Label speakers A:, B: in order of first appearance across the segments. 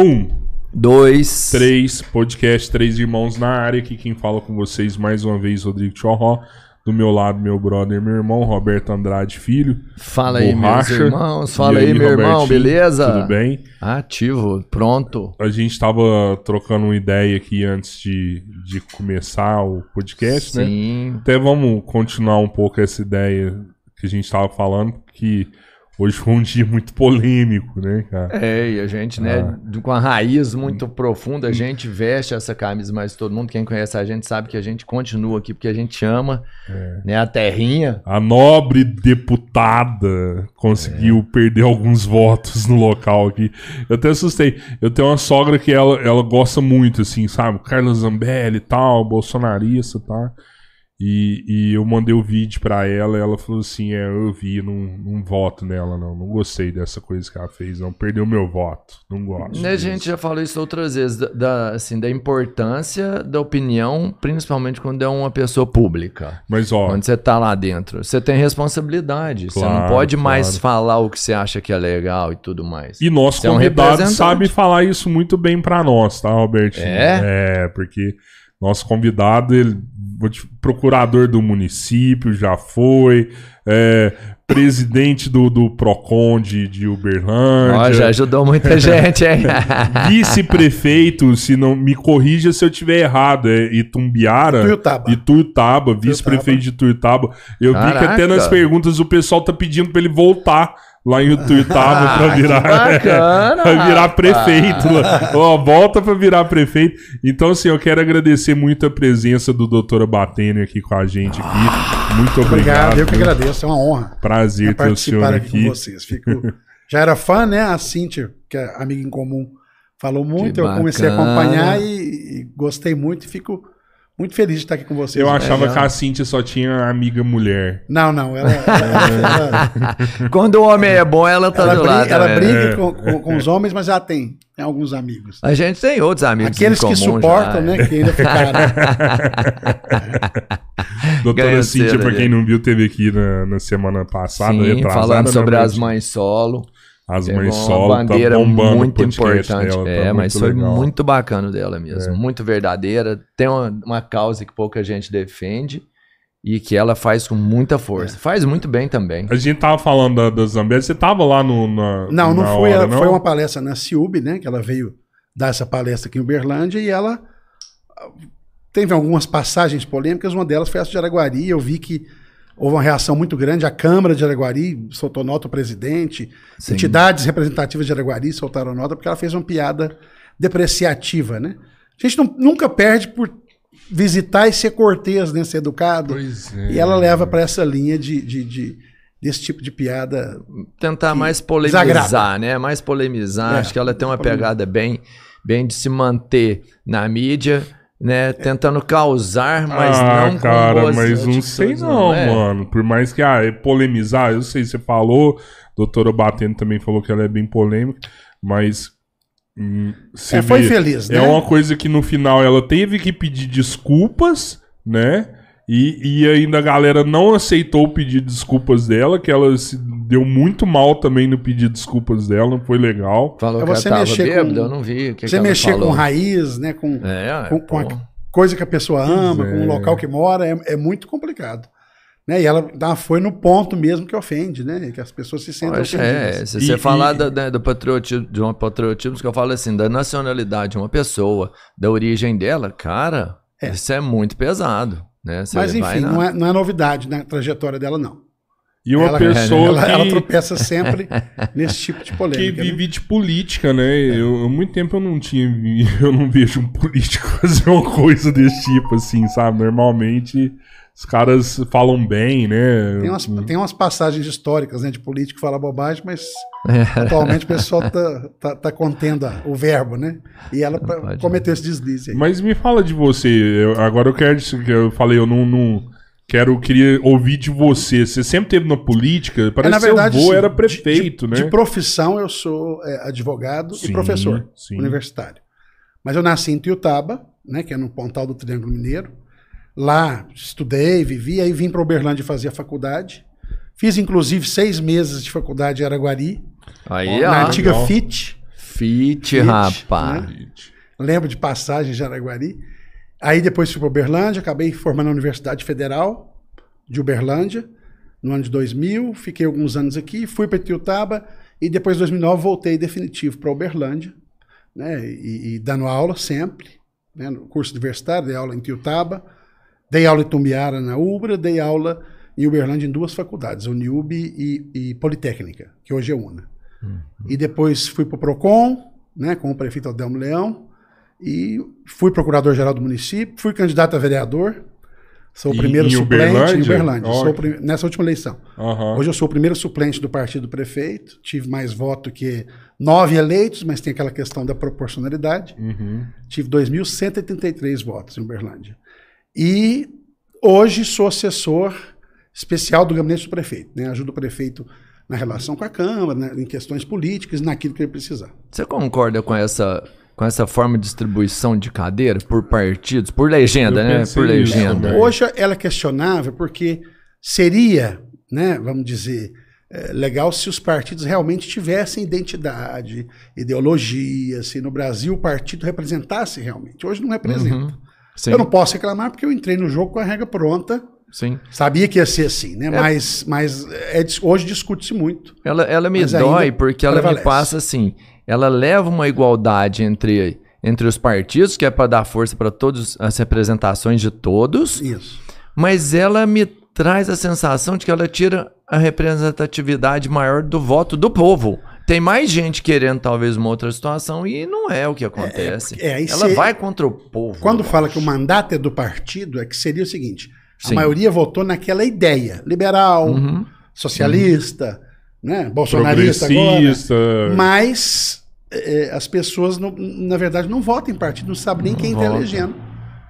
A: Um,
B: Dois.
A: três, podcast Três Irmãos na área. Aqui quem fala com vocês mais uma vez, Rodrigo Chorró. Do meu lado, meu brother, meu irmão, Roberto Andrade Filho.
B: Fala aí, meus irmãos. Fala aí, meu irmão, beleza?
A: Tudo bem?
B: Ativo, pronto.
A: A gente tava trocando uma ideia aqui antes de, de começar o podcast, né?
B: Sim.
A: Até vamos continuar um pouco essa ideia que a gente tava falando, que hoje foi um dia muito polêmico, né, cara?
B: É, e a gente, né,
A: Ah.
B: do- com a raiz muito profunda, a gente veste essa camisa, mas todo mundo, quem conhece a gente, sabe que a gente continua aqui porque a gente ama,
A: É.
B: né, a terrinha.
A: A nobre deputada conseguiu
B: É.
A: perder alguns votos no local aqui. Eu até assustei. Eu tenho uma sogra que ela, ela gosta muito, assim, sabe? Carla Zambelli e tal, bolsonarista e tal. E, e eu mandei o vídeo pra ela e ela falou assim: É, eu vi, não, não voto nela, não. Não gostei dessa coisa que ela fez, não. Perdeu meu voto. Não gosto.
B: Né, a
A: disso."
B: gente já falou isso outras vezes, da, da, assim, da importância da opinião, principalmente quando é uma pessoa pública.
A: Mas, ó,
B: Quando você tá lá dentro, você tem responsabilidade. você não
A: Claro,
B: pode mais
A: claro.
B: falar o que você acha que é legal e tudo mais.
A: E nosso
B: Você é um
A: convidado sabe falar isso muito bem pra nós, tá, Robertinho?
B: É?
A: É, porque nosso convidado, ele, procurador do município, já foi, é, presidente do, do PROCON de, de
B: Ó, já
A: Uberlândia,
B: ajudou muita gente, hein?
A: vice-prefeito, se não me corrija se eu tiver errado, é Itumbiara.
C: Tuiutaba.
A: Ituiutaba, vice-prefeito de Ituiutaba. Eu vi que
B: Caraca.
A: até nas perguntas o pessoal tá pedindo pra ele voltar lá em Ituiutaba
B: Ah, que
A: virar,
B: bacana,
A: pra virar prefeito. Ó, volta pra virar prefeito. Então, assim, eu quero agradecer muito a presença do doutor Abatene aqui com a gente aqui. Muito obrigado.
C: Obrigado, eu que agradeço, é uma honra
A: Prazer ter o senhor
C: aqui,
A: aqui.
C: com vocês. Fico... Já era fã, né? A Cíntia, que é amiga em comum, falou muito,
B: Que
C: eu comecei a
B: bacana.
C: acompanhar e, e gostei muito e fico muito feliz de estar aqui com vocês.
A: Eu achava
B: Legal.
A: que a Cíntia só tinha amiga mulher.
C: Não, não, ela, ela, ela,
B: Quando o homem é bom, ela tá
C: ela
B: do
C: briga,
B: lado.
C: ela
B: né?
C: briga com, com- com os homens, mas ela tem, tem alguns amigos.
B: A gente tem outros amigos
C: Aqueles
B: em
C: que suportam,
B: já.
C: né? Que ainda ficaram.
A: Doutora
B: Ganhou
A: Cíntia, pra quem
B: gente.
A: não viu, teve aqui na, na semana passada.
B: Sim,
A: retrasada,
B: falando
A: né,
B: sobre as mães solo.
A: As mães
B: uma
A: solo, tá
B: bandeira
A: bombando
B: muito importante.
A: dela, tá
B: é, mas
A: muito
B: foi
A: legal. É.
B: muito bacana dela mesmo. Muito verdadeira. Tem uma, uma causa que pouca gente defende e que ela faz com muita força. Faz muito bem também.
A: A gente tava falando da, da Zambelli, você tava lá no, na,
C: Não, não
A: na
C: foi.
A: hora,
C: ela-
A: não?
C: Foi uma palestra na CIUB, né? Que ela veio dar essa palestra aqui em Uberlândia e ela ah, teve algumas passagens polêmicas. Uma delas foi essa de Araguari. Eu vi que houve uma reação muito grande. A Câmara de Araguari soltou nota o presidente,
B: Sim.
C: entidades representativas de Araguari soltaram nota porque ela fez uma piada depreciativa, né? A gente não- nunca perde por visitar e ser cortês, né? Ser educado.
A: Pois é.
C: E ela leva para essa linha de, de- de- desse tipo de piada
B: Tentar mais
C: desagrada.
B: polemizar, né? Mais polemizar.
C: É,
B: Acho que ela tem uma pegada bem, bem de se manter na mídia, né? Tentando causar, mas
A: ah,
B: não
A: cara,
B: com boas
A: mas não sei não,
B: é?
A: mano. Por mais que, ah, é polemizar, eu sei, você falou, doutora Batendo também falou que ela é bem polêmica, mas... hum, você
C: É, foi
A: vê,
C: feliz, né?
A: É uma coisa que no final ela teve que pedir desculpas, né? E, e ainda a galera não aceitou o pedido de desculpas dela, que ela se deu muito mal também no pedido de desculpas dela, não foi legal.
B: Falou
C: É
B: que ela
C: você
B: tava
C: mexer
B: bêbada,
C: com-
B: eu não vi. O que
C: você
B: que ela
C: mexer
B: falou.
C: com raiz, né? Com,
B: É,
C: com, com a coisa que a pessoa ama, com
A: é.
C: o local que mora, é, é muito complicado. Né? E ela tá, foi no ponto mesmo que ofende, né? Que as pessoas se sentem
B: Poxa, é,
C: ofendidas.
B: se
A: E-
B: você falar
A: e-
B: da- da- do patriotismo, de um patriotismo, que eu falo assim, da nacionalidade de uma pessoa, da origem dela, cara,
C: É.
B: isso é muito pesado, né? Você
C: Mas
B: vai
C: enfim,
B: na-
C: não é, não é novidade na trajetória dela, não.
A: E uma
C: ela,
A: pessoa
C: ela,
A: que...
C: ela tropeça sempre nesse tipo de
A: que
C: polêmica. né?
A: vive de política, né? Eu, há muito tempo eu não tinha, eu não vejo um político fazer uma coisa desse tipo, assim, sabe? Normalmente os caras falam bem, né?
C: Tem umas, tem umas passagens históricas né, de político que fala bobagem, mas
B: É.
C: atualmente o pessoal tá, tá, tá contendo o verbo, né? E ela
B: pode.
C: cometeu esse deslize aí.
A: Mas me fala de você. eu- agora eu quero que eu falei, eu não, não quero queria ouvir de você. Você sempre teve na política? Parece
C: É, na
A: que seu
C: verdade,
A: avô era
C: de-
A: prefeito,
C: de,
A: né?
C: De profissão, eu sou é, advogado
A: Sim,
C: e professor
A: sim.
C: universitário. Mas eu nasci em Tuiutaba, né, que é no Pontal do Triângulo Mineiro. Lá estudei, vivi, aí vim para Uberlândia fazer a faculdade. Fiz, inclusive, seis meses de faculdade em Araguari,
B: Aí,
C: na
B: ó.
C: antiga
A: legal.
C: FIT.
B: Fit, rapaz.
C: Né? Lembro de passagem em Jaraguari. Aí depois fui para Uberlândia, acabei formando a Universidade Federal de Uberlândia no ano de 2000. Fiquei alguns anos aqui, fui para Itiutaba e depois de 2009 voltei definitivo para Uberlândia, né? E, e, dando aula sempre, né? no curso universitário, dei aula em Itiutaba, dei aula em Tumbiara na Ubra, dei aula em Uberlândia em duas faculdades, Uniub e, e Politécnica, que hoje é UNA. Uhum. E depois fui para o PROCON, né, com o prefeito Adelmo Leão, e fui procurador-geral do município, fui candidato a vereador, sou o primeiro suplente Uberlândia? em Uberlândia, oh. prim... nessa última eleição. Uhum. Hoje eu sou o primeiro suplente do partido do prefeito, tive mais voto que nove eleitos, mas tem aquela questão da proporcionalidade. Uhum. Tive 2.133 votos em Uberlândia. E hoje sou assessor especial do gabinete do prefeito, né? ajudo o prefeito na relação com a Câmara, né, em questões políticas, naquilo que ele precisar.
B: Você concorda com essa com essa forma de distribuição de cadeira por partidos, por legenda, né? Por legenda.
C: Hoje ela é questionável porque seria, né, vamos dizer, é, legal se os partidos realmente tivessem identidade, ideologia, se no Brasil o partido representasse realmente. Hoje não representa. Uhum. Eu não posso reclamar porque eu entrei no jogo com a regra pronta
B: Sim.
C: Sabia que ia ser assim, né? É. Mas, mas é, hoje discute-se muito.
B: Ela, ela me dói porque ela prevalece. me passa assim. Ela leva uma igualdade entre, entre os partidos, que é para dar força para todas as representações de todos.
C: Isso.
B: Mas ela me traz a sensação de que ela tira a representatividade maior do voto do povo. Tem mais gente querendo talvez uma outra situação e não é o que acontece. É, é, ela se... vai contra o povo.
C: Quando fala acho. que o mandato é do partido, é que seria o seguinte: Sim. A maioria votou naquela ideia. Liberal, uhum. socialista, uhum. Né? bolsonarista agora. Mas é, as pessoas, não, na verdade, não votam em partido, não sabem nem não quem está elegendo.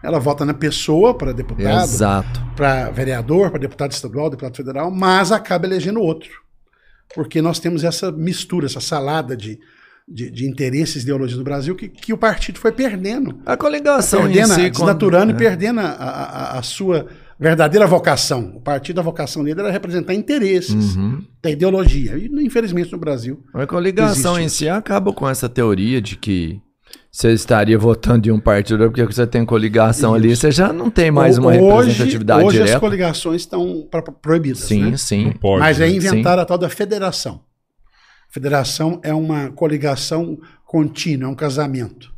C: Ela vota na pessoa para deputado, para vereador, para deputado estadual, deputado federal, mas acaba elegendo outro. Porque nós temos essa mistura, essa salada de, de, de, interesses e ideologias no Brasil que, que o partido foi perdendo.
B: A coligação
C: perdendo, si, desnaturando quando... e é. perdendo a, a, a, sua verdadeira vocação. O partido, a vocação dele era representar interesses uhum. da ideologia. E, infelizmente, no Brasil.
B: A coligação em si acaba com essa teoria de que você estaria votando em um partido porque você tem coligação Isso. ali, você já não tem mais uma hoje, representatividade
C: hoje
B: direta.
C: Hoje as coligações estão proibidas.
B: Sim,
C: né?
B: sim.
C: Pode, Mas é inventar a tal da federação. Federação é uma coligação contínua, é um casamento.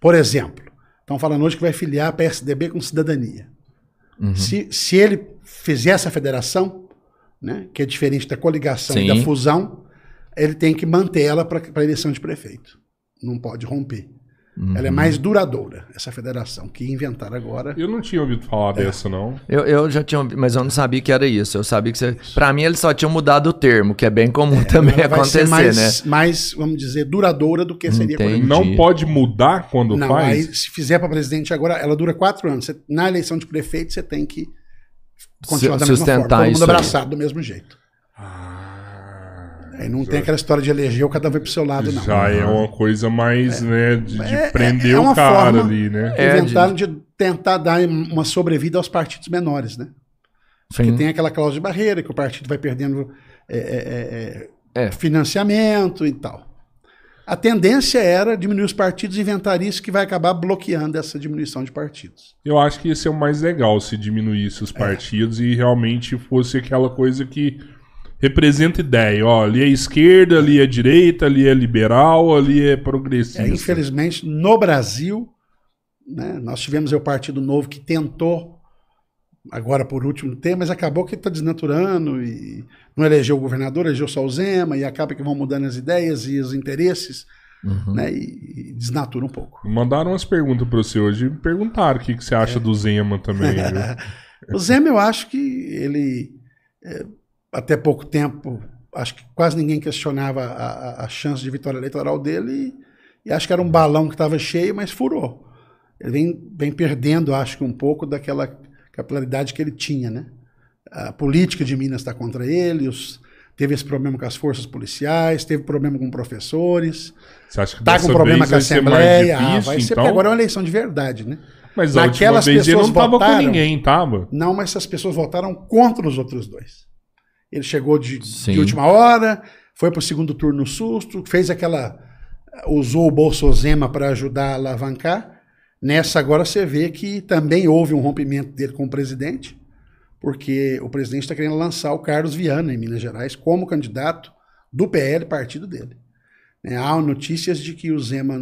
C: Por exemplo, estão falando hoje que vai filiar a PSDB com cidadania. Uhum. Se, se ele fizer essa federação, né, que é diferente da coligação Sim. e da fusão, ele tem que manter ela para a eleição de prefeito. Não pode romper. Uhum. Ela é mais duradoura, essa federação, que inventaram agora.
A: Eu não tinha ouvido falar é. dessa, não.
B: Eu, eu já tinha ouvido, mas eu não sabia que era isso. Eu sabia que você. Pra mim, eles só tinham mudado o termo, que é bem comum é, também acontecer,
C: mais,
B: né?
C: Mais, vamos dizer, duradoura do que seria
A: Entendi. Não pode mudar quando não, faz? Aí,
C: se fizer para presidente agora, ela dura quatro anos. Você, na eleição de prefeito, você tem que continuar da mesma forma. Todo mundo abraçado do mesmo jeito. Aí não tem aquela história de eleger o cada vez pro seu lado, não.
A: Já é uma coisa mais, é. né, de, de é, prender é o cara ali, né?
C: É, inventaram de... de tentar dar uma sobrevida aos partidos menores, né? Sim. Porque tem aquela cláusula de barreira que o partido vai perdendo é, é, é, é, financiamento e tal. A tendência era diminuir os partidos e inventar isso que vai acabar bloqueando essa diminuição de partidos.
A: Eu acho que ia ser o mais legal se diminuísse os partidos e realmente fosse aquela coisa que representa ideia. Ó, ali é esquerda, ali é direita, ali é liberal, ali é progressista. É,
C: infelizmente, no Brasil, né, nós tivemos o Partido Novo que tentou, agora por último tempo, mas acabou que está desnaturando e não elegeu o governador, elegeu só o Zema, e acaba que vão mudando as ideias e os interesses. Uhum. Né, e, e, desnatura um pouco.
A: Mandaram umas perguntas para você hoje e perguntaram o que, que você acha é. do Zema também.
C: o Zema, eu acho que ele é, até pouco tempo, acho que quase ninguém questionava a, a, a chance de vitória eleitoral dele e, e acho que era um balão que estava cheio, mas furou. Ele vem, vem perdendo, acho que um pouco daquela capilaridade que ele tinha, né? A política de Minas está contra ele, os, teve esse problema com as forças policiais, teve problema com professores, está com problema com a Assembleia. Difícil, ah, vai ser então? agora é uma eleição de verdade, né?
A: Mas Naquelas vez pessoas ele não estava com ninguém?
C: Não, mas essas pessoas votaram contra os outros dois. Ele chegou de, de última hora, foi para o segundo turno no susto, fez aquela usou o Bolsozema para ajudar a alavancar. Nessa agora você vê que também houve um rompimento dele com o presidente, porque o presidente está querendo lançar o Carlos Viana em Minas Gerais como candidato do PL, partido dele. É, há notícias de que o Zema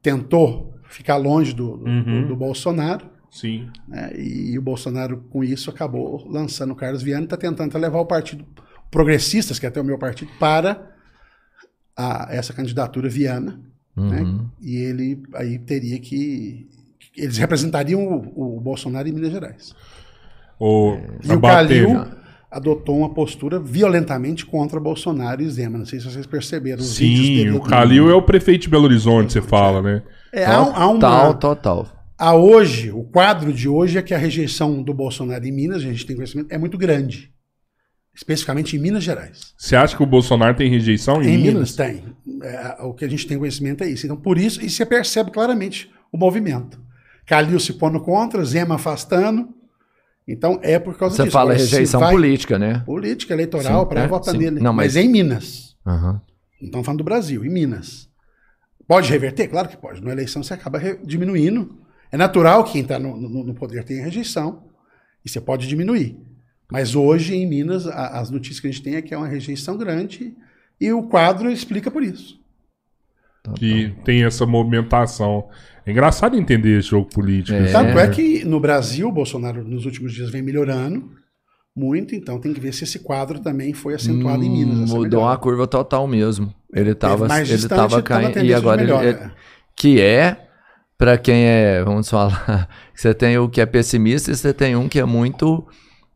C: tentou ficar longe do, do, uhum. do, do Bolsonaro.
A: Sim.
C: Né, e o Bolsonaro, com isso, acabou lançando o Carlos Viana e está tentando levar o partido progressistas, que é até o meu partido, para a, essa candidatura Viana. Né, uhum. Né, e ele aí teria que. Eles representariam o, o Bolsonaro em Minas Gerais.
A: O,
C: e o Calil adotou uma postura violentamente contra Bolsonaro e Zema. Não sei se vocês perceberam.
A: Sim, o Calil é o prefeito de Belo Horizonte, você fala, né?
B: É, há, há uma, total, total.
C: A hoje, o quadro de hoje é que a rejeição do Bolsonaro em Minas, a gente tem conhecimento, é muito grande. Especificamente em Minas Gerais.
A: Você acha que o Bolsonaro tem rejeição em, em Minas?
C: Minas? Tem. É, o que a gente tem conhecimento é isso. Então, por isso, e você percebe claramente o movimento. Calil se pondo contra, Zema afastando, então é por causa
B: Você
C: disso.
B: Você fala Agora, rejeição vai... política, né?
C: Política, eleitoral, para é, votar nele. Não, mas... mas é em Minas.
B: Uhum.
C: Não estamos falando do Brasil, em Minas. Pode reverter? Claro que pode. Na eleição você acaba diminuindo. É natural que quem está no, no, no, poder tenha rejeição. E você pode diminuir. Mas hoje, em Minas, a, as notícias que a gente tem é que é uma rejeição grande. E o quadro explica por isso.
A: Que tem essa movimentação. É engraçado entender esse jogo político. É.
C: Tanto é que no Brasil, o Bolsonaro nos últimos dias vem melhorando muito, então tem que ver se esse quadro também foi acentuado hum, em Minas.
B: Mudou a curva total mesmo. Ele estava ele tava caindo e agora melhor, ele, é. que é para quem é, vamos falar, você tem o que é pessimista e você tem um que é muito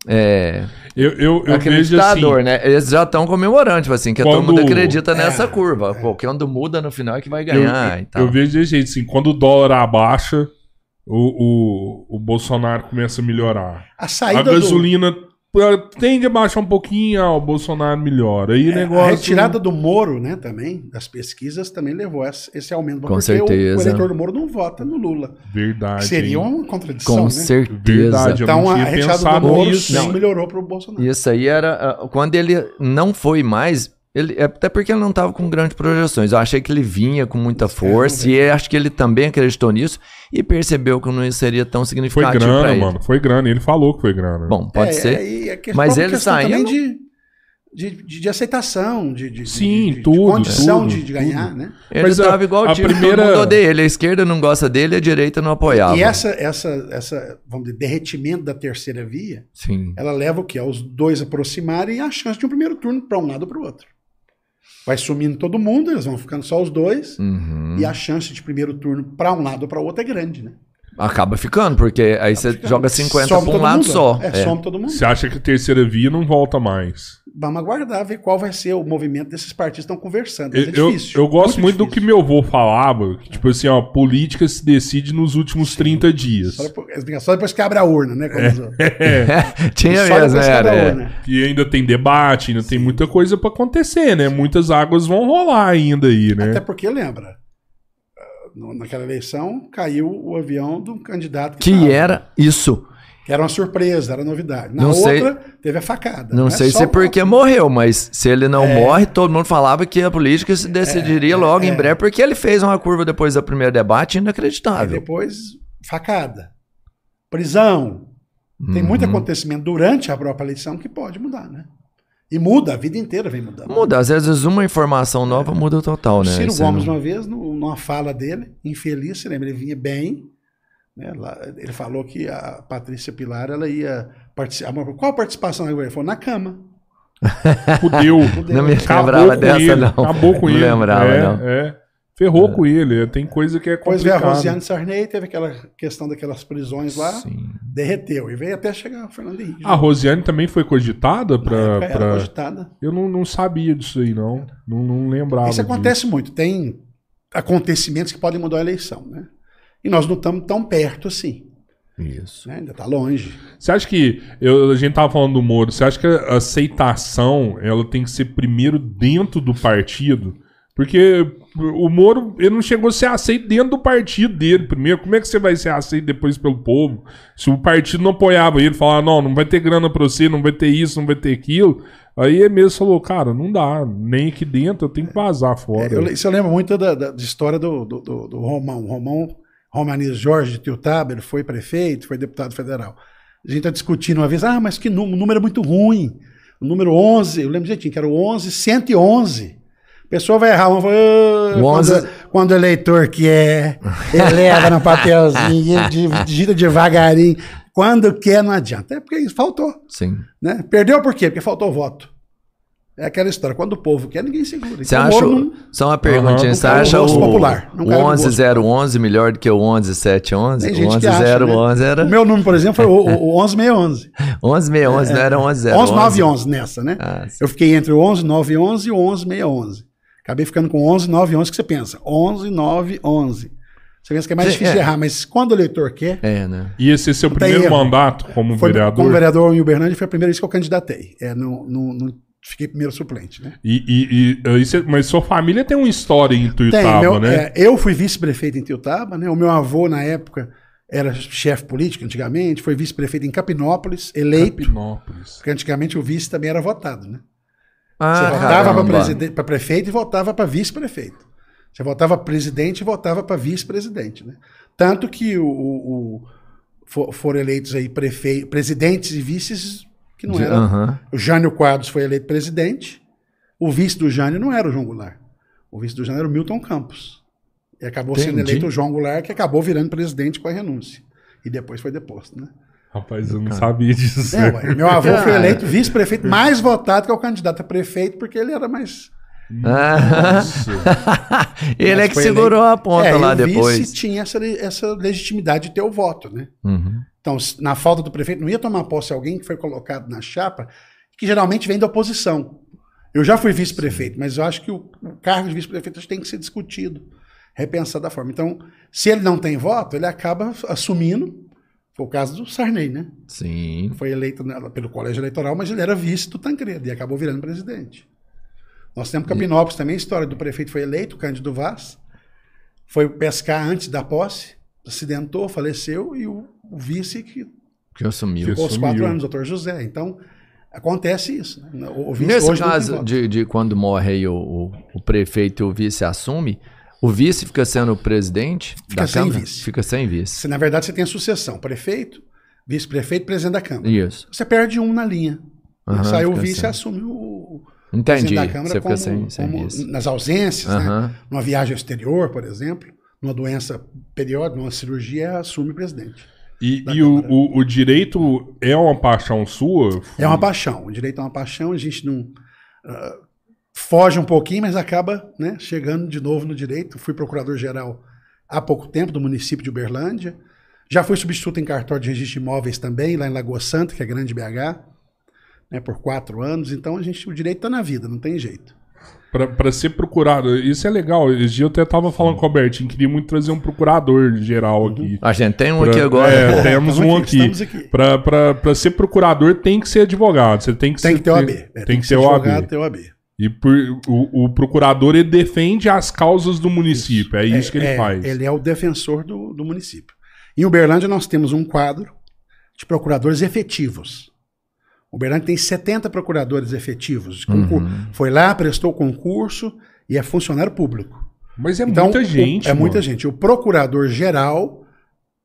B: é,
A: eu, eu, eu vejo assim,
B: né? Eles já estão comemorando, tipo assim, que quando, todo mundo acredita nessa é, curva. É. Quando muda no final é que vai ganhar.
A: Eu, eu, eu vejo de jeito assim, quando o dólar abaixa, o, o, o Bolsonaro começa a melhorar.
C: A saída
A: a gasolina do tende a baixar um pouquinho, ah, o Bolsonaro melhora. Aí é, negócio... A
C: retirada do Moro, né, também, das pesquisas, também levou esse, esse aumento.
B: Com certeza.
C: O, o, eleitor do Moro não vota no Lula.
A: Verdade.
C: Seria uma contradição,
B: Com
C: né?
B: certeza.
A: Verdade,
C: então, a retirada do Moro não melhorou para o Bolsonaro.
B: Isso aí era... Ah, quando ele não foi mais ele, é até porque ele não estava com grandes projeções. Eu achei que ele vinha com muita força é, e acho que ele também acreditou nisso e percebeu que não seria tão significativo.
A: Foi grana, mano. Foi grana. Ele falou que foi grana.
B: Bom, pode é, ser. É, mas ele saiu.
C: De, de, de, de, aceitação, de, de,
A: Sim,
C: de,
A: tudo,
C: de condição
A: tudo,
C: de, ganhar, né?
B: Ele estava igual o time, primeira... todo mundo odeia ele. A esquerda não gosta dele, a direita não apoiava.
C: E essa, essa, essa vamos dizer, derretimento da terceira via,
B: Sim.
C: ela leva o quê? Aos dois aproximarem e a chance de um primeiro turno para um lado ou para o outro vai sumindo todo mundo, eles vão ficando só os dois,
B: uhum.
C: e a chance de primeiro turno para um lado ou para outro é grande, né?
B: Acaba ficando, porque aí Acaba você ficando. joga 50 para um lado
C: mundo.
B: só.
C: É, é, some todo mundo.
A: Você acha que a terceira via não volta mais?
C: Vamos aguardar, ver qual vai ser o movimento desses partidos que estão conversando.
A: Eu, é difícil. Eu, eu gosto muito, muito do que meu avô falava, que, tipo assim, ó, política se decide nos últimos Sim. 30 dias. Só
C: depois, só depois que abre a urna, né?
B: É. Tinha só mesmo, era. É.
A: E ainda tem debate, ainda Sim. tem muita coisa para acontecer, né? Sim. Muitas águas vão rolar ainda aí, né?
C: Até porque, lembra, naquela eleição caiu o avião de um candidato
B: que, que era isso
C: era uma surpresa, era novidade. Na não outra, sei, teve a facada.
B: Não, não sei é se é porque morreu, mas se ele não é, morre, todo mundo falava que a política se decidiria é, logo em é. breve, porque ele fez uma curva depois do primeiro debate inacreditável.
C: E depois, facada. Prisão. Tem uhum. muito acontecimento durante a própria eleição que pode mudar, né? E muda, a vida inteira vem mudando.
B: Muda, às vezes uma informação nova muda o total, né?
C: Ciro Gomes, não... uma vez, numa fala dele, infeliz, você lembra, ele vinha bem, né? Lá, ele falou que a Patrícia Pilar ela ia participar. Qual a participação Ele falou, na cama.
A: Fudeu.
B: Não me lembrava dessa,
A: ele,
B: não.
A: Acabou com
B: não
A: ele.
B: lembrava,
A: é,
B: não.
A: É. Ferrou é. com ele. Tem coisa que é complicada. Depois veio
C: a Rosiane Sarney, teve aquela questão daquelas prisões lá, Sim. derreteu. E veio até chegar o Fernando Henrique.
A: A Rosiane também foi cogitada para. Pra...
C: cogitada.
A: Eu não, não sabia disso aí, não. Não, não lembrava.
C: Isso acontece disso. muito. Tem acontecimentos que podem mudar a eleição, né? E nós não estamos tão perto assim.
B: Isso.
C: Né? Ainda está longe.
A: Você acha que. Eu, a gente estava falando do Moro, você acha que a aceitação ela tem que ser primeiro dentro do partido? Porque o Moro, ele não chegou a ser aceito dentro do partido dele primeiro. Como é que você vai ser aceito depois pelo povo? Se o partido não apoiava ele, falava, não, não vai ter grana pra você, não vai ter isso, não vai ter aquilo. Aí ele mesmo falou, cara, não dá, nem aqui dentro, eu tenho que vazar fora.
C: É, eu, isso eu lembro muito da, da, da história do, do, do, do Romão. Romão, Romaniz Jorge ele foi prefeito, foi deputado federal. A gente está discutindo uma vez, ah, mas que número é muito ruim. O número 11, eu lembro direitinho, que era o 11, 111. A pessoa vai errar, uma, oh, quando, quando o eleitor quer, eleva no papelzinho, digita devagarinho. Quando quer, não adianta. É porque faltou.
B: Sim.
C: Né? Perdeu por quê? Porque faltou voto. É aquela história. Quando o povo quer, ninguém segura.
B: Você então, acha, não, só uma perguntinha, uhum, você acha o, popular, o 11011 melhor do que o 11711? O 11011 né? era...
C: O meu número, por exemplo, foi o, o 11611.
B: 11611, é, não era 11011.
C: 11911 nessa, né? Ah, eu fiquei entre o 11911 e o 11611. Acabei ficando com 11911, que você pensa, 11911. Você pensa que é mais difícil é. errar, mas quando o eleitor quer.
B: É, né?
A: E esse é seu primeiro erro. mandato como
C: foi,
A: vereador?
C: Como vereador em Uberlândia foi a primeira vez que eu candidatei. É, no, no, no fiquei primeiro suplente, né?
A: E, e, e, mas sua família tem uma história em Tuiutaba,
C: meu,
A: né?
C: É, eu fui vice-prefeito em Tuiutaba, né? O meu avô, na época, era chefe político antigamente, foi vice-prefeito em Capinópolis, eleito. Capinópolis. Porque antigamente o vice também era votado, né? Ah, Você votava para prefeito e votava para vice-prefeito. Você votava presidente e votava para vice-presidente, né? Tanto que o, o, o foram eleitos aí prefe... presidentes e vices que não era. Uhum. O Jânio Quadros foi eleito presidente. O vice do Jânio não era o João Goulart. O vice do Jânio era o Milton Campos. E acabou Entendi. sendo eleito o João Goulart, que acabou virando presidente com a renúncia. E depois foi deposto, né?
A: Rapaz, eu não sabia disso. É,
C: ué, meu avô foi eleito vice-prefeito mais votado que o candidato a prefeito, porque ele era mais.
B: Ele Mas é que segurou eleito... a ponta é, lá depois. O vice
C: tinha essa, essa legitimidade de ter o voto, né?
B: Uhum.
C: Então, na falta do prefeito, não ia tomar posse alguém que foi colocado na chapa, que geralmente vem da oposição. Eu já fui vice-prefeito, mas eu acho que o, cargo de vice-prefeito tem que ser discutido, repensado da forma. Então, se ele não tem voto, ele acaba assumindo. Foi o caso do Sarney, né?
B: Sim.
C: Foi eleito pelo colégio eleitoral, mas ele era vice do Tancredo e acabou virando presidente. Nós temos Capinópolis também, a história do prefeito foi eleito, Cândido Vaz, foi pescar antes da posse, acidentou, faleceu, e o o vice que,
B: que assumiu.
C: Ficou os quatro anos, doutor José. Então, acontece isso. Né?
B: O vice Nesse caso de, de, quando morre aí o, o, o, prefeito e o vice assume, o vice fica sendo o presidente
C: fica sem Câmara? vice.
B: Fica sem vice.
C: Se, na verdade, você tem a sucessão. Prefeito, vice-prefeito, presidente da Câmara.
B: Isso.
C: Você perde um na linha. Uhum, Sai o vice e assume o,
B: Entendi. da Câmara você como, sem, sem como
C: nas ausências, uhum. né? numa viagem exterior, por exemplo, numa doença periódica, numa cirurgia, assume o presidente.
A: E, e o, o, o, direito é uma paixão sua?
C: É uma paixão. O direito é uma paixão, a gente não. Uh, foge um pouquinho, mas acaba né, chegando de novo no direito. Fui procurador-geral há pouco tempo do município de Uberlândia. Já fui substituto em cartório de registro de imóveis também, lá em Lagoa Santa, que é grande BH, né, por quatro anos. Então a gente, o direito está na vida, não tem jeito
A: para ser procurado. Isso é legal. Esse dia eu até tava falando com o Albertinho, queria muito trazer um procurador geral uhum. aqui.
B: A gente tem um pra, aqui agora.
A: É, temos um aqui. aqui. Para ser procurador tem que ser advogado. Você tem que
C: tem
A: ser,
C: que ter o AB. É,
A: tem, tem, que, ter o AB.
C: Ter o AB.
A: E por, o, o, procurador ele defende as causas do município. É isso, é isso que ele
C: é,
A: faz.
C: Ele é o defensor do, do município. Em Uberlândia nós temos um quadro de procuradores efetivos. O Uberlândia tem 70 procuradores efetivos. Uhum. Foi lá, prestou concurso e é funcionário público.
A: Mas é então, muita gente.
C: O, é muita gente. O procurador geral,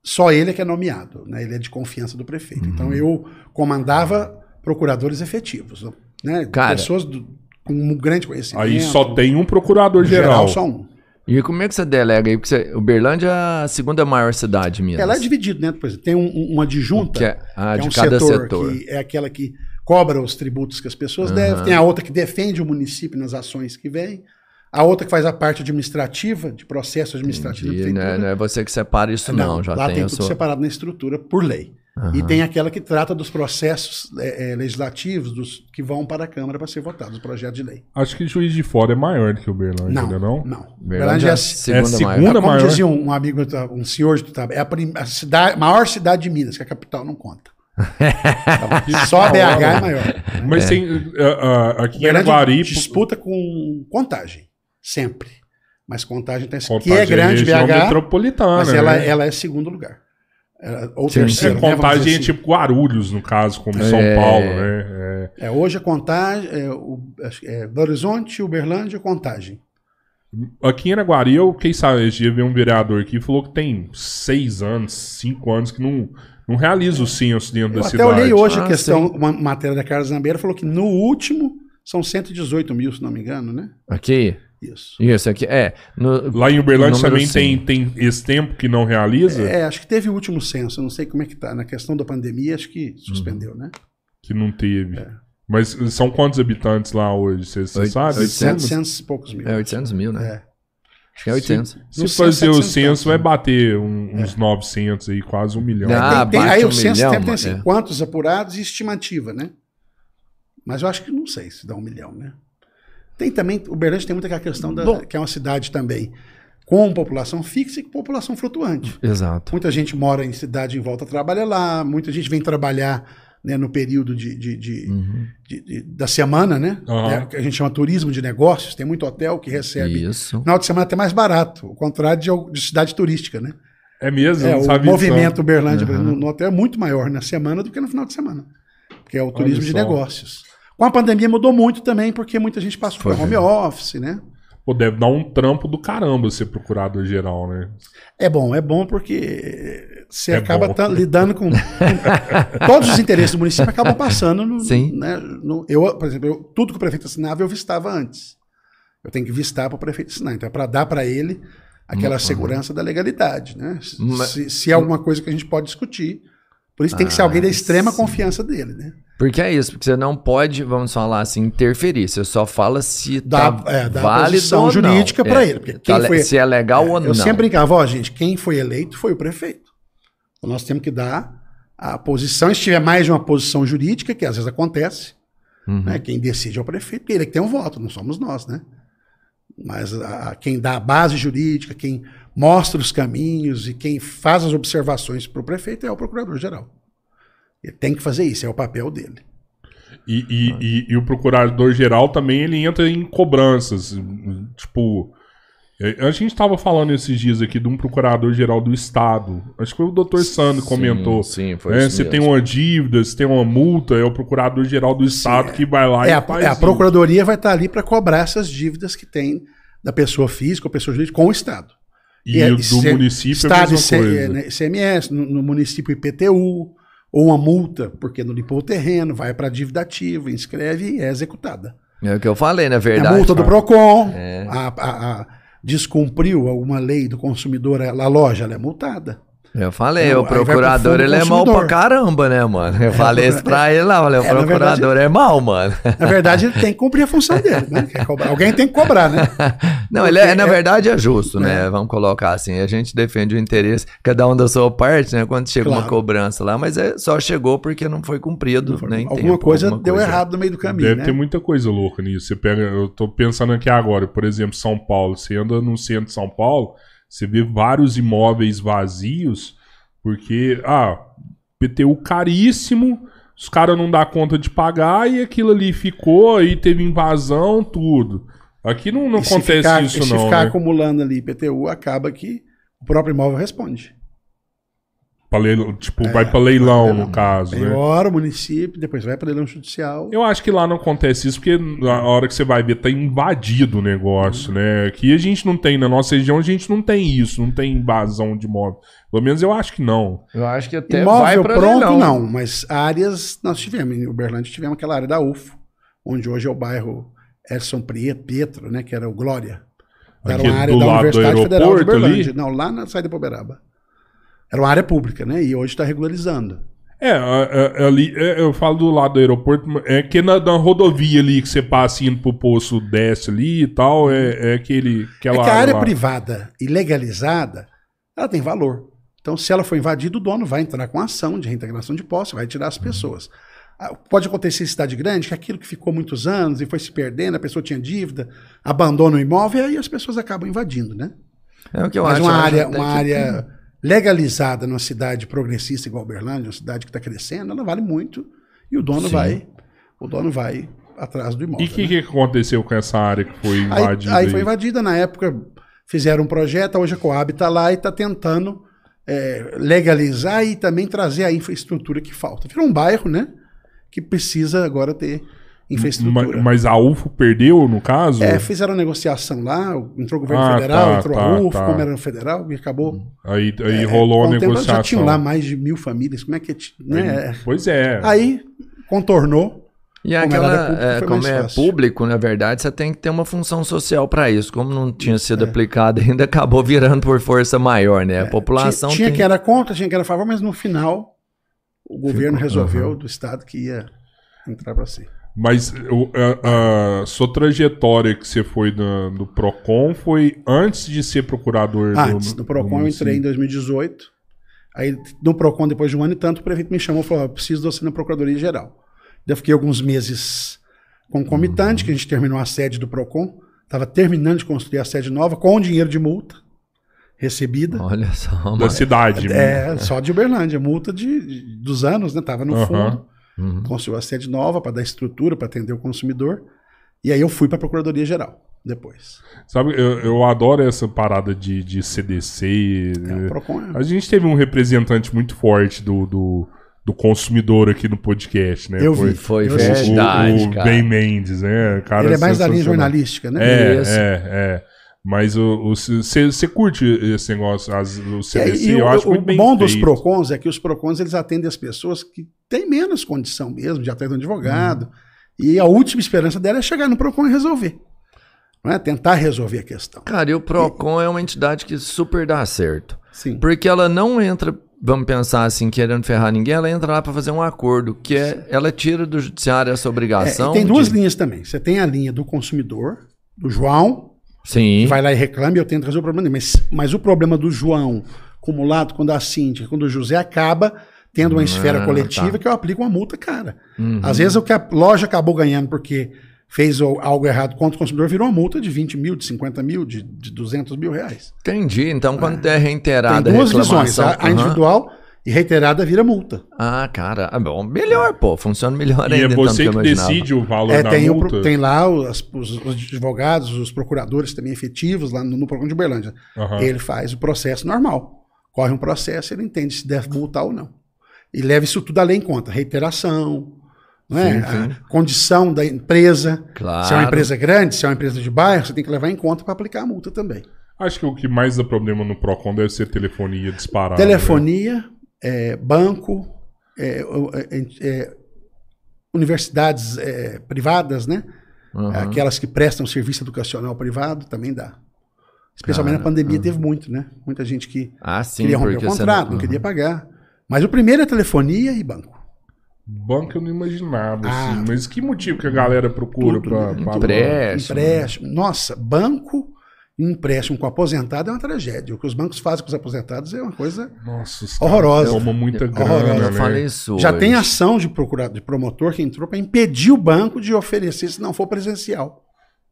C: só ele é que é nomeado. Né? Ele é de confiança do prefeito. Então, uhum. Então eu comandava procuradores efetivos. Né?
B: Cara,
C: Pessoas do, com um grande conhecimento.
A: Aí só tem um procurador geral. geral
C: só um.
B: E como é que você delega aí? Porque você, Uberlândia é a segunda maior cidade de Minas.
C: Ela é dividida, né? Por exemplo, tem um, uma adjunta,
B: que é, ah,
C: que
B: é
C: um
B: cada
C: setor,
B: setor,
C: que é aquela que cobra os tributos que as pessoas uhum. devem. Tem a outra que defende o município nas ações que vem. A outra que faz a parte administrativa, de processo administrativo.
B: Entendi, não, é, não é você que separa isso, não. não já
C: lá
B: tem,
C: tem tudo sua... separado na estrutura por lei. Uhum. E tem aquela que trata dos processos é, é, legislativos dos, que vão para a Câmara para ser votados, os projetos de lei.
A: Acho que Juiz de Fora é maior do que o Berlândia,
C: não?
A: Não,
C: não.
B: Berlândia é a segunda, é a segunda
C: maior.
B: Como
C: maior. dizia um, um, amigo, um senhor de é a, a cidade, maior cidade de Minas, que a capital não conta. Então, só a BH é maior.
A: Mas é. tem uh, uh, aqui em Araguari...
C: disputa com contagem. sempre. Mas Contagem tem que é grande
A: é
C: BH,
A: metropolitana,
C: mas ela, né? ela é segundo lugar.
A: Ou sim, terceiro. É, né, contagem é assim. tipo Guarulhos, no caso, como São é... Paulo, né?
C: É, é hoje a Contagem, é, o, é, Belo Horizonte, Uberlândia, Contagem.
A: Aqui em Araguari, eu, quem sabe, esse dia veio um vereador aqui e falou que tem seis anos, cinco anos que não, não realiza o censo dentro eu da cidade.
C: Eu até olhei hoje ah, a questão, sim. uma matéria da Carlos Zambeira falou que no último são 118 mil, se não me engano, né?
B: Aqui?
C: Isso.
B: Isso aqui, é.
A: No, Lá em Uberlândia também tem, tem esse tempo que não realiza?
C: É, acho que teve o último censo, não sei como é que tá. Na questão da pandemia, acho que suspendeu, uhum. né?
A: Que não teve. É. Mas são quantos habitantes lá hoje? Você, sabe?
C: 800, 800 e poucos mil.
B: É 800 mil, né? É. Acho que é 800.
A: Se, se fazer o censo, vai bater um, uns é. 900 aí, quase um milhão.
C: Ah, tem, tem, aí um o censo milhão, tem assim, é. quantos apurados e estimativa, né? Mas eu acho que não sei se dá um milhão, né? Tem também, o Uberlândia tem muita aquela questão da, Bom, que é uma cidade também com população fixa e com população flutuante.
B: Exato.
C: Muita gente mora em cidade em volta trabalha lá, muita gente vem trabalhar né, no período de, de, de, uhum. de, da semana, né? Uhum. né? Que a gente chama turismo de negócios. Tem muito hotel que recebe.
B: Isso. No
C: final de semana até mais barato, ao contrário de, de cidade turística, né?
A: É mesmo?
C: É, o movimento Uberlândia uhum. no, no, hotel é muito maior na semana do que no final de semana. Que é o turismo de negócios. Com a pandemia mudou muito também, porque muita gente passou para home office, né?
A: Pô, deve dar um trampo do caramba ser procurador geral, né?
C: É bom, é bom porque você é acaba lidando com, com, todos os interesses do município acabam passando no,
B: Sim.
C: Né, no, eu, por exemplo, eu, tudo que o prefeito assinava eu vistava antes. Eu tenho que vistar para o prefeito assinar. Então é para dar para ele aquela uhum. segurança da legalidade, né? Mas, se, se é alguma coisa que a gente pode discutir, por isso tem que ser alguém da ah, extrema sim. confiança dele, né?
B: Porque é isso, porque você não pode, vamos falar assim, interferir. Você só fala se dá, tá é, dá válido ou
C: jurídica para é, ele. Porque
B: quem tá, foi, se é legal é, ou não.
C: Eu sempre brincava, ó, gente, quem foi eleito foi o prefeito. Então nós temos que dar a posição, se tiver mais de uma posição jurídica, que às vezes acontece, uhum. né, quem decide é o prefeito, ele é que tem um voto, não somos nós, né? Mas a, a, quem dá a base jurídica, quem mostra os caminhos e quem faz as observações para o prefeito é o procurador-geral. Ele tem que fazer isso, é o papel dele.
A: E, e, ah. e, e o procurador-geral também ele entra em cobranças. Tipo, a gente estava falando esses dias aqui de um procurador-geral do Estado. Acho que foi o doutor Sandro que comentou.
B: Sim, foi é,
A: Se tem uma dívida, se tem uma multa, é o procurador-geral do Estado sim, que vai lá
C: é, e a, faz é, A procuradoria vai estar ali para cobrar essas dívidas que tem da pessoa física ou pessoa jurídica com o Estado.
A: E, e do C, município Estado é a mesma
C: coisa. Né, CMS, no, no município IPTU, ou uma multa, porque não limpou o terreno, vai para a dívida ativa, inscreve e é executada.
B: É o que eu falei, na verdade.
C: É a multa do PROCON, é. a, a, a, descumpriu alguma lei do consumidor, a loja ela é multada.
B: Eu falei, então, o procurador ele é mal pra caramba, né, mano? Eu é, falei isso pra ele lá, falei, o é, procurador verdade, é mal, mano.
C: Na verdade, ele tem que cumprir a função dele, né? Alguém tem que cobrar, né?
B: Não, Porque ele é, na é- verdade é justo, né? É. Vamos colocar assim, a gente defende o interesse, cada um da sua parte, né? Quando chega claro. uma cobrança lá, mas é, só chegou porque não foi cumprido, não foi. nem
C: alguma tempo, coisa alguma deu coisa. errado no meio do caminho,
A: Deve
C: né?
A: ter muita coisa louca nisso. Você pega, eu tô pensando aqui agora, por exemplo, São Paulo, você anda no centro de São Paulo, você vê vários imóveis vazios, porque, ah, PTU caríssimo, os caras não dá conta de pagar e aquilo ali ficou, aí teve invasão, tudo. Aqui não, não acontece ficar, isso, não. Se
C: ficar
A: né?
C: acumulando ali PTU, acaba que o próprio imóvel responde.
A: Leilão, tipo, é, vai para leilão, no caso.
C: Né? Priora o município, depois vai para leilão judicial.
A: Eu acho que lá não acontece isso, porque na hora que você vai ver, tá invadido o negócio, uhum. né? Aqui a gente não tem, na nossa região a gente não tem isso, não tem invasão de imóvel. Pelo menos eu acho que não.
B: Eu acho que até
C: Imóvel vai pronto, leilão. não, mas áreas nós tivemos. Em Uberlândia tivemos aquela área da UFO, onde hoje é o bairro Edson Pietro, né? Que era o Glória. Era
A: Aqui
C: uma área da Universidade Federal de Uberlândia. Ali? Não, lá na saída de Uberaba. Era uma área pública, né? E hoje está regularizando.
A: É, ali, é, eu falo do lado do aeroporto, é que na, na, rodovia ali que você passa indo pro poço desce ali e tal, é, é aquele.
C: é que a área lá. privada e legalizada, ela tem valor. Então, se ela for invadida, o dono vai entrar com ação de reintegração de posse, vai tirar as pessoas. Ah, pode acontecer em cidade grande, que aquilo que ficou muitos anos e foi se perdendo, a pessoa tinha dívida, abandona o imóvel e aí as pessoas acabam invadindo, né?
B: É o que eu
C: Mas
B: acho.
C: uma área, uma área legalizada numa cidade progressista igual Uberlândia, uma cidade que está crescendo, ela vale muito e o dono Sim. vai, o dono vai atrás do imóvel.
A: E o que, né? que aconteceu com essa área que foi invadida?
C: Aí, aí foi invadida, na época fizeram um projeto, hoje a Coab está lá e está tentando é, legalizar e também trazer a infraestrutura que falta. Virou um bairro, né? Que precisa agora ter infraestrutura.
A: Mas, mas a UFO perdeu, no caso?
C: É, fizeram negociação lá, entrou o governo ah, federal, tá, entrou tá, a UFO, tá. como era no federal, e acabou.
A: Aí, aí é, rolou a negociação. Já
C: tinham lá mais de mil famílias, como é que. Né?
A: Aí, pois é.
C: Aí contornou.
B: E como aquela, público, é, como é público, na verdade, você tem que ter uma função social para isso. Como não tinha sido é. aplicado ainda, acabou virando por força maior, né? A é, população.
C: Tinha, tinha tem... que era contra, tinha que era a favor, mas no final o governo Ficou, resolveu uhum. do Estado que ia entrar para si.
A: Mas a, a, sua trajetória que você foi no, no, PROCON foi antes de ser procurador
C: Antes, do, no PROCON eu entrei em 2018. Aí no PROCON, depois de um ano e tanto, o prefeito me chamou e falou: preciso de você na Procuradoria Geral. Eu fiquei alguns meses concomitante, uhum. que a gente terminou a sede do PROCON. Estava terminando de construir a sede nova com dinheiro de multa recebida.
B: Olha só.
A: Da cidade.
C: É, né? só de Uberlândia. Multa de, de, dos anos, né? Tava no uhum. fundo. Uhum. Construiu a sede nova para dar estrutura, para atender o consumidor. E aí eu fui para a Procuradoria-Geral depois.
A: Sabe, eu, eu adoro essa parada de, de CDC. É, Procon, é. A gente teve um representante muito forte do, do, do, consumidor aqui no podcast, né?
B: Eu foi, vi. Foi verdade,
A: o, o Ben Mendes, né?
C: Cara Ele é mais da linha jornalística, né?
A: É, Isso. é, é. Mas você curte esse negócio, as, o CDC, é, eu o, acho muito bem O bom feito.
C: dos PROCONs é que os PROCONs eles atendem as pessoas que têm menos condição mesmo de atender um advogado. Hum. E a última esperança dela é chegar no PROCON e resolver. Não é? Tentar resolver a questão.
B: Cara, e o PROCON e... é uma entidade que super dá certo.
C: Sim.
B: Porque ela não entra, vamos pensar assim, querendo ferrar ninguém, ela entra lá para fazer um acordo, que é, ela tira do judiciário essa obrigação.
C: É, tem duas de... linhas também. Você tem a linha do consumidor, do João,
B: Sim.
C: vai lá e reclama e eu tento resolver o problema. Mas, mas o problema do João, acumulado com o da Cíntia, com o José, acaba tendo uma ah, esfera coletiva tá. que eu aplico uma multa cara. Uhum. Às vezes o que a loja acabou ganhando porque fez algo errado contra o consumidor virou uma multa de 20 mil, de 50 mil, de, de 200 mil reais.
B: Entendi. Então, quando é, é reiterada
C: Tem duas visões. A, a individual e reiterada vira multa.
B: Ah, cara. Ah, bom, melhor, pô. Funciona melhor
A: e
B: ainda.
A: E é você que, que decide o valor é, da
C: tem
A: multa?
C: O, tem lá os, os, os, advogados, os procuradores também efetivos lá no, no programa de Uberlândia. Uhum. Ele faz o processo normal. Corre um processo, ele entende se deve multar ou não. E leva isso tudo além em conta. Reiteração, não é? Sim, sim. A condição da empresa. Claro. Se é uma empresa grande, se é uma empresa de bairro, você tem que levar em conta para aplicar a multa também.
A: Acho que o que mais dá problema no PROCON deve ser telefonia disparada.
C: Telefonia, né? É, banco, é, é, é universidades é, privadas, né? Uhum. Aquelas que prestam serviço educacional privado também dá. Especialmente Cara, na pandemia uhum. teve muito, né? Muita gente que
B: ah, sim,
C: queria romper o contrato, não, não queria pagar. Mas o primeiro é telefonia e banco.
A: Banco eu não imaginava, ah, assim. Mas que motivo que a galera procura para
C: empréstimo? Empréstimo. Nossa, banco empréstimo com aposentado é uma tragédia. O que os bancos fazem com os aposentados é uma coisa
A: Nossa,
C: horrorosa.
A: Toma muita grana,
B: né? falei isso
C: Já tem ação de procurado, de promotor que entrou para impedir o banco de oferecer se não for presencial.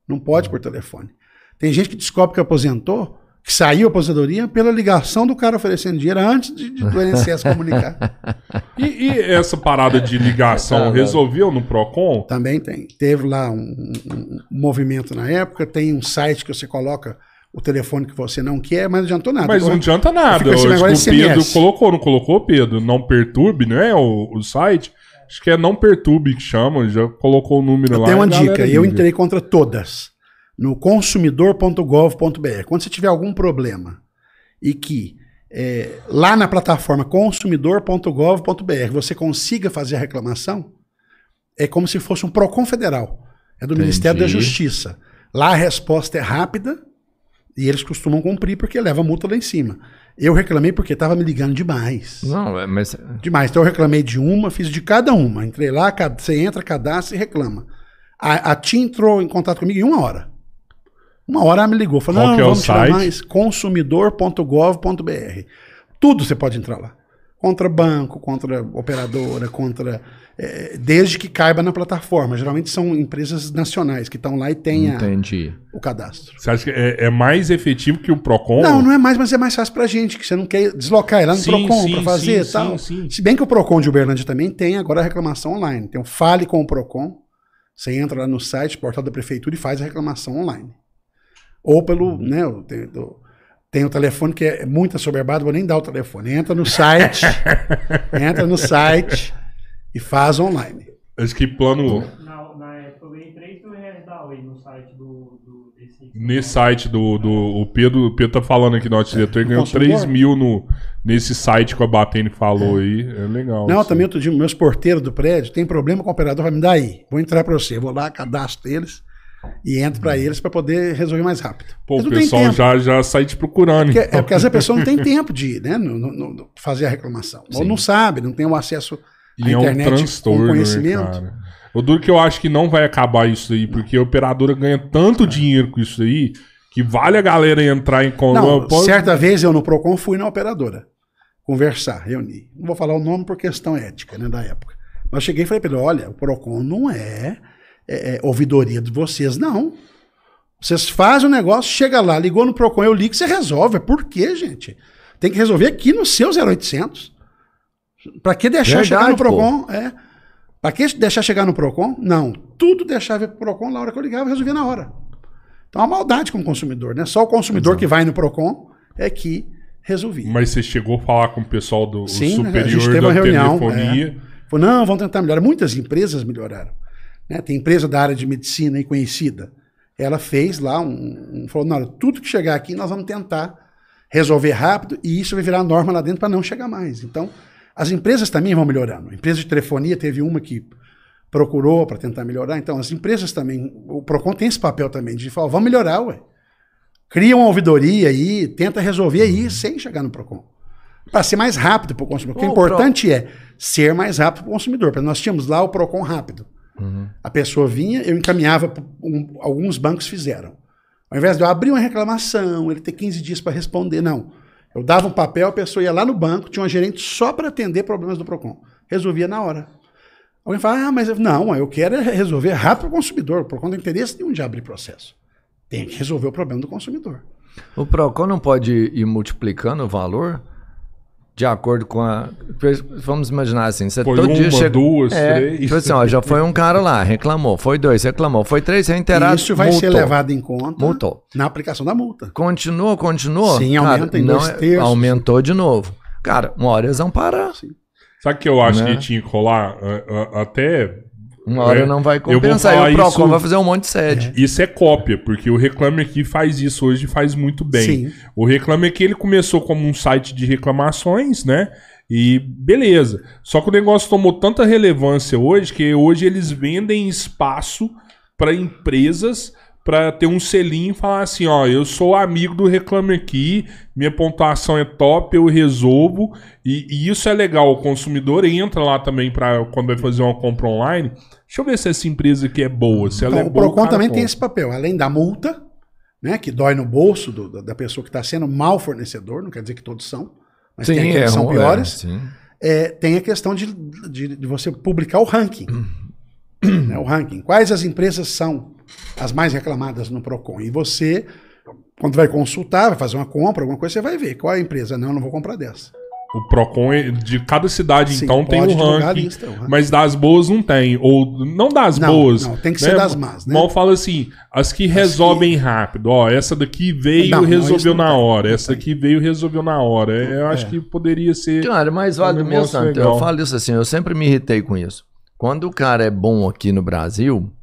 C: Não pode por telefone. Tem gente que descobre que aposentou, que saiu a aposentadoria pela ligação do cara oferecendo dinheiro antes de, de do INSS comunicar.
A: e, e, essa parada de ligação resolveu no Procon?
C: Também tem. Teve lá um, um, um, movimento na época, tem um site que você coloca o telefone que você não quer, mas não adiantou nada.
A: Mas não adianta nada. Assim, o Pedro colocou, não colocou, Pedro? Não perturbe, não é o, o site? Acho que é não perturbe que chama, já colocou o número
C: eu
A: lá.
C: Tem uma dica, eu entrei contra todas no consumidor.gov.br. Quando você tiver algum problema e que é, lá na plataforma consumidor.gov.br você consiga fazer a reclamação, é como se fosse um PROCON federal. É do Entendi. Ministério da Justiça. Lá a resposta é rápida e eles costumam cumprir porque leva multa lá em cima. Eu reclamei porque estava me ligando demais.
B: Não, é, mas.
C: Demais. Então eu reclamei de uma, fiz de cada uma. Entrei lá, você entra, cadastra e reclama. A, a TIM entrou em contato comigo em uma hora. Uma hora ela me ligou, falou, Qual não, é vamos tirar site? mais, consumidor.gov.br. Tudo você pode entrar lá. Contra banco, contra operadora, contra. É, desde que caiba na plataforma. Geralmente são empresas nacionais que estão lá e têm a, o cadastro.
A: Você acha que é, é, mais efetivo que o PROCON?
C: Não, não é mais, mas é mais fácil pra gente, que você não quer deslocar ela no sim, PROCON para fazer sim, tal. Sim, sim. Se bem que o PROCON de Uberlândia também tem agora a reclamação online. Tem o Fale com o PROCON Você entra lá no site, portal da prefeitura e faz a reclamação online. Ou pelo, né, tem, tem o telefone que é muito assoberbado, vou nem dar o telefone. Entra no site, entra no site e faz online.
A: Acho que plano no site do. do desse... Nesse site do, do. O Pedro, o Pedro tá falando aqui, nosso diretor, ele ganhou 3 mil no, nesse site que a Batene falou é. aí. É legal.
C: Não, assim. também outro dia, meus porteiros do prédio tem problema com o operador, vai me dar aí. Vou entrar para você. Vou lá, cadastro eles e entro para eles para poder resolver mais rápido.
A: Pô, o pessoal já, já sai te procurando.
C: É porque, então. é porque às vezes a pessoa não tem tempo de ir, né, no, no, no fazer a reclamação. Sim. Ou não sabe, não tem o acesso à e internet
A: é um transtorno, com né, conhecimento. Né, o duro que eu acho que não vai acabar isso aí, porque a operadora ganha tanto dinheiro com isso aí, que vale a galera entrar em...
C: Não, Pode... certa vez eu no PROCON fui na operadora conversar, reunir. Não vou falar o nome por questão ética, né, da época. Mas cheguei e falei para ele, olha, o PROCON não é, é, é, ouvidoria de vocês, não. Vocês fazem o negócio, chega lá, ligou no PROCON, eu ligo, você resolve. Por quê, gente? Tem que resolver aqui no seu 0800. Para que deixar Verdade, chegar no PROCON? Pô. É. Para que deixar chegar no PROCON? Não. Tudo deixava pro PROCON na hora que eu ligava, resolvia na hora. Então é uma maldade com o consumidor, né? Só o consumidor Exato. que vai no PROCON é que resolvia.
A: Mas você chegou a falar com o pessoal do Sim, superior a gente teve da uma reunião, telefonia?
C: É. Falou, não, vamos tentar melhorar. Muitas empresas melhoraram. Né? Tem empresa da área de medicina aí conhecida. Ela fez lá um, um falou, não, tudo que chegar aqui nós vamos tentar resolver rápido e isso vai virar norma lá dentro para não chegar mais. Então, as empresas também vão melhorando. A empresa de telefonia teve uma que procurou para tentar melhorar. Então, as empresas também, o Procon tem esse papel também de falar, vamos melhorar, ué. Cria uma ouvidoria aí, tenta resolver aí sem chegar no Procon. Para ser mais rápido para o consumidor. O que é importante é ser mais rápido para o consumidor. Nós tínhamos lá o Procon rápido. Uhum. A pessoa vinha, eu encaminhava, um, alguns bancos fizeram. Ao invés de eu abrir uma reclamação, ele ter 15 dias para responder, não. Eu dava um papel, a pessoa ia lá no banco, tinha uma gerente só para atender problemas do PROCON. Resolvia na hora. Alguém fala, ah, mas não, eu quero é resolver rápido o consumidor. O PROCON tem interesse nenhum de abrir processo. Tem que resolver o problema do consumidor.
B: O PROCON não pode ir multiplicando o valor? De acordo com a. Vamos imaginar assim, você
A: foi
B: todo
A: uma,
B: dia chega.
A: duas, é, três.
B: Tipo assim, ó, já foi um cara lá, reclamou. Foi dois, reclamou. Foi três, interage.
C: Isso vai multou. ser levado em conta
B: multou.
C: na aplicação da multa.
B: Continuou, continuou.
C: Sim, aumenta cara, em dois é, terços.
B: Aumentou de novo. Cara, uma hora eles vão parar. Sim.
A: Sabe que eu acho né? que tinha que rolar? Até
B: uma hora é, não vai compensar. E o Procon isso, vai fazer um monte de sede.
A: É. Isso é cópia, porque o Reclame Aqui faz isso hoje e faz muito bem. Sim. O Reclame Aqui ele começou como um site de reclamações, né? E beleza. Só que o negócio tomou tanta relevância hoje que hoje eles vendem espaço para empresas para ter um selinho e falar assim, ó, eu sou amigo do Reclame Aqui, minha pontuação é top, eu resolvo, e, e isso é legal, o consumidor entra lá também para quando vai fazer uma compra online, deixa eu ver se essa empresa aqui é boa, se ela então, é boa.
C: O Procon também compra. tem esse papel, além da multa, né, que dói no bolso do, da pessoa que está sendo mal fornecedor, não quer dizer que todos são, mas sim, tem é, são piores. É, é, tem a questão de, de, de, você publicar o ranking. né, o ranking. Quais as empresas são as mais reclamadas no PROCON? E você, quando vai consultar, vai fazer uma compra, alguma coisa, você vai ver qual é a empresa. Não, eu não vou comprar dessa.
A: O Procon é de cada cidade, Sim, então, tem um ranking, lista, ranking, Mas das boas não tem. Ou não das não, boas. Não,
C: tem que né? ser das más, né?
A: Mal fala assim, as que as resolvem que... rápido. Ó, essa daqui veio e resolveu na hora. Essa daqui veio e resolveu na hora. Eu acho é. que poderia ser.
B: Cara, mas vale um mesmo, Santo. Eu falo isso assim, eu sempre me irritei com isso. Quando o cara é bom aqui no Brasil,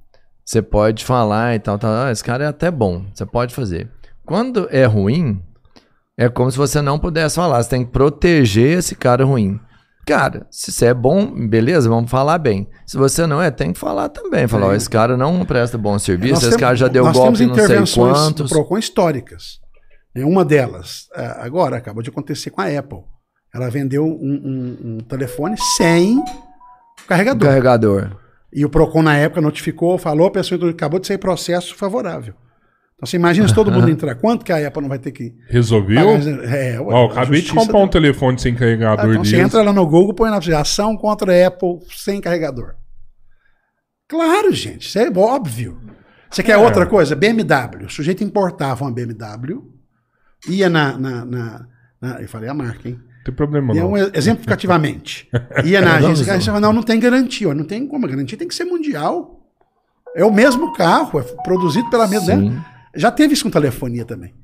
B: você pode falar e tal, tal. Ah, esse cara é até bom. Você pode fazer. Quando é ruim, é como se você não pudesse falar. Você tem que proteger esse cara ruim. Cara, se você é bom, beleza, vamos falar bem. Se você não é, tem que falar também. Falar, ó, esse cara não presta bom serviço, esse temos, cara já deu golpe não sei quantos.
C: Procon históricas. Uma delas, é, agora, acabou de acontecer com a Apple. Ela vendeu um, um, um telefone sem carregador.
B: Carregador.
C: E o Procon, na época, notificou, falou, a pessoa acabou de sair processo favorável. Então você imagina se todo mundo entrar. Quanto que a Apple não vai ter que.
A: Resolveu? É, ué, Ó, acabei de comprar um telefone sem carregador. Ah, então
C: você entra lá no Google, põe na ação contra a Apple sem carregador. Claro, gente, isso é óbvio. Você quer é. outra coisa? BMW. O sujeito importava uma BMW, ia na. na, na, na eu falei a marca, hein?
A: Não tem problema,
C: não. É um exemplificativamente. ia na agência, gente falava, não, não tem garantia. Não tem como. A garantia tem que ser mundial. É o mesmo carro, é produzido pela mesma. Né? Já teve isso com telefonia também.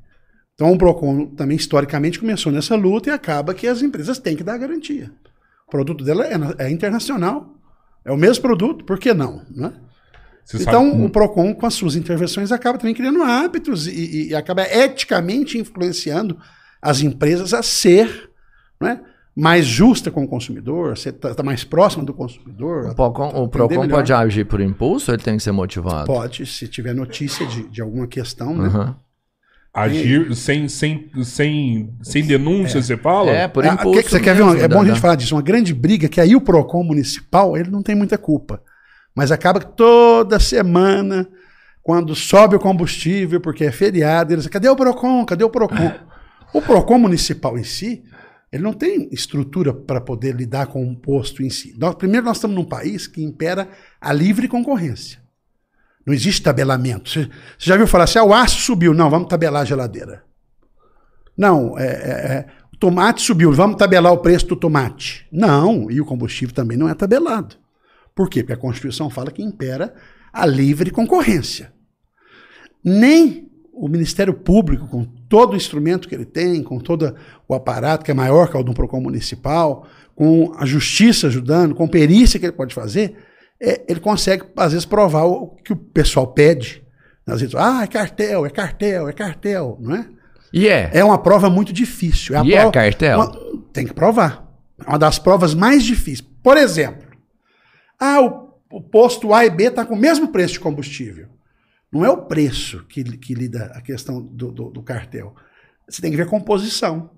C: Então o Procon também historicamente começou nessa luta e acaba que as empresas têm que dar garantia. O produto dela é, é internacional, é o mesmo produto, por que não? Né? então sabe... o Procon com as suas intervenções acaba também criando hábitos e, e acaba eticamente influenciando as empresas a ser, né? mais justa com o consumidor, você está tá mais próximo do consumidor.
B: O Procon, o Procon pode agir por impulso ou ele tem que ser motivado?
C: Pode, se tiver notícia de, de alguma questão, né? Uhum.
A: Agir sem, sem, sem, sem denúncia, é. você fala?
B: É, por impulso.
C: É, que, você quer ver uma, é bom a gente falar disso. Uma grande briga que aí o PROCON municipal, ele não tem muita culpa. Mas acaba que toda semana, quando sobe o combustível, porque é feriado, eles cadê o PROCON? Cadê o PROCON? O PROCON municipal em si, ele não tem estrutura para poder lidar com o posto em si. Nós, primeiro, nós estamos num país que impera a livre concorrência. Não existe tabelamento. Você, você já viu falar assim, ah, o aço subiu. Não, vamos tabelar a geladeira. Não, é, é, é, o tomate subiu, vamos tabelar o preço do tomate. Não, e o combustível também não é tabelado. Por quê? Porque a Constituição fala que impera a livre concorrência. Nem o Ministério Público, com todo o instrumento que ele tem, com todo o aparato que é maior que o do PROCON municipal, com a justiça ajudando, com perícia que ele pode fazer, é, ele consegue, às vezes, provar o que o pessoal pede. Às vezes, ah, é cartel, é cartel, é cartel, não é?
B: E é?
C: É uma prova muito difícil.
B: É e
C: prova,
B: é cartel?
C: Uma, tem que provar. É uma das provas mais difíceis. Por exemplo, ah, o, o posto A e B está com o mesmo preço de combustível. Não é o preço que, que lida a questão do, do, do cartel. Você tem que ver a composição.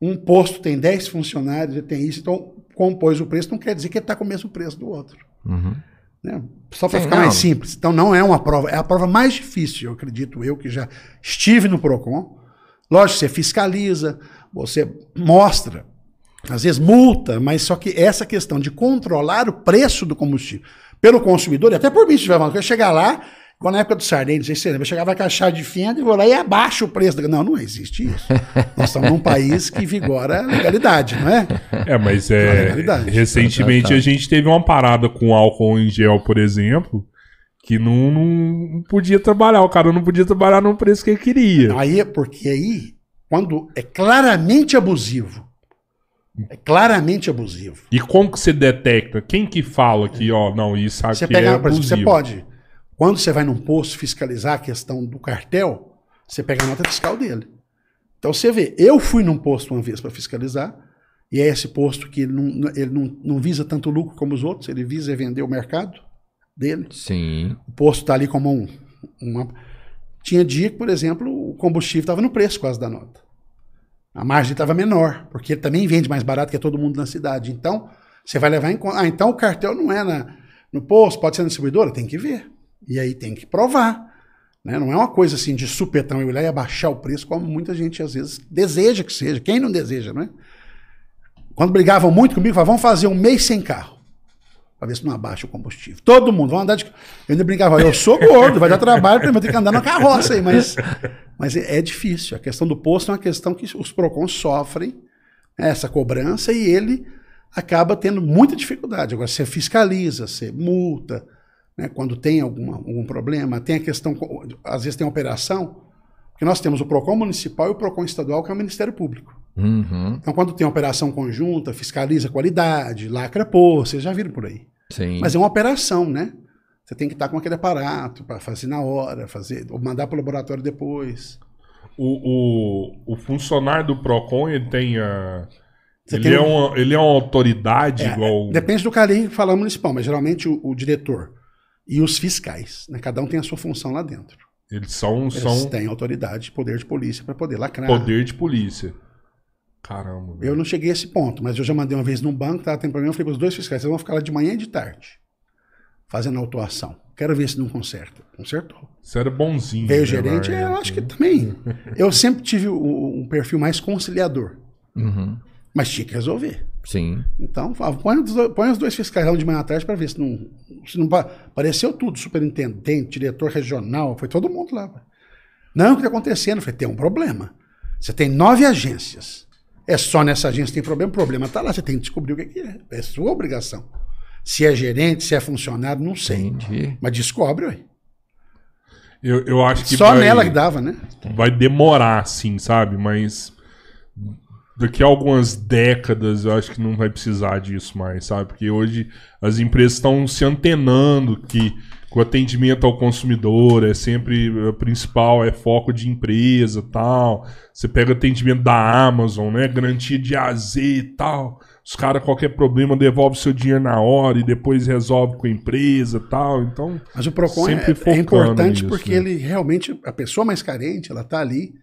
C: Um posto tem 10 funcionários, tem isso, então compôs o preço, não quer dizer que ele está com o mesmo preço do outro. Uhum. Né? Só para ficar não. mais simples. Então não é uma prova, é a prova mais difícil, eu acredito eu, que já estive no PROCON. Lógico, você fiscaliza, você mostra, às vezes multa, mas só que essa questão de controlar o preço do combustível pelo consumidor, e até por mim, se tiver uma chegar lá, quando na época do Sarney, não sei se você lembra, chegava com a chave de fenda e vou lá e abaixa o preço. Não, não existe isso. Nós estamos num país que vigora a legalidade, não é?
A: É, mas é. Recentemente a gente teve uma parada com álcool em gel, por exemplo, que não, não podia trabalhar. O cara não podia trabalhar no preço que ele queria.
C: Aí é porque aí, quando é claramente abusivo, é claramente abusivo.
A: E como que você detecta? Quem que fala que, ó, não, isso aqui
C: você pega, é abusivo? Você pode quando você vai num posto fiscalizar a questão do cartel, você pega a nota fiscal dele. Então você vê, eu fui num posto uma vez para fiscalizar, e é esse posto que ele, não, ele não, não visa tanto lucro como os outros, ele visa vender o mercado dele.
B: Sim.
C: O posto está ali como um. Uma... Tinha dia que, por exemplo, o combustível estava no preço quase da nota. A margem estava menor, porque ele também vende mais barato que todo mundo na cidade. Então, você vai levar em conta. Ah, então o cartel não é na, no posto, pode ser na distribuidora? Tem que ver. E aí tem que provar. Né? Não é uma coisa assim de supetão ir lá e abaixar o preço, como muita gente às vezes deseja que seja. Quem não deseja, né? Quando brigavam muito comigo, falavam, vamos fazer um mês sem carro. Para ver se não abaixa o combustível. Todo mundo, vamos andar de. Eu ainda brincava, eu sou gordo, vai dar trabalho eu ter que andar na carroça aí, mas, mas é, é difícil. A questão do posto é uma questão que os PROCONs sofrem né, essa cobrança e ele acaba tendo muita dificuldade. Agora, você fiscaliza, você multa, né, quando tem alguma, algum problema, tem a questão, às vezes tem operação, porque nós temos o PROCON municipal e o PROCON estadual, que é o Ministério Público. Uhum. Então, quando tem operação conjunta, fiscaliza a qualidade, lacra pô, vocês já viram por aí.
B: Sim.
C: Mas é uma operação, né? Você tem que estar com aquele aparato para fazer na hora, fazer, ou mandar para o laboratório depois.
A: O, o, o funcionário do PROCON, ele tem a. Ele, tem... É uma, ele é uma autoridade é, igual.
C: Depende do cara que fala municipal, mas geralmente o, o diretor e os fiscais. Né? Cada um tem a sua função lá dentro.
A: Eles são. Eles
C: são... têm autoridade, poder de polícia para poder lacrar.
A: Poder de polícia. Caramba.
C: Velho. Eu não cheguei a esse ponto, mas eu já mandei uma vez num banco, tava tem problema, eu falei para os dois fiscais, vocês vão ficar lá de manhã e de tarde, fazendo autuação. Quero ver se não conserta. Consertou.
A: Você era bonzinho.
C: Veio o né, gerente, eu acho que também. eu sempre tive um perfil mais conciliador. Uhum. Mas tinha que resolver.
B: Sim.
C: Então, põe os, dois, põe os dois fiscais lá de manhã atrás para ver se não, se não. Apareceu tudo, superintendente, diretor regional, foi todo mundo lá. Não, o que está acontecendo? Eu falei, tem um problema. Você tem nove agências. É só nessa agência que tem problema, o problema está lá, você tem que descobrir o que é. É sua obrigação. Se é gerente, se é funcionário, não sei. Entendi. Mas descobre, ué.
A: Eu, eu acho que.
C: Só vai, nela que dava, né?
A: Vai demorar, sim, sabe? Mas daqui a algumas décadas eu acho que não vai precisar disso mais, sabe? Porque hoje as empresas estão se antenando que o atendimento ao consumidor é sempre o principal, é foco de empresa tal. Você pega atendimento da Amazon, né? Garantia de AZ e tal. Os caras, qualquer problema, devolve seu dinheiro na hora e depois resolve com a empresa tal. Então.
C: Mas o PROCON é, é, importante nisso, porque né? ele realmente, a pessoa mais carente, ela tá ali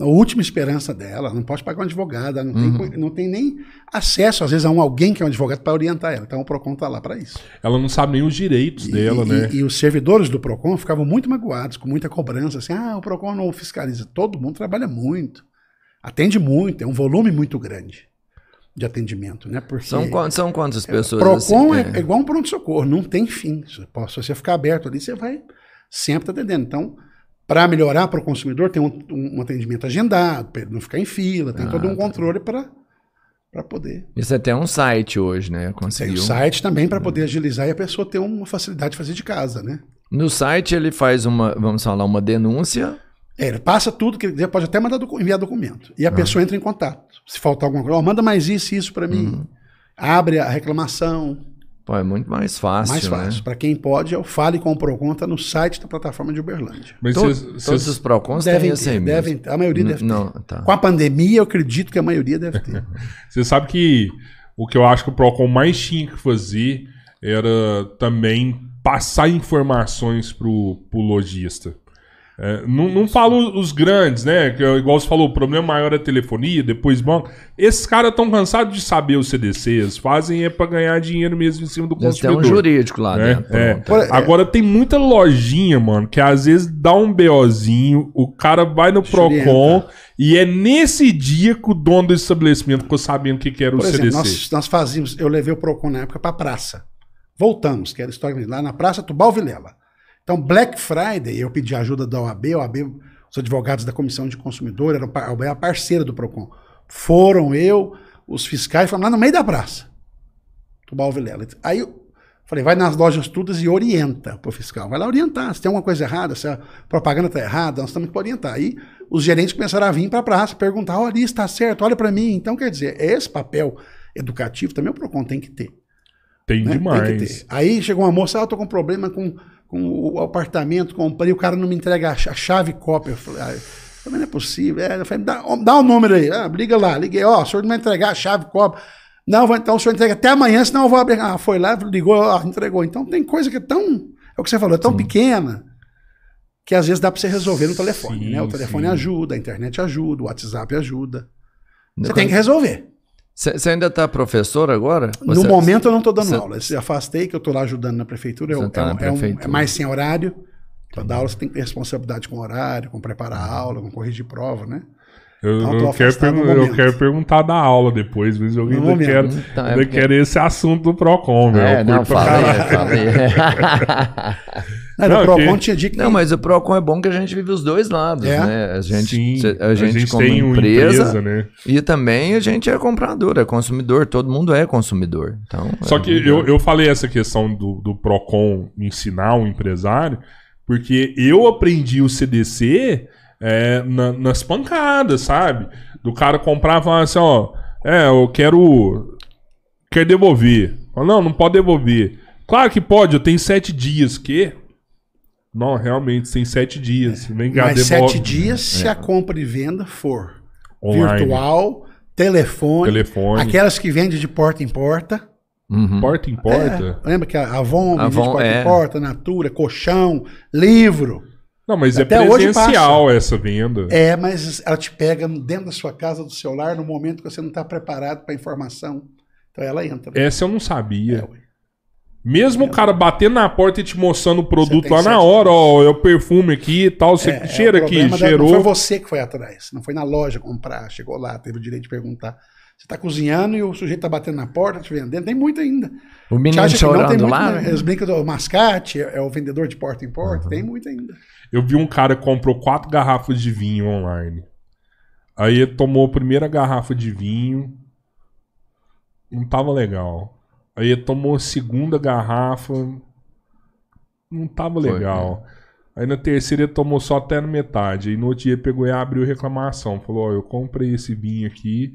C: a última esperança dela, não pode pagar um advogado, não, uhum. tem, não tem nem acesso, às vezes, a um, alguém que é um advogado para orientar ela. Então o PROCON está lá para isso.
A: Ela não sabe nem os direitos
C: e,
A: dela,
C: e,
A: né?
C: E, e, os servidores do PROCON ficavam muito magoados, com muita cobrança, assim, ah, o PROCON não fiscaliza. Todo mundo trabalha muito, atende muito, é um volume muito grande de atendimento, né?
B: Porque são, são quantas pessoas?
C: PROCON assim, é, é, igual um pronto-socorro, não tem fim. Se você ficar aberto ali, você vai sempre atendendo. Então para melhorar para o consumidor, tem um, um, atendimento agendado, para ele não ficar em fila, tem ah, todo um tá. controle para para poder.
B: Isso é até um site hoje, né?
C: Conseguiu. Tem um site também para poder agilizar e a pessoa ter uma facilidade de fazer de casa, né?
B: No site ele faz uma, vamos falar, uma denúncia.
C: É, ele passa tudo, que ele pode até mandar enviar documento. E a ah. pessoa entra em contato. Se faltar alguma coisa, oh, manda mais isso e isso para mim. Uhum. Abre a reclamação.
B: Pô, é muito mais fácil. Mais fácil.
C: Né? Para quem pode, eu fale com o Procon, tá no site da plataforma de Uberlândia.
B: Mas cês... Todos os Procons devem ter,
C: devem. A maioria deve não, ter. Tá. Com a pandemia, eu acredito que a maioria deve ter.
A: Você sabe que o que eu acho que o Procon mais tinha que fazer era também passar informações pro, pro lojista. É, não, não falo os grandes, né? Que, igual você falou, o problema maior é a telefonia, depois banco. Esses caras estão cansados de saber os CDCs, fazem é para ganhar dinheiro mesmo em cima do consumidor.
B: Tem um jurídico lá
A: né? dentro. É. é. Agora tem muita lojinha, mano, que às vezes dá um BOzinho, o cara vai no Procon e é nesse dia que o dono do estabelecimento ficou sabendo o que, que era Por o exemplo, CDC.
C: Nós, nós fazíamos, eu levei o Procon na época para praça. Voltamos, que era história lá na Praça Tubal Vilela. Então, Black Friday, eu pedi ajuda da OAB, a OAB, os advogados da Comissão de Consumidor, eram a OAB é a parceira do PROCON. Foram eu, os fiscais, fomos lá no meio da praça. Tubal Vilela. Aí eu falei, vai nas lojas todas e orienta pro fiscal. Vai lá orientar. Se tem alguma coisa errada, se a propaganda tá errada, nós temos que orientar. Aí os gerentes começaram a vir para a praça, perguntar, olha, isso está certo, olha para mim. Então, quer dizer, esse papel educativo também o PROCON tem que ter.
A: Tem né? demais. Tem que ter.
C: Aí chegou uma moça, ah, eu tô com problema com com o apartamento, comprei, o cara não me entrega a chave cópia. Eu falei, ah, também não é possível. É, eu falei, dá, dá o um número aí. Ah, liga lá, liguei, ó, o senhor não vai entregar a chave cópia. Não, então o senhor entrega até amanhã, senão eu vou abrir. Ah, foi lá, ligou, ó, entregou. Então tem coisa que é tão. É o que você falou, é tão sim. pequena que às vezes dá para você resolver no telefone, sim, né? O telefone sim. ajuda, a internet ajuda, o WhatsApp ajuda. Você tem que resolver.
B: Você ainda está professor agora?
C: No cê, momento eu não estou dando cê, aula. Eu afastei, que eu estou lá ajudando na prefeitura. Eu, tá é, na prefeitura. É, um, é, mais sem horário. Para dar aula você tem responsabilidade com horário, com preparar a aula, com corrigir prova, né?
A: Eu, então, eu, quero eu, quero perguntar da aula depois, mas eu ainda, quero, então, é ainda porque... quero esse assunto do PROCON, meu.
B: É, não, falei, falei.
C: Não, não, o Procon tinha
B: que... Não, mas o Procon é bom que a gente vive os dois lados, é. né? A gente, Sim, a gente, a gente como empresa, empresa né? e também a gente é comprador, é consumidor, todo mundo é consumidor. Então,
A: Só é que eu, eu falei essa questão do, do Procon ensinar um empresário, porque eu aprendi o CDC é, na, nas pancadas, sabe? Do cara comprava assim, ó, é, eu quero. Quer devolver. Não, não pode devolver. Claro que pode, eu tenho sete dias, que não, realmente, tem sete dias.
C: Vem cá, Mas sete dias se é. a compra e venda for Online. virtual, telefone, telefone, aquelas que vendem de porta em porta.
A: Uhum. Porta em porta?
C: É, lembra que a Avon, Avon de porta é. em porta, Natura, colchão, livro.
A: Não, mas é Até é presencial essa venda.
C: É, mas ela te pega dentro da sua casa, do celular, no momento que você não está preparado para informação. Então ela entra.
A: Essa eu não sabia. É, mesmo o cara batendo na porta e te mostrando o produto lá na hora, ó, é o perfume aqui e tal, você é, cheira é aqui, cheirou.
C: Não foi você que foi atrás, não foi na loja comprar, chegou lá, teve o direito de perguntar. Você está cozinhando e o sujeito está batendo na porta, te vendendo, tem muito ainda.
B: O menino chorando muito, lá? Né?
C: Eles brincam do mascate, é, é, o vendedor de porta em porta, uhum. tem muito ainda.
A: Eu vi um cara que comprou quatro garrafas de vinho online. Aí ele tomou a primeira garrafa de vinho, não tava legal. Aí ele tomou a segunda garrafa. Não tava legal. Foi, né? Aí na terceira ele tomou só até na metade. Aí no outro dia pegou e abriu reclamação. Falou: Ó, eu comprei esse vinho aqui.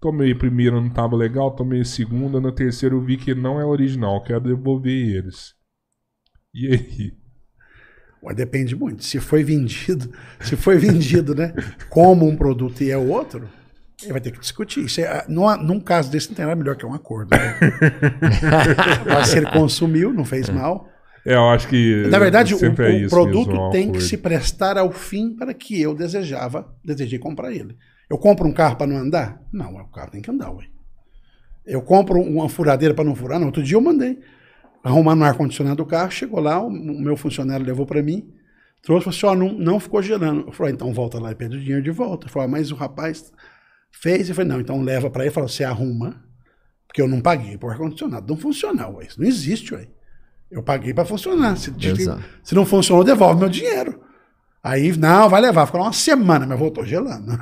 A: Tomei primeiro, não tava legal. Tomei segunda. Na terceira eu vi que não é original. Quero devolver eles. E aí?
C: Depende muito. Se foi vendido, se foi vendido, né? Como um produto e é outro, ele vai ter que discutir. Isso é, num, num caso desse não tem nada melhor que um acordo. Né? se ele consumiu, não fez mal.
A: É, eu acho que.
C: Na verdade, o, é o produto mesmo, tem que se prestar ao fim para que eu desejava, desejei comprar ele. Eu compro um carro para não andar? Não, o carro tem que andar, ué. Eu compro uma furadeira para não furar? Não. Outro dia eu mandei arrumar no ar-condicionado do carro, chegou lá, o meu funcionário levou para mim, trouxe e falou assim: ó, não, não ficou gerando. Eu falei: ah, então volta lá e pede o dinheiro de volta. Eu falei: ah, mas o rapaz fez. Eu falei: não, então leva para ele. Falou: você arruma, porque eu não paguei por ar-condicionado. Não funciona, ué. Isso não existe, ué. Eu paguei para funcionar. Se, se, não funcionou, devolve meu dinheiro. Aí, não, vai levar. Ficou uma semana, mas voltou gelando.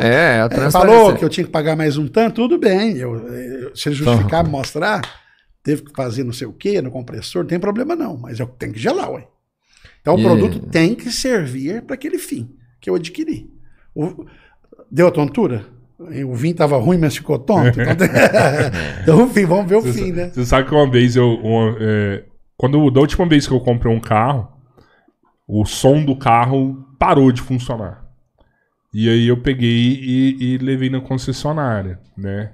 B: É, a
C: transparência. Falou que eu tinha que pagar mais um tanto, tudo bem. Eu, eu se ele justificar, uhum. mostrar, teve que fazer não sei o quê no compressor, não tem problema não, mas eu tenho que gelar, ué. Então o produto tem que servir para aquele fim que eu adquiri. O, deu a tontura? O vinho estava ruim, mas ficou tonto. Então, então fim, vamos ver o
A: você,
C: fim, né?
A: Você sabe que uma vez eu. Uma, é, quando, da última vez que eu comprei um carro, o som do carro parou de funcionar. E aí eu peguei e, e levei na concessionária, né?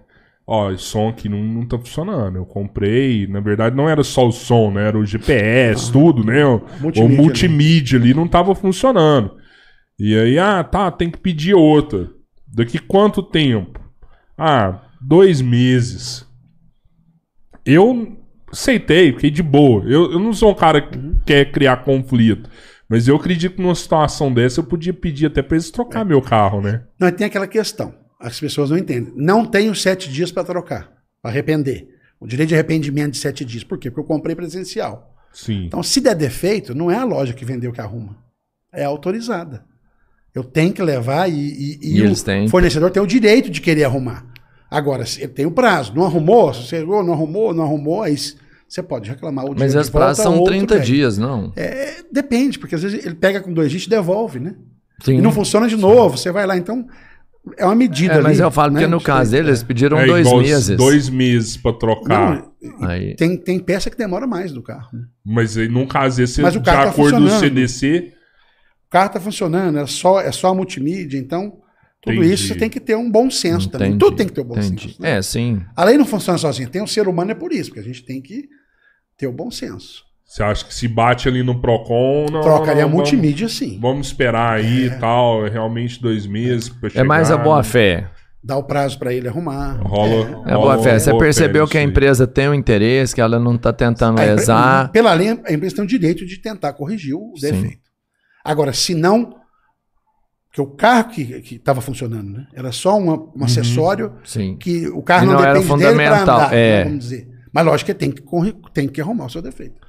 A: ó, esse som aqui não, não tá funcionando. Eu comprei, na verdade não era só o som, né? Era o GPS, ah, tudo, né? O multimídia, o multimídia ali. ali não tava funcionando. E aí, ah, tá, tem que pedir outra. Daqui quanto tempo? Ah, dois meses. Eu aceitei, fiquei de boa. Eu, eu não sou um cara que uhum. quer criar conflito. Mas eu acredito que numa situação dessa eu podia pedir até pra eles trocar é. meu carro, né?
C: Não, tem aquela questão as pessoas não entendem. Não tenho sete dias para trocar, para arrepender. O direito de arrependimento de sete dias. Por quê? Porque eu comprei presencial.
A: Sim.
C: Então, se der defeito, não é a loja que vendeu que arruma. É autorizada. Eu tenho que levar e, e, e,
B: e o têm.
C: fornecedor tem o direito de querer arrumar. Agora, ele tem o prazo. Não arrumou, você não arrumou, não arrumou, aí você pode reclamar o
B: Mas as prazos são 30 dias, não?
C: É, depende, porque às vezes ele pega com dois dias e devolve, né?
B: Sim.
C: E não funciona de novo, Sim. você vai lá. Então, é uma medida. É,
B: mas ali, eu falo né? que no caso dele, eles pediram é dois meses.
A: Dois meses para trocar.
C: Não, aí. Tem, tem peça que demora mais no carro. Né?
A: Mas aí, num caso esse, mas o carro de tá acordo do CDC.
C: O carro está funcionando, é só, é só a multimídia, então. Tudo Entendi. isso você tem que ter um bom senso Entendi. também. Tudo tem que ter um bom Entendi. senso.
B: Né? É, sim.
C: A lei não funciona sozinha. Tem um ser humano, é por isso, porque a gente tem que ter o bom senso.
A: Você acha que se bate ali no Procon. Não,
C: Trocaria
A: não,
C: multimídia, sim.
A: Vamos esperar aí e é. tal, é realmente dois meses.
B: É mais a boa fé.
C: Dá o prazo para ele arrumar.
A: Rola.
B: É, é a boa fé. Você percebeu que a empresa tem um interesse, que ela não está tentando lesar.
C: Pela lei, a empresa tem o direito de tentar corrigir o sim. defeito. Agora, se não. Porque o carro que estava funcionando, né? Era só uma, um uhum. acessório
B: sim.
C: que o carro não, não depende era fundamental. dele para andar, é. vamos dizer. Mas lógico que tem que, tem que arrumar o seu defeito.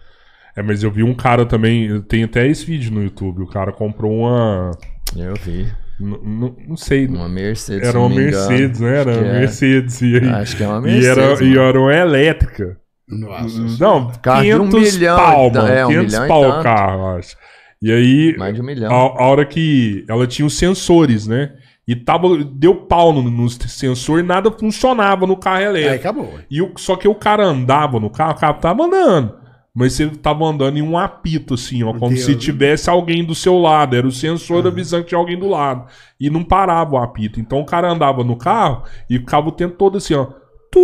A: É, mas eu vi um cara também. Tem até esse vídeo no YouTube. O cara comprou uma.
B: Eu vi.
A: N não sei.
B: Uma Mercedes.
A: Era uma Mercedes, né? Era uma é. Mercedes. E aí,
B: Acho que é uma Mercedes.
A: E era, e era uma elétrica.
C: Nossa.
A: Não, carro 500 um milhão, pau, mano. É, um 500 milhão pau o carro, acho. E aí.
B: Mais de um milhão.
A: A, a, hora que ela tinha os sensores, né? E tava, deu pau no, no sensor e nada funcionava no carro elétrico. Aí
C: acabou.
A: E o, só que o cara andava no carro, o carro tava andando. Mas você tava andando em um apito, assim, ó, como Deus. se tivesse alguém do seu lado. Era o sensor uhum. avisando que tinha alguém do lado. E não parava o apito. Então o cara andava no carro e ficava o tempo todo assim, ó. Tu...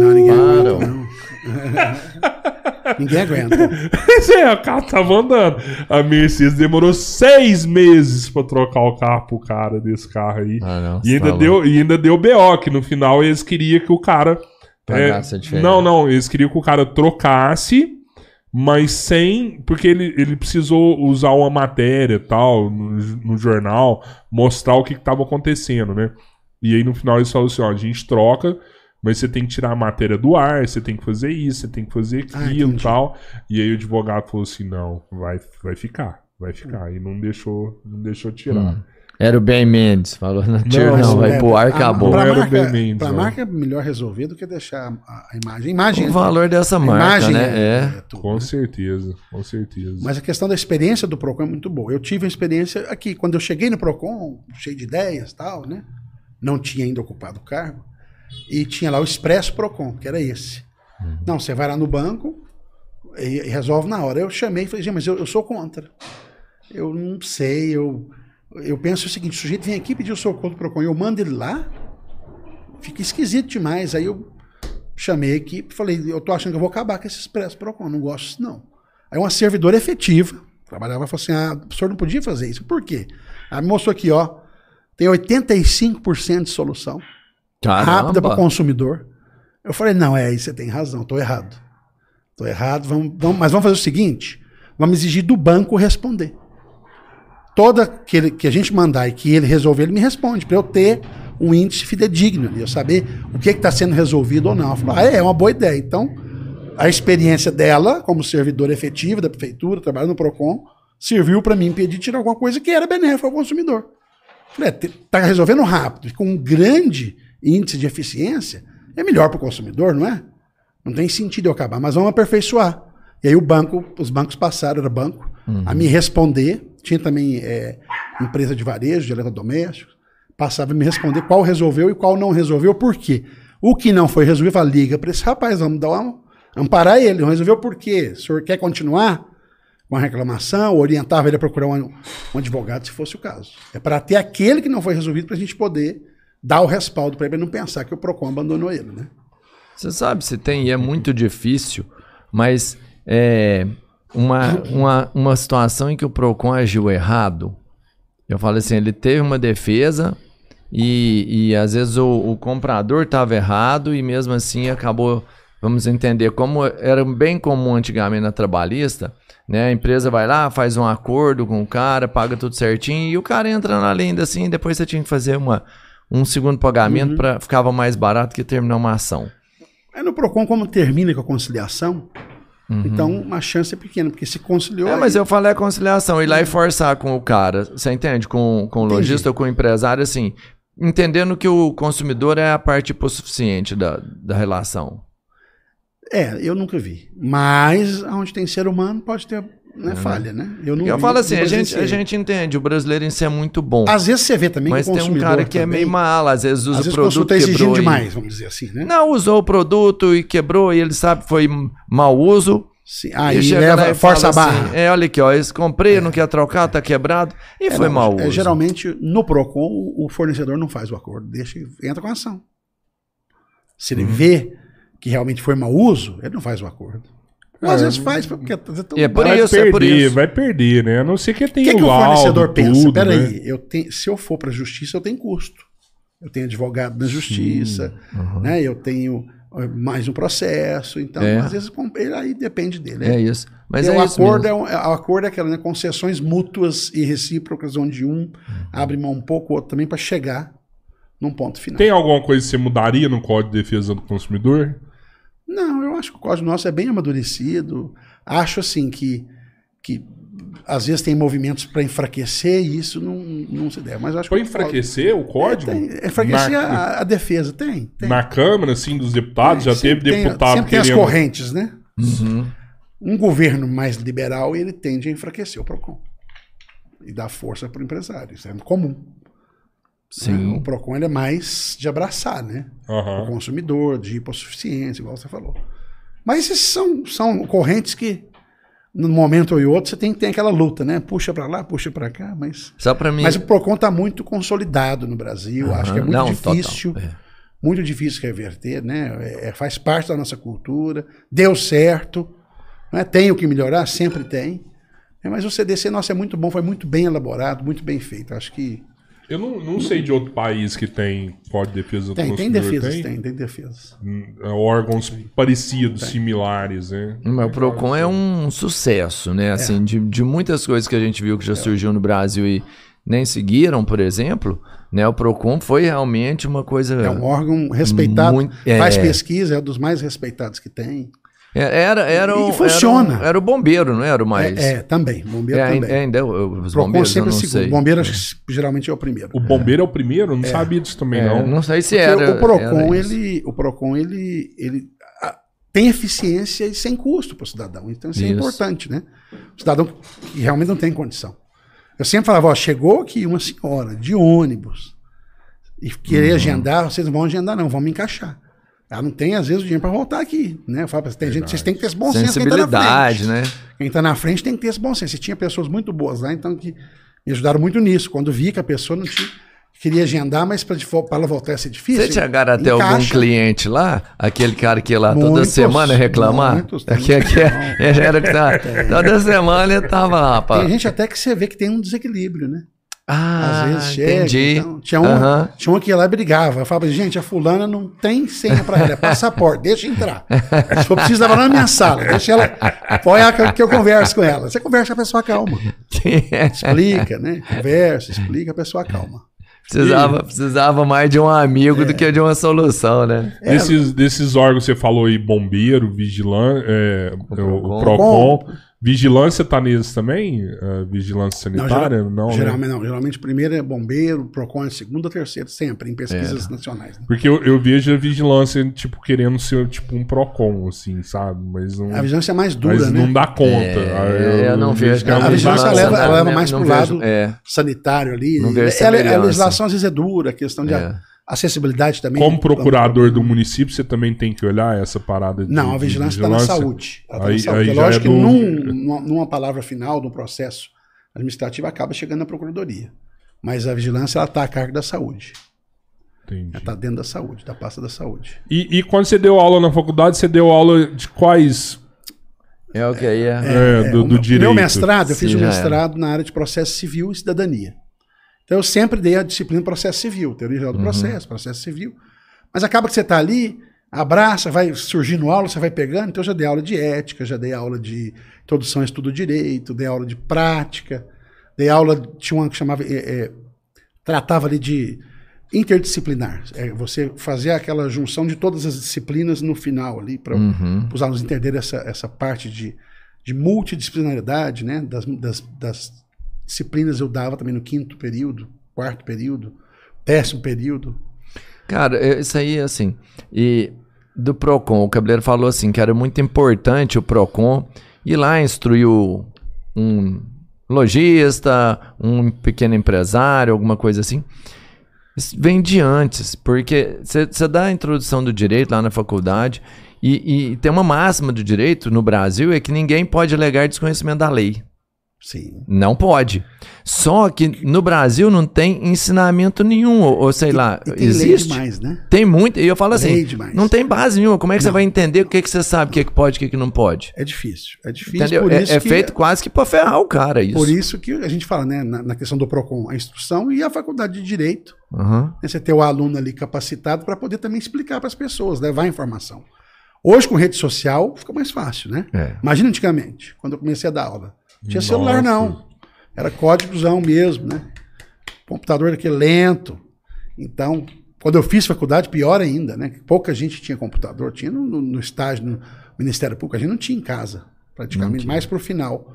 C: Não, ninguém não. ninguém aguenta.
A: Pois é, o carro tava andando. A Mercedes demorou seis meses pra trocar o carro pro cara desse carro aí.
B: Ah, não,
A: e, ainda deu, e ainda deu BO, que no final eles queriam que o cara é, não, não, eles queriam que o cara trocasse, mas sem. Porque ele, ele precisou usar uma matéria tal, no, no jornal, mostrar o que estava acontecendo, né? E aí no final eles falaram assim: ó, a gente troca, mas você tem que tirar a matéria do ar, você tem que fazer isso, você tem que fazer ah, aquilo e ah, tal. E aí o advogado falou assim: não, vai, vai ficar, vai ficar. Hum. E não deixou, não deixou tirar. Hum.
B: Era o Ben Mendes, falou na Tier, não, não, vai é, pro ar, acabou.
C: Pra
B: era
C: marca, o Ben Mendes. Pra marca é melhor resolver do que deixar a, a imagem. imagem.
B: O valor dessa marca, imagem né? É,
A: é, é tudo, com né? certeza, com certeza.
C: Mas a questão da experiência do Procon é muito boa. Eu tive a experiência aqui, quando eu cheguei no Procon, cheio de ideias tal, né? Não tinha ainda ocupado o cargo. E tinha lá o Expresso Procon, que era esse. Uhum. Não, você vai lá no banco e, e, resolve na hora. Eu chamei e falei, gente, mas eu, eu sou contra. Eu não sei, eu eu penso o seguinte: o sujeito vem aqui pedir o socorro do PROCON, eu mando ele lá, fica esquisito demais. Aí eu chamei a equipe e falei: eu tô achando que eu vou acabar com esse expresso PROCON, não gosto disso não. Aí uma servidora efetiva, trabalhava e falou assim: ah, o professor não podia fazer isso. Por quê? Aí mostrou aqui, ó, tem 85% de solução Caramba. rápida para o consumidor. Eu falei: não, é aí você tem razão, tô errado. Tô errado, vamos, vamos, mas vamos fazer o seguinte: vamos exigir do banco responder toda que, ele, que a gente mandar e que ele resolver, ele me responde, para eu ter um índice fidedigno, eu saber o que está sendo resolvido ou não. Eu falo, ah, é, é uma boa ideia. Então, a experiência dela, como servidora efetiva da prefeitura, trabalhando no PROCON, serviu para mim pedir tirar alguma coisa que era benéfica ao consumidor. Falei, é, tá resolvendo rápido, com um grande índice de eficiência, é melhor para o consumidor, não é? Não tem sentido eu acabar, mas vamos aperfeiçoar. E aí o banco, os bancos passaram, era banco, uhum. a me responder tinha também é, empresa de varejo, de eletrodomésticos. Passava a me responder qual resolveu e qual não resolveu, por quê. O que não foi resolvido, fala, liga para esse rapaz, vamos dar uma, amparar ele. Não resolveu por quê? O senhor quer continuar com a reclamação? Orientava ele a procurar um, um advogado, se fosse o caso. É para ter aquele que não foi resolvido para a gente poder dar o respaldo para ele não pensar que o PROCON abandonou ele, né?
B: Você sabe se tem, e é muito difícil, mas é, uma, uma, uma situação em que o PROCON agiu errado. Eu falo assim, ele teve uma defesa e, e às vezes o, o comprador estava errado e mesmo assim acabou, vamos entender, como era bem comum antigamente na trabalhista, né? A empresa vai lá, faz um acordo com o cara, paga tudo certinho e o cara entra na lenda assim, depois você tinha que fazer uma, um segundo pagamento uhum. para ficava mais barato que terminar uma ação.
C: É no Procon como termina com a conciliação, Uhum. Então, a chance é pequena, porque se conciliou.
B: É, aí... mas eu falei a conciliação, ir lá e forçar com o cara, você entende? Com, com o lojista ou com o empresário, assim, entendendo que o consumidor é a parte hipossuficiente da, da relação.
C: É, eu nunca vi. Mas onde tem ser humano pode ter né, é. falha, né?
B: Eu, não eu falo assim, a gente, a gente entende, o brasileiro em si é muito bom.
C: Às vezes você vê também
B: mas que o tem um cara que também, é meio mal, às vezes usa às vezes o produto
C: tá quebrou. demais, vamos dizer assim, né?
B: Não, usou o produto e quebrou e ele sabe que foi mau uso.
C: Sim. Aí e leva, força a barra. Assim,
B: é, olha aqui, ó, esse comprei, é. não quer trocar, tá quebrado. E é, foi não, mau é,
C: uso. Geralmente, no PROCON, o fornecedor não faz o acordo, deixa entra com a ação. Se ele hum. vê que realmente foi mau uso, ele não faz o acordo. Mas às vezes faz, porque é tão...
A: é por vai isso, perder, é por isso. Vai perder, né? A não ser que tenha
C: o que, que o fornecedor pensa? Peraí, né? eu tenho, se eu for para a justiça, eu tenho custo. Eu tenho advogado na justiça, uhum. né? Eu tenho mais um processo. Então, é. às vezes, aí depende dele.
B: É, é isso. Mas é
C: o,
B: acordo
C: é, um, é, o acordo é aquela, né? Concessões mútuas e recíprocas, onde um uhum. abre mão um pouco, o outro também, para chegar num ponto final.
A: Tem alguma coisa que você mudaria no Código de Defesa do Consumidor?
C: Não, eu acho que o código nosso é bem amadurecido. Acho assim que, que às vezes tem movimentos para enfraquecer e isso não, não se deve. Mas acho
A: para enfraquecer o código? É,
C: tem, enfraquecer Na, a, a, defesa, tem, tem,
A: Na Câmara, assim, dos deputados, tem, já teve deputado
C: tem, sempre tem as correntes, né? Uhum. Um governo mais liberal, ele tende a enfraquecer o PROCON. E dar força para o empresário. Isso é comum. Sim. Né? O PROCON ele é mais de abraçar, né? Uhum. O consumidor, de hipossuficiência, igual você falou. Mas esses são, são correntes que num momento ou outro, você tem que ter aquela luta, né? Puxa para lá, puxa para cá, mas.
B: Só para mim.
C: Mas o Procon está muito consolidado no Brasil. Uhum. Acho que é muito Não, difícil, é. muito difícil reverter, né? É, é, faz parte da nossa cultura. Deu certo, né? Tem o que melhorar, sempre tem. É, mas o CDC nosso é muito bom, foi muito bem elaborado, muito bem feito. Acho que
A: eu não, não sei de outro país que tem Código de Defesa do
C: tem, Consumidor. Tem defesas, tem, tem, tem defesas.
A: Hum, é, órgãos tem. parecidos, tem. similares, né?
B: Mas o PROCON é um sucesso, né? Assim, é. de, de muitas coisas que a gente viu que já é. surgiu no Brasil e nem seguiram, por exemplo, né? O Procon foi realmente uma coisa.
C: É um órgão respeitado, muito, é... faz pesquisa, é um dos mais respeitados que tem.
B: É, era, era,
C: e, funciona.
B: Era, era, o bombeiro, não era o mais.
C: É, é também. Bombeiro é, também.
B: Ainda, os Procon bombeiros,
C: sempre segundo. Sei. Bombeiro é. geralmente é o primeiro.
A: O bombeiro é, o primeiro? Não sabia disso também, não.
B: Não sei se Porque era.
C: O Procon, ele, o Procon, ele, ele tem eficiência e sem custo para o cidadão. Então isso, isso, é importante, né? O cidadão que realmente não tem condição. Eu sempre falava, ó, chegou aqui uma senhora de ônibus e querer uhum. agendar, vocês não vão agendar não, vão me encaixar. Ela não tem, às vezes, o dinheiro para voltar aqui. Né? Eu falo, tem Verdade. gente, vocês têm que ter esse bom senso.
B: Quem tá né?
C: Quem está na frente tem que ter esse bom senso. E tinha pessoas muito boas lá, então que me ajudaram muito nisso. Quando vi que a pessoa não tinha queria agendar, mas para ela voltar a ser difícil.
B: Você chegaram até encaixa. algum cliente lá? Aquele cara que ia lá muitos, toda semana reclamar? Muitos, aqui, era que tá, toda semana ele tava lá. Pá.
C: Tem gente até que você vê que tem um desequilíbrio, né?
B: Ah, Às vezes chega. Entendi. Então,
C: tinha, um, tinha um que ia lá e brigava. Eu falava, gente, a fulana não tem senha para ela, é passaporte, deixa entrar. Se for preciso, levar na minha sala, deixa ela. Põe a que eu converso com ela. Você conversa, a pessoa calma. Explica, né? Conversa, explica, a pessoa calma.
B: Precisava, precisava mais de um amigo é. do que de uma solução, né?
A: É. Desses, desses órgãos, você falou aí, bombeiro, vigilante, é, o, o PROCON. Vigilância tá neles também? Uh, vigilância sanitária? Não,
C: não, né? geralmente, né? não, Geralmente primeiro é bombeiro, PROCON é segundo ou terceiro, sempre, em pesquisas é. nacionais. Né?
A: Porque eu, eu, vejo a vigilância, tipo, querendo ser tipo um PROCON, assim, sabe? Mas não,
C: a vigilância é mais dura,
A: mas
C: né?
A: não dá conta. É,
B: eu, eu, não vejo.
C: A, a vigilância leva, ela leva mais pro vejo, lado é. sanitário ali. Não vejo ela, a legislação às vezes é dura, a questão de é acessibilidade também.
A: Como procurador do município, você também tem que olhar essa parada
C: de Não, a vigilância está na saúde. Tá aí, na saúde. Aí é lógico é do... que num, numa palavra final do processo administrativo acaba chegando na procuradoria. Mas a vigilância está a cargo da saúde. Entendi. Ela está dentro da saúde, da pasta da saúde.
A: E, e, quando você deu aula na faculdade, você deu aula de quais...
B: É o que aí é...
A: é, é do, do direito.
C: Meu mestrado, eu fiz o um mestrado na área de processo civil e cidadania. Então eu sempre dei a disciplina processo civil, teoria geral do uhum. processo, processo civil. Mas acaba que você está ali, abraça, vai surgindo aula, você vai pegando. Então eu já dei aula de ética, já dei aula de introdução a estudo direito, dei aula de prática, dei aula, tinha uma que chamava, é, é, tratava ali de interdisciplinar. É você fazer aquela junção de todas as disciplinas no final ali, para uhum. os alunos entenderem essa, essa parte de, de multidisciplinaridade, né, das, das, das disciplinas eu dava também no quinto período, quarto período, décimo período.
B: Cara, é, isso aí, assim, e do PROCON, o Cabeleiro falou assim, que era muito importante o PROCON ir lá instruir um lojista, um pequeno empresário, alguma coisa assim. Isso vem de antes, porque você dá a introdução do direito lá na faculdade e, e tem uma máxima do direito no Brasil é que ninguém pode alegar desconhecimento da lei.
C: Sim.
B: Não pode. Só que no Brasil não tem ensinamento nenhum, ou, ou sei e, lá, e tem existe. Lei demais, né? Tem muito. E eu falo assim, não tem base nenhuma. Como é que não. você vai entender o que, que você sabe, o que, que pode, o que, que não pode?
C: É difícil. É difícil.
B: Entendeu? é, é feito quase que para ferrar o cara isso.
C: Por isso que a gente fala, né, na, na questão do PROCON, a instrução e a faculdade de Direito. Uhum. Né, você ter o aluno ali capacitado para poder também explicar para as pessoas, levar a informação. Hoje, com rede social, fica mais fácil, né? É. Imagina antigamente, quando eu comecei a dar aula. Não tinha Nossa. celular, não. Era códigozão mesmo, né? computador daquele lento. Então, quando eu fiz faculdade, pior ainda, né? Pouca gente tinha computador. Tinha no, no, no estágio, no Ministério Público, a gente não tinha em casa, praticamente, mais pro final.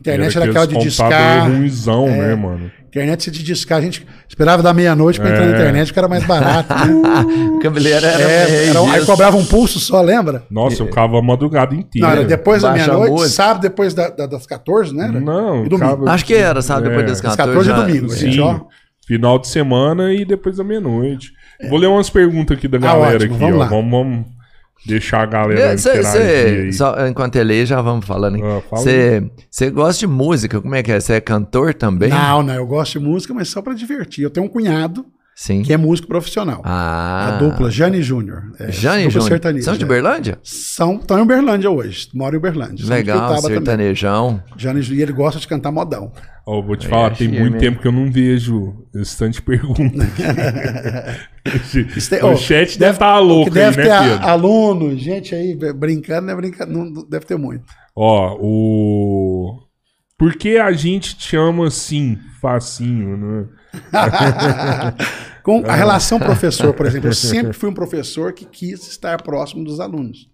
C: Internet era, era aquela de discar.
A: Ruizão, é, né, mano?
C: Internet de discar. A gente esperava da meia-noite para é. entrar na internet, porque era mais barato. Né?
B: o cabeleiro era, é,
C: era Aí cobrava um pulso só, lembra?
A: Nossa, eu ficava a madrugada inteira.
C: Não, era depois da meia-noite, sábado depois da, da, das 14, né?
A: Não,
B: e domingo. Acho que era, sabe, depois das 14. Das 14
C: e domingo.
A: Sim, gente, ó. Final de semana e depois da meia-noite. Vou ler umas perguntas aqui da ah, galera ótimo, aqui, vamos ó. Vamos, vamos deixar a galera cê, cê,
B: só, Enquanto ele já vamos falando. Você ah, gosta de música? Como é que é? Você é cantor também?
C: Não, não. Eu gosto de música, mas só para divertir. Eu tenho um cunhado Sim. que é músico profissional.
B: Ah.
C: A dupla Jane Júnior.
B: É, Jane Júnior. São de Berlândia?
C: São, estão em Uberlândia hoje. Moram em Uberlândia.
B: Legal, sertanejão.
C: Jane Júnior, ele gosta de cantar modão.
A: Oh, vou te é, falar, tem muito tempo que eu não vejo esse tanto de perguntas. o chat deve estar tá louco
C: deve
A: aí,
C: né, ter Pedro? aluno, gente aí brincando, não é brincando, não, deve ter muito.
A: Ó, o... Por que a gente te chama assim, facinho, né?
C: Com a relação professor, por exemplo, eu sempre fui um professor que quis estar próximo dos alunos.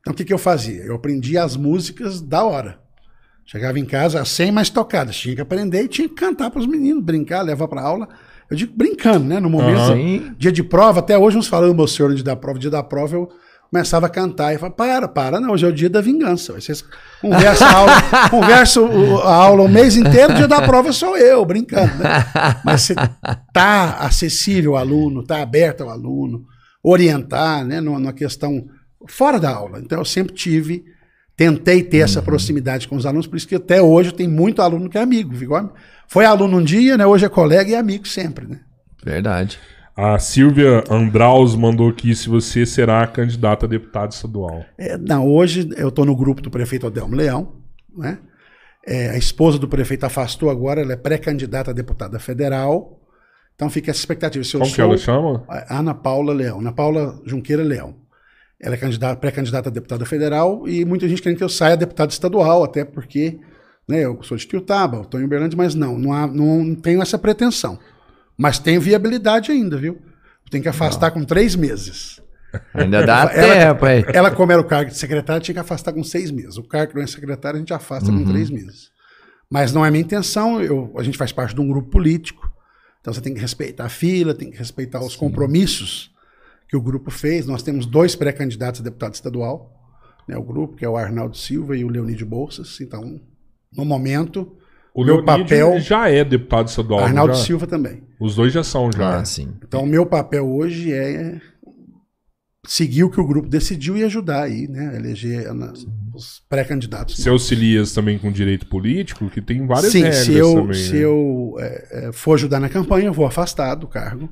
C: Então o que, que eu fazia? Eu aprendia as músicas da hora. Chegava em casa sem mais tocadas, tinha que aprender e tinha que cantar para os meninos, brincar, levar para aula. Eu digo brincando, né? No momento, uhum. dia de prova, até hoje uns falando, meu senhor, dia da prova, dia da prova, eu começava a cantar e falava, para, para, não, hoje é o dia da vingança. Vocês conversam a aula, converso a aula o mês inteiro, o dia da prova sou eu, brincando. Né? Mas você tá acessível ao aluno, tá aberto ao aluno, orientar, né, numa questão fora da aula. Então eu sempre tive, tentei ter essa uhum. proximidade com os alunos, por isso que até hoje tem muito aluno que é amigo. Foi aluno um dia, né, hoje é colega e amigo sempre, né?
B: Verdade.
A: A Silvia Andraus mandou aqui se você será candidata a deputado estadual.
C: É, não, hoje eu estou no grupo do prefeito Adelmo Leão, né? É, a esposa do prefeito afastou agora, ela é pré-candidata a deputada federal. Então fica essa expectativa.
A: Se Como que ela chama?
C: Ana Paula Leão. Ana Paula Junqueira Leão. Ela é pré-candidata a deputada federal e muita gente querendo que eu saia deputado estadual, até porque né, eu sou de Tiutaba, estou em Uberlândia, mas não, não, há, não tenho essa pretensão. Mas tem viabilidade ainda, viu? Tem que afastar Não. com três meses.
B: Ainda dá
C: ela, tempo, hein? Ela, como era o cargo de secretária, tinha que afastar com seis meses. O cargo que não é secretário, a gente afasta uhum. com três meses. Mas não é minha intenção, eu, a gente faz parte de um grupo político, então você tem que respeitar a fila, tem que respeitar os Sim. compromissos que o grupo fez. Nós temos dois pré-candidatos a deputado estadual, né, o grupo, que é o Arnaldo Silva e o Leonídio Bolsas. Então, no momento,
A: o meu papel já é deputado estadual.
C: Arnaldo
A: já?
C: Silva também.
A: Os dois já são já.
B: Ah, sim.
C: Então o meu papel hoje é seguir o que o grupo decidiu e ajudar aí, né, eleger os pré-candidatos.
A: Você auxilia também com direito político, que tem várias
C: sim,
A: regras
C: se eu,
A: também.
C: Se né? eu é, é, for ajudar na campanha, eu vou afastar do cargo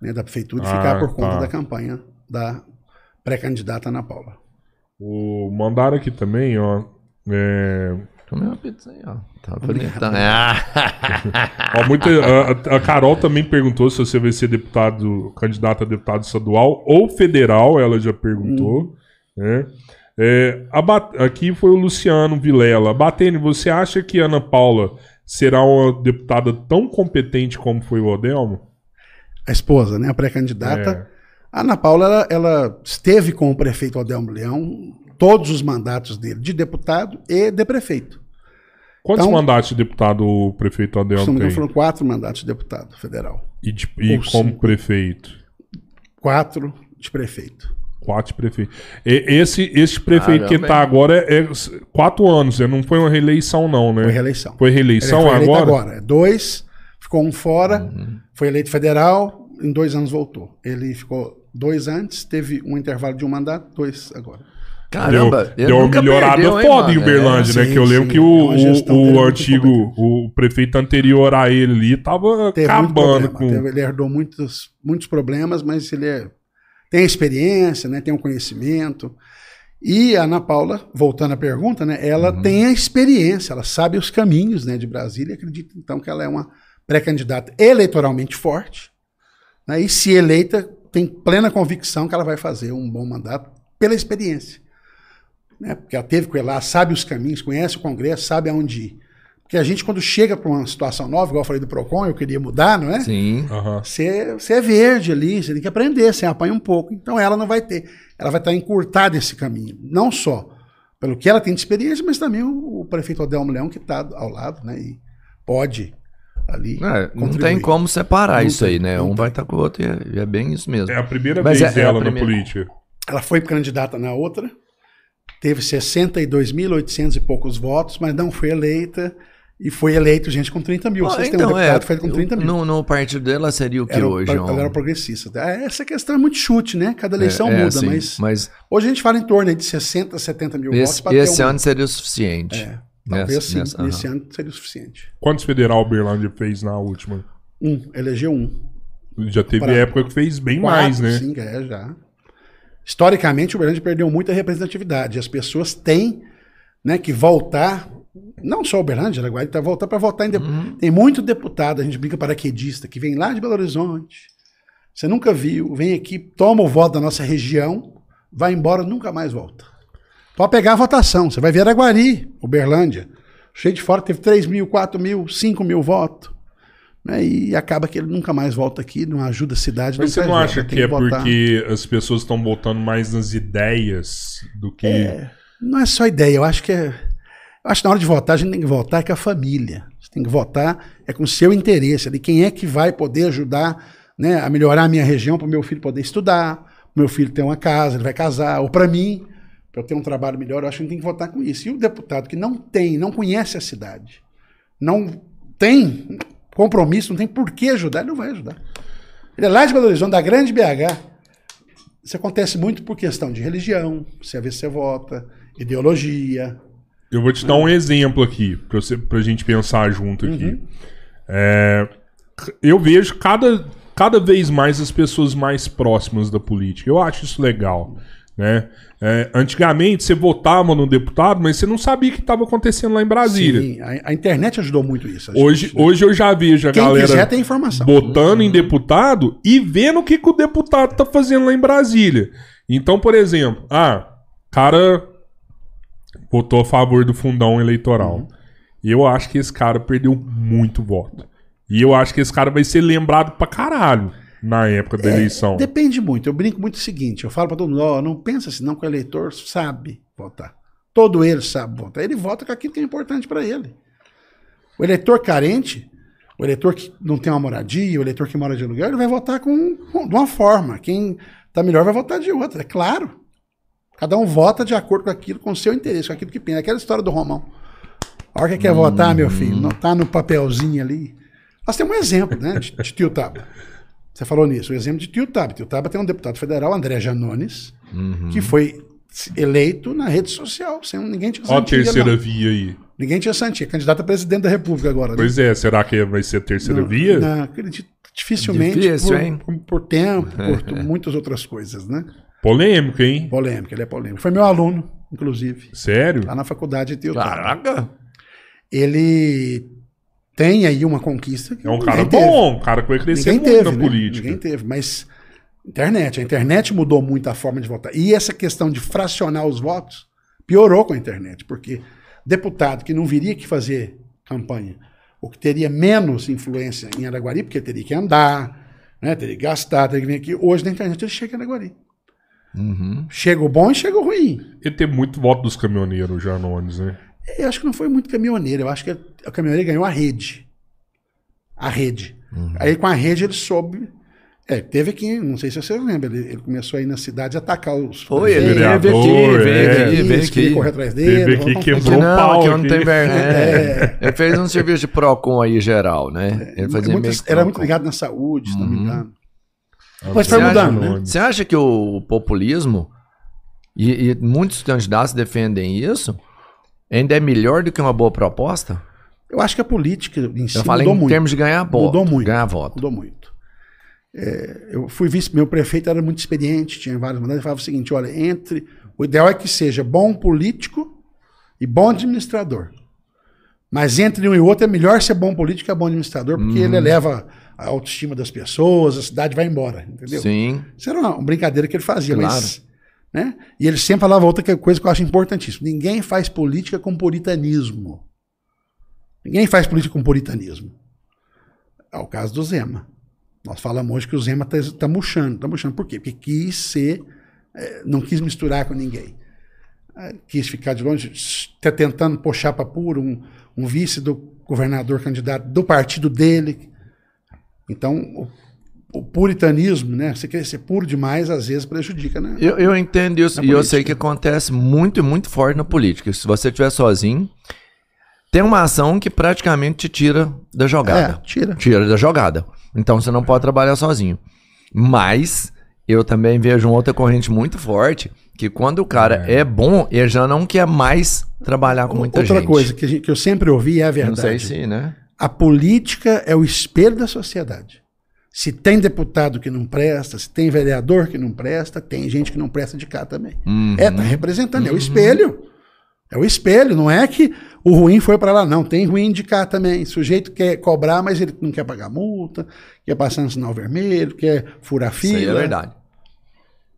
C: né, da prefeitura e ah, ficar por conta tá. da campanha da pré-candidata Ana Paula.
A: O mandaram aqui também, ó. É,
B: Comeu uma pizza aí, ó. Tá
A: bonitão. ó, muita, a, a, Carol também perguntou se você vai ser deputado, candidato a deputado estadual ou federal, ela já perguntou. Hum. Né? É, a, aqui foi o Luciano Vilela. Batene, você acha que Ana Paula será uma deputada tão competente como foi o Odelmo?
C: A esposa, né? A pré-candidata. É. A Ana Paula, ela, ela, esteve com o prefeito Odelmo Leão todos os mandatos dele, de deputado e de prefeito.
A: Quantos então, mandatos de deputado o prefeito Adel tem?
C: Foram quatro mandatos de deputado federal.
A: E, de, e como cinco. prefeito?
C: Quatro de prefeito.
A: Quatro de prefeito. E, esse, esse prefeito ah, que está agora é, é quatro anos, não foi uma reeleição não, né?
C: Foi reeleição.
A: Foi reeleição foi agora? agora?
C: Dois, ficou um fora, uhum. foi eleito federal, em dois anos voltou. Ele ficou dois antes, teve um intervalo de um mandato, dois agora.
A: Caramba, deu, deu uma melhorada perdeu, foda em Uberlândia, é, né? Sim, que eu lembro sim, que o, é o, o antigo, o prefeito anterior a ele ali tava Teve acabando com.
C: Teve, ele herdou muitos, muitos problemas, mas ele é, tem experiência, né? Tem um conhecimento. E a Ana Paula, voltando à pergunta, né? Ela uhum. tem a experiência, ela sabe os caminhos, né? De Brasília. Acredito então que ela é uma pré-candidata eleitoralmente forte. Né, e se eleita, tem plena convicção que ela vai fazer um bom mandato pela experiência né? porque ela teve com ela, sabe os caminhos, conhece o Congresso, sabe aonde ir. Porque a gente, quando chega para uma situação nova, igual eu falei do PROCON, eu queria mudar, não é?
B: Sim.
C: Você, você é verde ali, você tem que aprender, você apanha um pouco. Então ela não vai ter. Ela vai estar encurtada esse caminho. Não só pelo que ela tem de experiência, mas também o, o prefeito Adelmo Leão, que está ao lado, né? E pode ali.
B: É, não tem como separar não isso tem, aí, né? Um tem. vai estar com o outro e é, é, bem isso mesmo.
A: É a primeira mas vez é, dela é na política.
C: Ela foi candidata na outra, teve 62.800 e poucos votos, mas não foi eleita. E foi eleito gente com 30 mil.
B: Vocês então, têm um deputado é, feito com 30 mil. No, no partido dela seria o que
C: era,
B: hoje?
C: Ela era progressista. É, essa questão é muito chute, né? Cada eleição é, é, muda, assim, mas, mas, Hoje a gente fala em torno de 60, 70 mil
B: esse,
C: votos.
B: Esse ano seria o suficiente.
C: É, talvez sim, nessa, nesse ano seria o suficiente.
A: Quantos federal o Berlândia fez na última?
C: Um, elegeu um.
A: Já teve pra, época que fez bem quatro, mais, né?
C: Sim, é, já. Historicamente, o Uberlândia perdeu muita representatividade. As pessoas têm né, que voltar, não só o Uberlândia, Araguari, tá voltar para votar. Em uhum. Tem muito deputado, a gente brinca paraquedista, que vem lá de Belo Horizonte. Você nunca viu, vem aqui, toma o voto da nossa região, vai embora, nunca mais volta. Pode pegar a votação. Você vai ver Araguari, Uberlândia. Cheio de fora, teve 3 mil, 4 mil, 5 mil votos. Né, e acaba que ele nunca mais volta aqui, não ajuda a cidade.
A: Mas você não acha que, que é botar... porque as pessoas estão botando mais nas ideias do que.
C: É, não é só ideia, eu acho que é. Eu acho que na hora de votar, a gente tem que votar com a família. Você tem que votar é com o seu interesse, de quem é que vai poder ajudar né, a melhorar a minha região para o meu filho poder estudar, meu filho ter uma casa, ele vai casar, ou para mim, para eu ter um trabalho melhor, eu acho que a gente tem que votar com isso. E o deputado que não tem, não conhece a cidade, não tem compromisso, não tem por que ajudar, ele não vai ajudar. Ele é lá de Belo Horizonte, da grande BH. Isso acontece muito por questão de religião, se a vez você vota, ideologia.
A: Eu vou te dar um exemplo aqui, para a gente pensar junto aqui. Uhum. É, eu vejo cada, cada vez mais as pessoas mais próximas da política. Eu acho isso legal. Né? É, antigamente você votava no deputado, mas você não sabia o que estava acontecendo lá em Brasília. Sim,
C: a, a internet ajudou muito isso.
A: Hoje, hoje eu já vejo a
C: Quem
A: galera
C: quiser tem informação.
A: botando uhum. em deputado e vendo o que, que o deputado está fazendo lá em Brasília. Então, por exemplo, ah, cara votou a favor do fundão eleitoral. Uhum. Eu acho que esse cara perdeu muito voto. E eu acho que esse cara vai ser lembrado pra caralho na época da é, eleição.
C: Depende muito. Eu brinco muito o seguinte: eu falo para todo mundo, não pensa assim, não, que o eleitor sabe votar. Todo ele sabe votar. Ele vota com aquilo que é importante para ele. O eleitor carente, o eleitor que não tem uma moradia, o eleitor que mora de aluguel, ele vai votar com, com de uma forma. Quem está melhor vai votar de outra, é claro. Cada um vota de acordo com aquilo, com o seu interesse, com aquilo que pensa. Aquela história do Romão. A hora que quer hum. votar, meu filho, não está no papelzinho ali. Nós temos um exemplo, né, de, de Tio Taba. Você falou nisso, o exemplo de Tio Taba. Tio Taba tem um deputado federal, André Janones, uhum. que foi eleito na rede social, sem ninguém tinha
A: Ó a terceira não. via aí.
C: Ninguém tinha santinha. Candidato a presidente da República agora. Né?
A: Pois é, será que vai ser a terceira
C: não,
A: via?
C: Não, acredito, dificilmente. Difícil, por, por, tempo, por muitas outras coisas, né?
A: Polêmico, hein?
C: Polêmico, ele é polêmico. Foi meu aluno, inclusive.
A: Sério?
C: Lá na faculdade de Tio
B: Caraca!
C: Ele tem aí uma conquista.
A: é um cara bom, um cara que vai crescer ninguém muito teve, na né? política.
C: Ninguém teve, mas internet, a internet mudou muito a forma de votar. E essa questão de fracionar os votos piorou com a internet, porque deputado que não viria que fazer campanha, ou que teria menos influência em Araguari, porque teria que andar, né, teria que gastar, teria que vir aqui, hoje na internet ele chega em Araguari. Uhum. Chega o bom e chega o ruim.
A: Ele tem muito voto dos caminhoneiros já né?
C: Eu acho que não foi muito caminhoneiro, eu acho que a caminhoneira ganhou a rede. A rede. Uhum. Aí com a rede ele soube. É, teve aqui, não sei se você lembra, ele, ele começou aí na cidade a atacar os.
B: Foi, ele veio aqui, veio é, aqui, veio aqui.
C: correr atrás dele.
A: Teve aqui, quebrou
B: não,
A: pau.
B: Que não tem vergonha. É. Ele fez um serviço de PROCON aí geral, né?
C: Ele fazia muito, era muito ligado na saúde, se não me uhum. engano. Mas foi mudando, né?
B: Você acha que o populismo, e, e muitos candidatos defendem isso, ainda é melhor do que uma boa proposta?
C: Eu acho que a política em si
B: eu falei
C: mudou
B: em
C: muito.
B: termos de ganhar voto.
C: Mudou muito.
B: Ganhar voto.
C: Mudou muito. É, eu fui vice, meu prefeito era muito experiente, tinha vários mandatos, ele falava o seguinte: olha, entre. O ideal é que seja bom político e bom administrador. Mas entre um e outro é melhor ser bom político e bom administrador, porque uhum. ele eleva a autoestima das pessoas, a cidade vai embora, entendeu?
B: Sim.
C: Isso era uma, uma brincadeira que ele fazia, claro. mas né? E ele sempre falava outra coisa que eu acho importantíssima. Ninguém faz política com puritanismo. Ninguém faz política com puritanismo. É o caso do Zema. Nós falamos hoje que o Zema está tá murchando. Está murchando. Por quê? Porque quis ser, é, não quis misturar com ninguém. É, quis ficar de longe, está tentando puxar para puro um, um vice do governador candidato do partido dele. Então, o puritanismo, né? Você querer ser puro demais, às vezes prejudica, né?
B: Eu, eu entendo isso e eu sei que acontece muito e muito forte na política. Se você estiver sozinho, tem uma ação que praticamente te tira da jogada.
C: É, tira.
B: Tira da jogada. Então você não pode trabalhar sozinho. Mas eu também vejo uma outra corrente muito forte, que quando o cara é, é bom, ele já não quer mais trabalhar com muita
C: outra
B: gente.
C: Outra coisa que, gente, que eu sempre ouvi é a verdade.
B: Não sei se, né?
C: A política é o espelho da sociedade. Se tem deputado que não presta, se tem vereador que não presta, tem gente que não presta de cá também. Uhum. É, tá representando, uhum. é o uhum. espelho. É o espelho, não é que o ruim foi para lá, não. Tem ruim de cá também. O sujeito quer cobrar, mas ele não quer pagar multa, quer passar no sinal vermelho, quer furar fila. Isso
B: é verdade.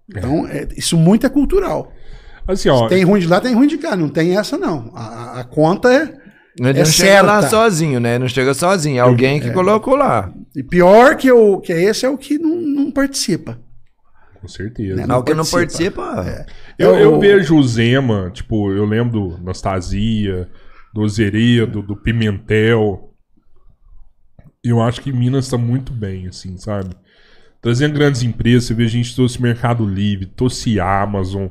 C: Então, é, isso muito é cultural.
A: Assim, ó,
C: Se tem ruim de lá, tem ruim de cá. Não tem essa, não. A, a conta é,
B: Ele é não certa. chega lá sozinho, né? Não chega sozinho. É alguém que é. colocou lá.
C: E pior que, o, que esse é o que não, não participa.
A: Com certeza.
B: Né? Não, que não participa. É.
A: Eu, eu, vejo o Zema, tipo, eu lembro do Anastasia, do Zeredo, do Pimentel. Eu acho que Minas está muito bem, assim, sabe? Trazendo grandes empresas, você vê a gente trouxe Mercado Livre, trouxe Amazon,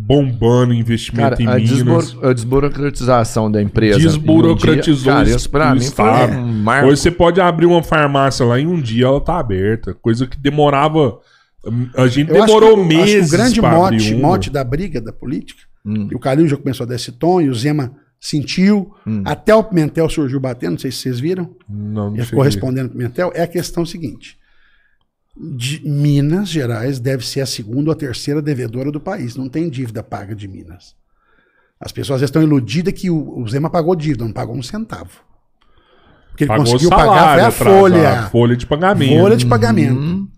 A: bombando investimento cara, em
B: a
A: Minas.
B: a desburocratização da empresa.
A: Desburocratizou um dia, cara, isso pra mim estado. foi um marco. Hoje você pode abrir uma farmácia lá em um dia ela tá aberta. Coisa que demorava. A gente Eu demorou acho que, meses. Acho que
C: o grande mote, mote da briga da política, hum. e o Calil já começou a dar esse tom, e o Zema sentiu, hum. até o Pimentel surgiu batendo, não sei se vocês viram.
A: Não, não
C: Ele ficou respondendo o Pimentel. É a questão seguinte de Minas Gerais deve ser a segunda ou a terceira devedora do país. Não tem dívida paga de Minas. As pessoas estão iludidas que o, o Zema pagou dívida, não pagou um centavo. Porque ele pagou conseguiu salário, pagar foi a folha.
A: A folha de pagamento.
C: Folha de pagamento. Uhum.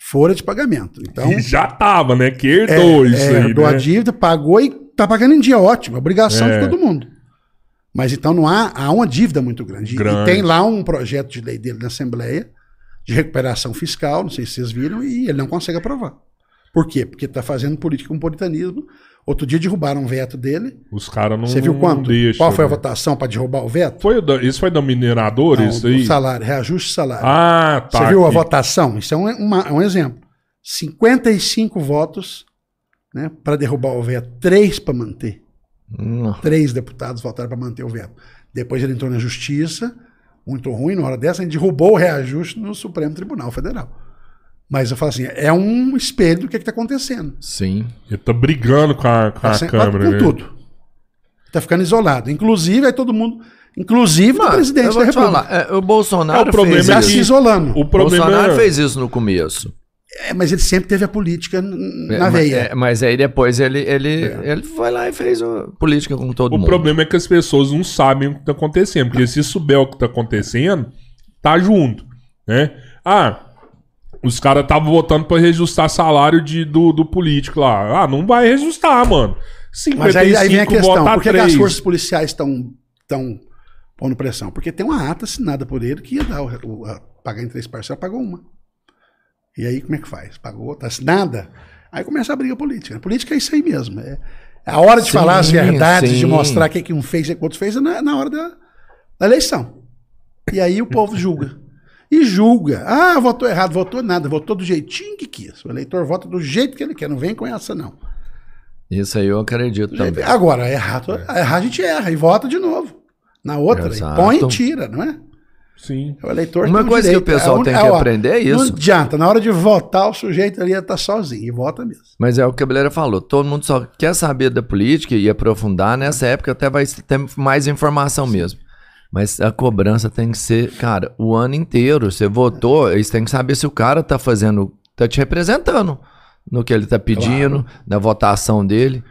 C: Folha de pagamento. Então,
A: e já tava, né? Que herdou é, isso é, aí. Herdou
C: né? a dívida, pagou e tá pagando em dia ótimo. Obrigação é. de todo mundo. Mas então não há, há uma dívida muito grande. grande. E tem lá um projeto de lei dele na Assembleia de recuperação fiscal, não sei se vocês viram, e ele não consegue aprovar. Por quê? Porque está fazendo política com puritanismo. Outro dia derrubaram um veto dele.
A: Os caras não.
C: Você viu quanto? Deixa, Qual foi a né? votação para derrubar o veto?
A: Foi isso foi do minerador, não, isso aí?
C: salário, reajuste salário.
A: Ah, tá.
C: Você viu aqui. a votação? Isso é um, uma, um exemplo. 55 votos né, para derrubar o veto, três para manter. Hum. Três deputados votaram para manter o veto. Depois ele entrou na justiça muito ruim na hora dessa, a gente derrubou o reajuste no Supremo Tribunal Federal. Mas eu falo assim, é um espelho do que é está acontecendo.
B: Sim.
A: Ele tá brigando com a, com tá a câmera. Com
C: né? tudo. Tá ficando isolado. Inclusive, aí todo mundo. Inclusive Mano, o presidente da República. Falar,
B: é, o Bolsonaro
C: é, o problema fez
B: é
C: que, se isolando.
B: O Bolsonaro é... fez isso no começo.
C: É, mas ele sempre teve a política na é, veia.
B: É, mas aí depois ele, ele, é. ele foi lá e fez política com todo
A: o
B: mundo.
A: O problema é que as pessoas não sabem o que está acontecendo. Porque se souber o que está acontecendo, tá junto. Né? Ah, os caras estavam votando para reajustar salário de, do, do político lá. Ah, não vai reajustar, mano. 55 Mas aí, aí vem a questão,
C: por que, as forças policiais estão tão pondo pressão? Porque tem uma ata assinada por ele que ia dar o, o a, pagar em três parcelas, pagou uma. E aí como é que faz? Pagou? Tá nada? Aí começa a briga política. A política é isso aí mesmo. É, é a hora de sim, falar as verdades, sim. de mostrar o que um fez e o que outro fez, é na, na hora da, da eleição. E aí o povo julga. E julga. Ah, votou errado, votou nada, votou do jeitinho que quis. O eleitor vota do jeito que ele quer, não vem com essa, não.
B: Isso aí eu acredito também.
C: Agora, errado, errar a gente erra e vota de novo. Na outra, e põe e tira, não é?
A: Sim.
B: O eleitor Uma coisa direito. que o pessoal é, tem que é, ó, aprender é isso.
C: Não adianta, na hora de votar, o sujeito ali está sozinho e vota mesmo.
B: Mas é o que a Belera falou: todo mundo só quer saber da política e aprofundar. Nessa época até vai ter mais informação Sim. mesmo. Mas a cobrança tem que ser, cara, o ano inteiro. Você votou, eles têm que saber se o cara tá fazendo, tá te representando no que ele tá pedindo, claro. na votação dele.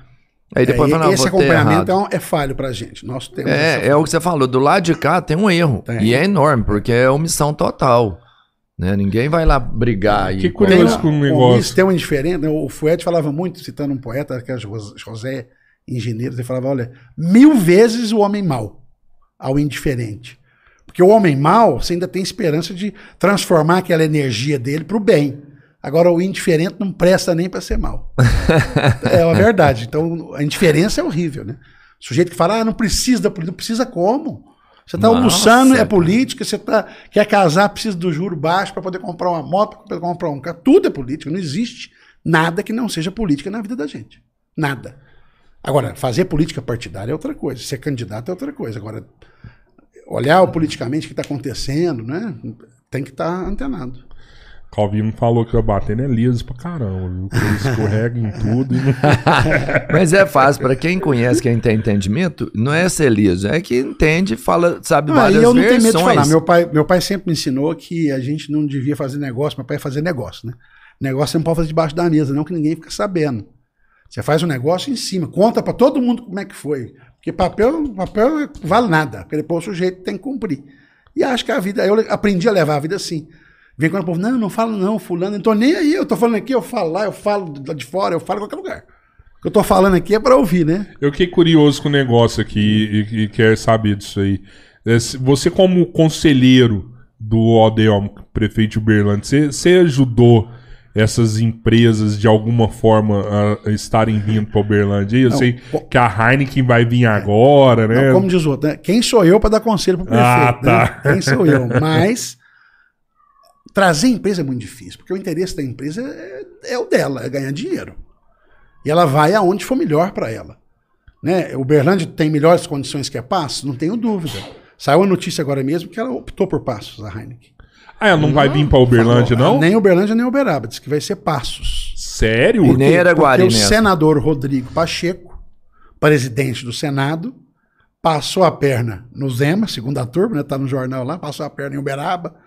C: Aí depois é, fala, esse acompanhamento é, é, falho pra gente. Nós temos
B: é, é o que você falou. Do lado de cá tem um erro. Tem. E é enorme, porque é omissão total. Né? Ninguém vai lá brigar.
A: Que curioso com o negócio. Isso
C: tem uma diferença. Né? O Fuete falava muito, citando um poeta, que é José Engenheiro, ele falava: olha, mil vezes o homem mau ao indiferente. Porque o homem mau, você ainda tem esperança de transformar aquela energia dele para o bem. Agora, o indiferente não presta nem para ser mal. é a verdade. Então, a indiferença é horrível, né? O sujeito que fala, ah, não precisa da política. Não precisa como? Você está almoçando, é política. Você tá, quer casar, precisa do juro baixo para poder comprar uma moto, para poder comprar um carro. Tudo é política. Não existe nada que não seja política na vida da gente. Nada. Agora, fazer política partidária é outra coisa. Ser candidato é outra coisa. Agora, olhar politicamente o que está acontecendo, né? Tem que estar tá antenado.
A: Calvino falou que o batendo é liso pra caramba, viu? Que escorrega em tudo. Não...
B: Mas é fácil, para quem conhece, quem tem entendimento, não é ser liso, é que entende, fala, sabe não, várias eu não versões. tenho medo de falar.
C: Meu pai, meu pai sempre me ensinou que a gente não devia fazer negócio, meu pai ia fazer negócio, né? Negócio você não pode fazer debaixo da mesa, não que ninguém fica sabendo. Você faz um negócio em cima, conta para todo mundo como é que foi. Porque papel, papel vale nada, porque depois o sujeito tem que cumprir. E acho que a vida, eu aprendi a levar a vida assim. Vem quando o povo, não, não falo não, fulano, não tô nem aí, eu tô falando aqui, eu falo lá, eu falo de fora, eu falo em qualquer lugar. O que eu tô falando aqui é para ouvir, né?
A: Eu fiquei curioso com o negócio aqui e, e quero saber disso aí. É, você, como conselheiro do Odeon, prefeito de Uberlândia, você, você ajudou essas empresas de alguma forma a, estarem vindo para Uberlândia? Eu não, sei que a Heineken vai vir é. agora, né?
C: Não, como diz o outro, né? quem sou eu para dar conselho para o ah, prefeito? Ah, tá. Né? Quem sou eu? Mas trazer empresa é muito difícil, porque o interesse da empresa é, é o dela, é ganhar dinheiro. E ela vai aonde for melhor para ela. Né? O Uberlândia tem melhores condições que a Passos? Não tenho dúvida. Saiu a notícia agora mesmo que ela optou por Passos, a Heineken.
A: Ah, ela não, não vai vir para Uberlândia, falou, não?
C: Nem Uberlândia, nem Uberaba. Diz que vai ser Passos.
A: Sério?
B: E nem Araguari
C: Porque o senador Rodrigo Pacheco, presidente do Senado, passou a perna no Zema, segunda turma, né? Tá no jornal lá, passou a perna em Uberaba,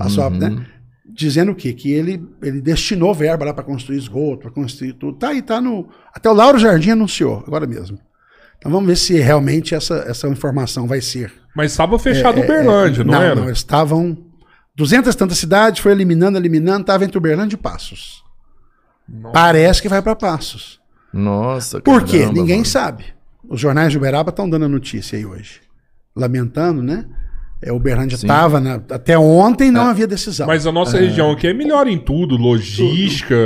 C: passou uhum. a, né? Dizendo o quê? Que ele, ele destinou verba lá para construir esgoto, para construir tudo. Tá aí, tá no. Até o Lauro Jardim anunciou, agora mesmo. Então vamos ver se realmente essa, essa informação vai ser.
A: Mas estava fechado é, Uberlândia, é, não, não era? Não,
C: estavam duzentas tantas cidades, foi eliminando, eliminando, estava entre Uberlândia e Passos. Nossa. Parece que vai para Passos.
B: Nossa,
C: Por quê? Ninguém mano. sabe. Os jornais de Uberaba estão dando a notícia aí hoje. Lamentando, né? É, Uberlândia estava até ontem não é. havia decisão.
A: Mas a nossa é. região aqui é melhor em tudo, logística,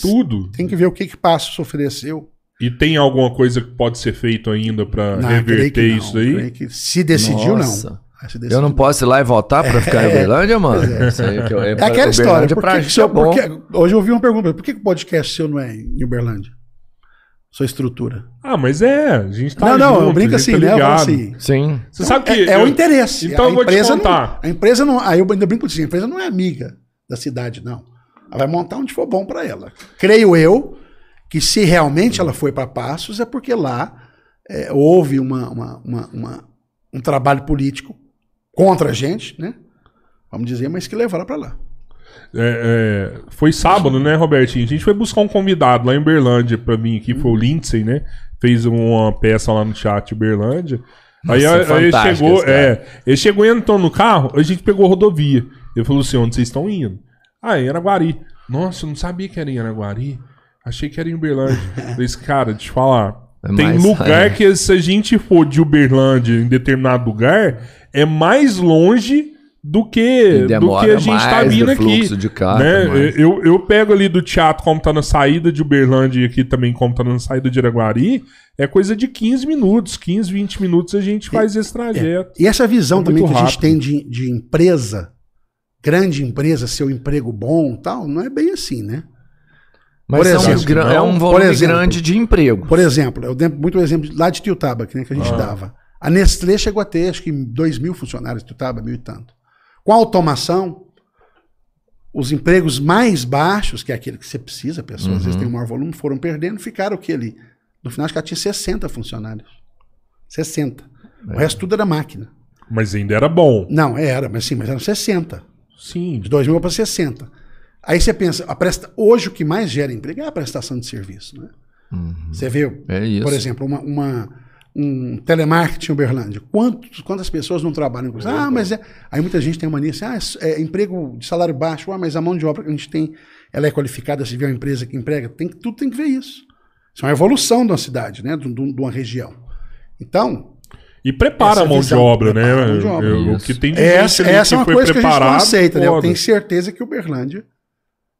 A: tudo. tudo.
C: Tem que ver o que que Passos ofereceu.
A: E tem alguma coisa que pode ser feito ainda para reverter isso aí?
C: se decidiu, Nossa. não.
B: Eu não posso ir lá e votar para ficar em Uberlândia, mano? É,
C: é, é, é aquela história. Por que, seu, porque, hoje eu ouvi uma pergunta: por que o podcast seu não é em Uberlândia? Sua estrutura.
A: Ah, mas é. A gente tá
C: Não, não, junto, brinca assim, tá né? Assim.
B: Sim.
C: Você então, sabe que. É, é eu, o interesse. Então a eu vou te contar. Não, a empresa não. Aí eu ainda brinco assim: a empresa não é amiga da cidade, não. Ela vai montar onde for bom para ela. Creio eu que se realmente ela foi para Passos é porque lá é, houve uma, uma, uma, uma, um trabalho político contra a gente, né? Vamos dizer, mas que levaram para lá.
A: É, é, foi sábado, né, Robertinho? A gente foi buscar um convidado lá em Berlândia para mim aqui, foi o Lindsay, né? Fez uma peça lá no chat Berlândia. Nossa, aí, aí ele chegou, é, ele chegou e entrou no carro, a gente pegou a rodovia. Ele falou assim: onde vocês estão indo? Ah, em Araguari. Nossa, eu não sabia que era em Araguari. Achei que era em Uberlândia. Falei, cara, deixa eu falar. É tem lugar que se a gente for de Uberlândia em determinado lugar, é mais longe do que do que a gente tá vindo aqui.
B: De carro,
A: né? eu, eu pego ali do teatro como tá na saída de Uberlândia e aqui também como tá na saída de Araguari, é coisa de 15 minutos, 15, 20 minutos a gente faz esse trajeto.
C: É. E essa visão é também que rápido. a gente tem de, de empresa, grande empresa, seu emprego bom tal, não é bem assim, né?
B: Mas por exemplo, é um volume exemplo, grande de emprego.
C: Por exemplo, eu dei muito exemplo lá de Tiltaba, que, né, que a gente ah. dava. A Nestlé chegou a ter, acho que 2 mil funcionários, Tiltaba, mil e tanto. Com a automação, os empregos mais baixos, que é aquele que você precisa, a pessoa uhum. às vezes uhum. tem um maior volume, foram perdendo, ficaram o que ali? No final, acho que ela tinha 60 funcionários. 60. É. O resto tudo era máquina.
A: Mas ainda era bom.
C: Não, era, mas sim, mas eram 60.
A: Sim.
C: De 2 mil para 60. Aí você pensa, a presta... hoje o que mais gera emprego é a prestação de serviço. Né? Uhum. Você vê, é por exemplo, uma, uma, um telemarketing Uberlândia. Quantos, quantas pessoas não trabalham com isso? Ah, mas é. Aí muita gente tem uma mania assim: ah, é, é emprego de salário baixo, ah, mas a mão de obra que a gente tem, ela é qualificada, se vê uma empresa que emprega, tem, tudo tem que ver isso. Isso é uma evolução de uma cidade, né? de, de, de uma região. Então,
A: e prepara a mão de obra, né? De obra, eu, o que tem de
C: essa, essa é uma coisa que a gente não aceita, né? Eu tenho certeza que Uberlândia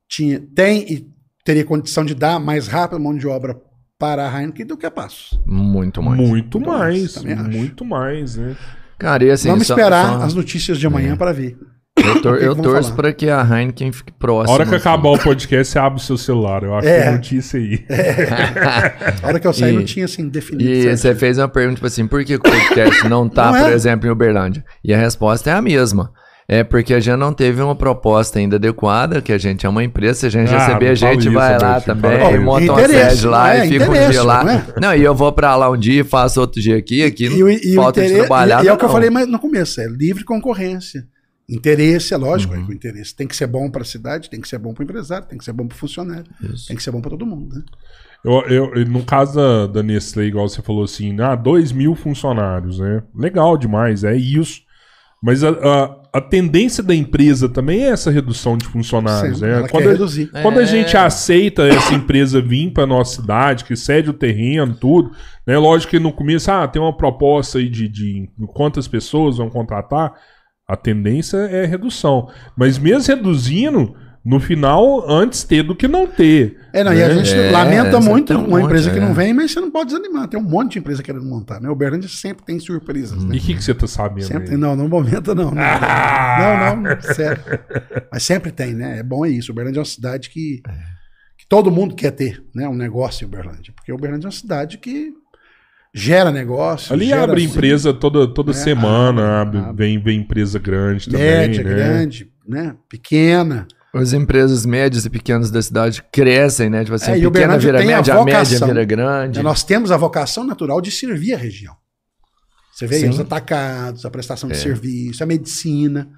C: tinha, tem e teria condição de dar mais rápido mão de obra para a Heineken do que a Passos.
A: Muito mais. Muito, muito mais. Muito mais, né?
B: Cara, e assim,
C: Vamos esperar só... as notícias de amanhã é. para ver.
B: Eu, tor eu torço para que a Heineken fique próxima.
A: A hora que assim. acabar o podcast, você abre o seu celular. Eu acho é. que é notícia aí. É.
C: a hora que eu saí, e, não tinha assim definido.
B: E certo. você fez uma pergunta tipo assim: por que o podcast não tá, não é? por exemplo, em Uberlândia? E a resposta é a mesma. É porque a gente não teve uma proposta ainda adequada, que a gente é uma empresa, se a gente ah, receber, a gente vai lá também, monta uma sede lá é, e fica um dia lá. Não, é? não, e eu vou para lá um dia e faço outro dia aqui, aqui
C: e, e falta de trabalhar. E, e é o que eu falei no começo, é livre concorrência. Interesse, é lógico, uhum. é o interesse tem que ser bom para a cidade, tem que ser bom para o empresário, tem que ser bom para o funcionário, Isso. tem que ser bom para todo mundo. Né?
A: Eu, eu, no caso da, da Nestlé, igual você falou assim, ah, 2 mil funcionários, né? Legal demais, é isso. Mas a, a, a, tendência da empresa também é essa redução de funcionários. Sim, né? quando, a, quando a gente é. aceita essa empresa vir para nossa cidade, que cede o terreno, tudo, né? Lógico que no começo, ah, tem uma proposta aí de, de quantas pessoas vão contratar. A tendência é redução. Mas mesmo reduzindo, no final, antes ter do que não ter.
C: É, não, né? e a gente é, lamenta muito um uma monte, empresa que é. não vem, mas você não pode desanimar. Tem um monte de empresa querendo montar, né? O Berlândia sempre tem surpresas. Né?
A: E o que, que você tá sabendo?
C: Sempre tem, não, no momento não. Não, ah! não, não, sério. Mas sempre tem, né? É bom é isso. O Berlândia é uma cidade que, que todo mundo quer ter, né? Um negócio em Uberlândia. Porque o Uberlândia é uma cidade que gera negócio.
A: Ali
C: gera
A: abre assim, empresa toda, toda é, semana, abre, abre, Vem, vem empresa grande também.
C: Média, né? grande, né? Pequena.
B: As empresas médias e pequenas da cidade crescem, né? Tipo assim, é, a pequena vira média, a, a, média vira grande.
C: É, nós temos a vocação natural de servir a região. Você vê aí, os atacados, a prestação de é. serviço, a medicina.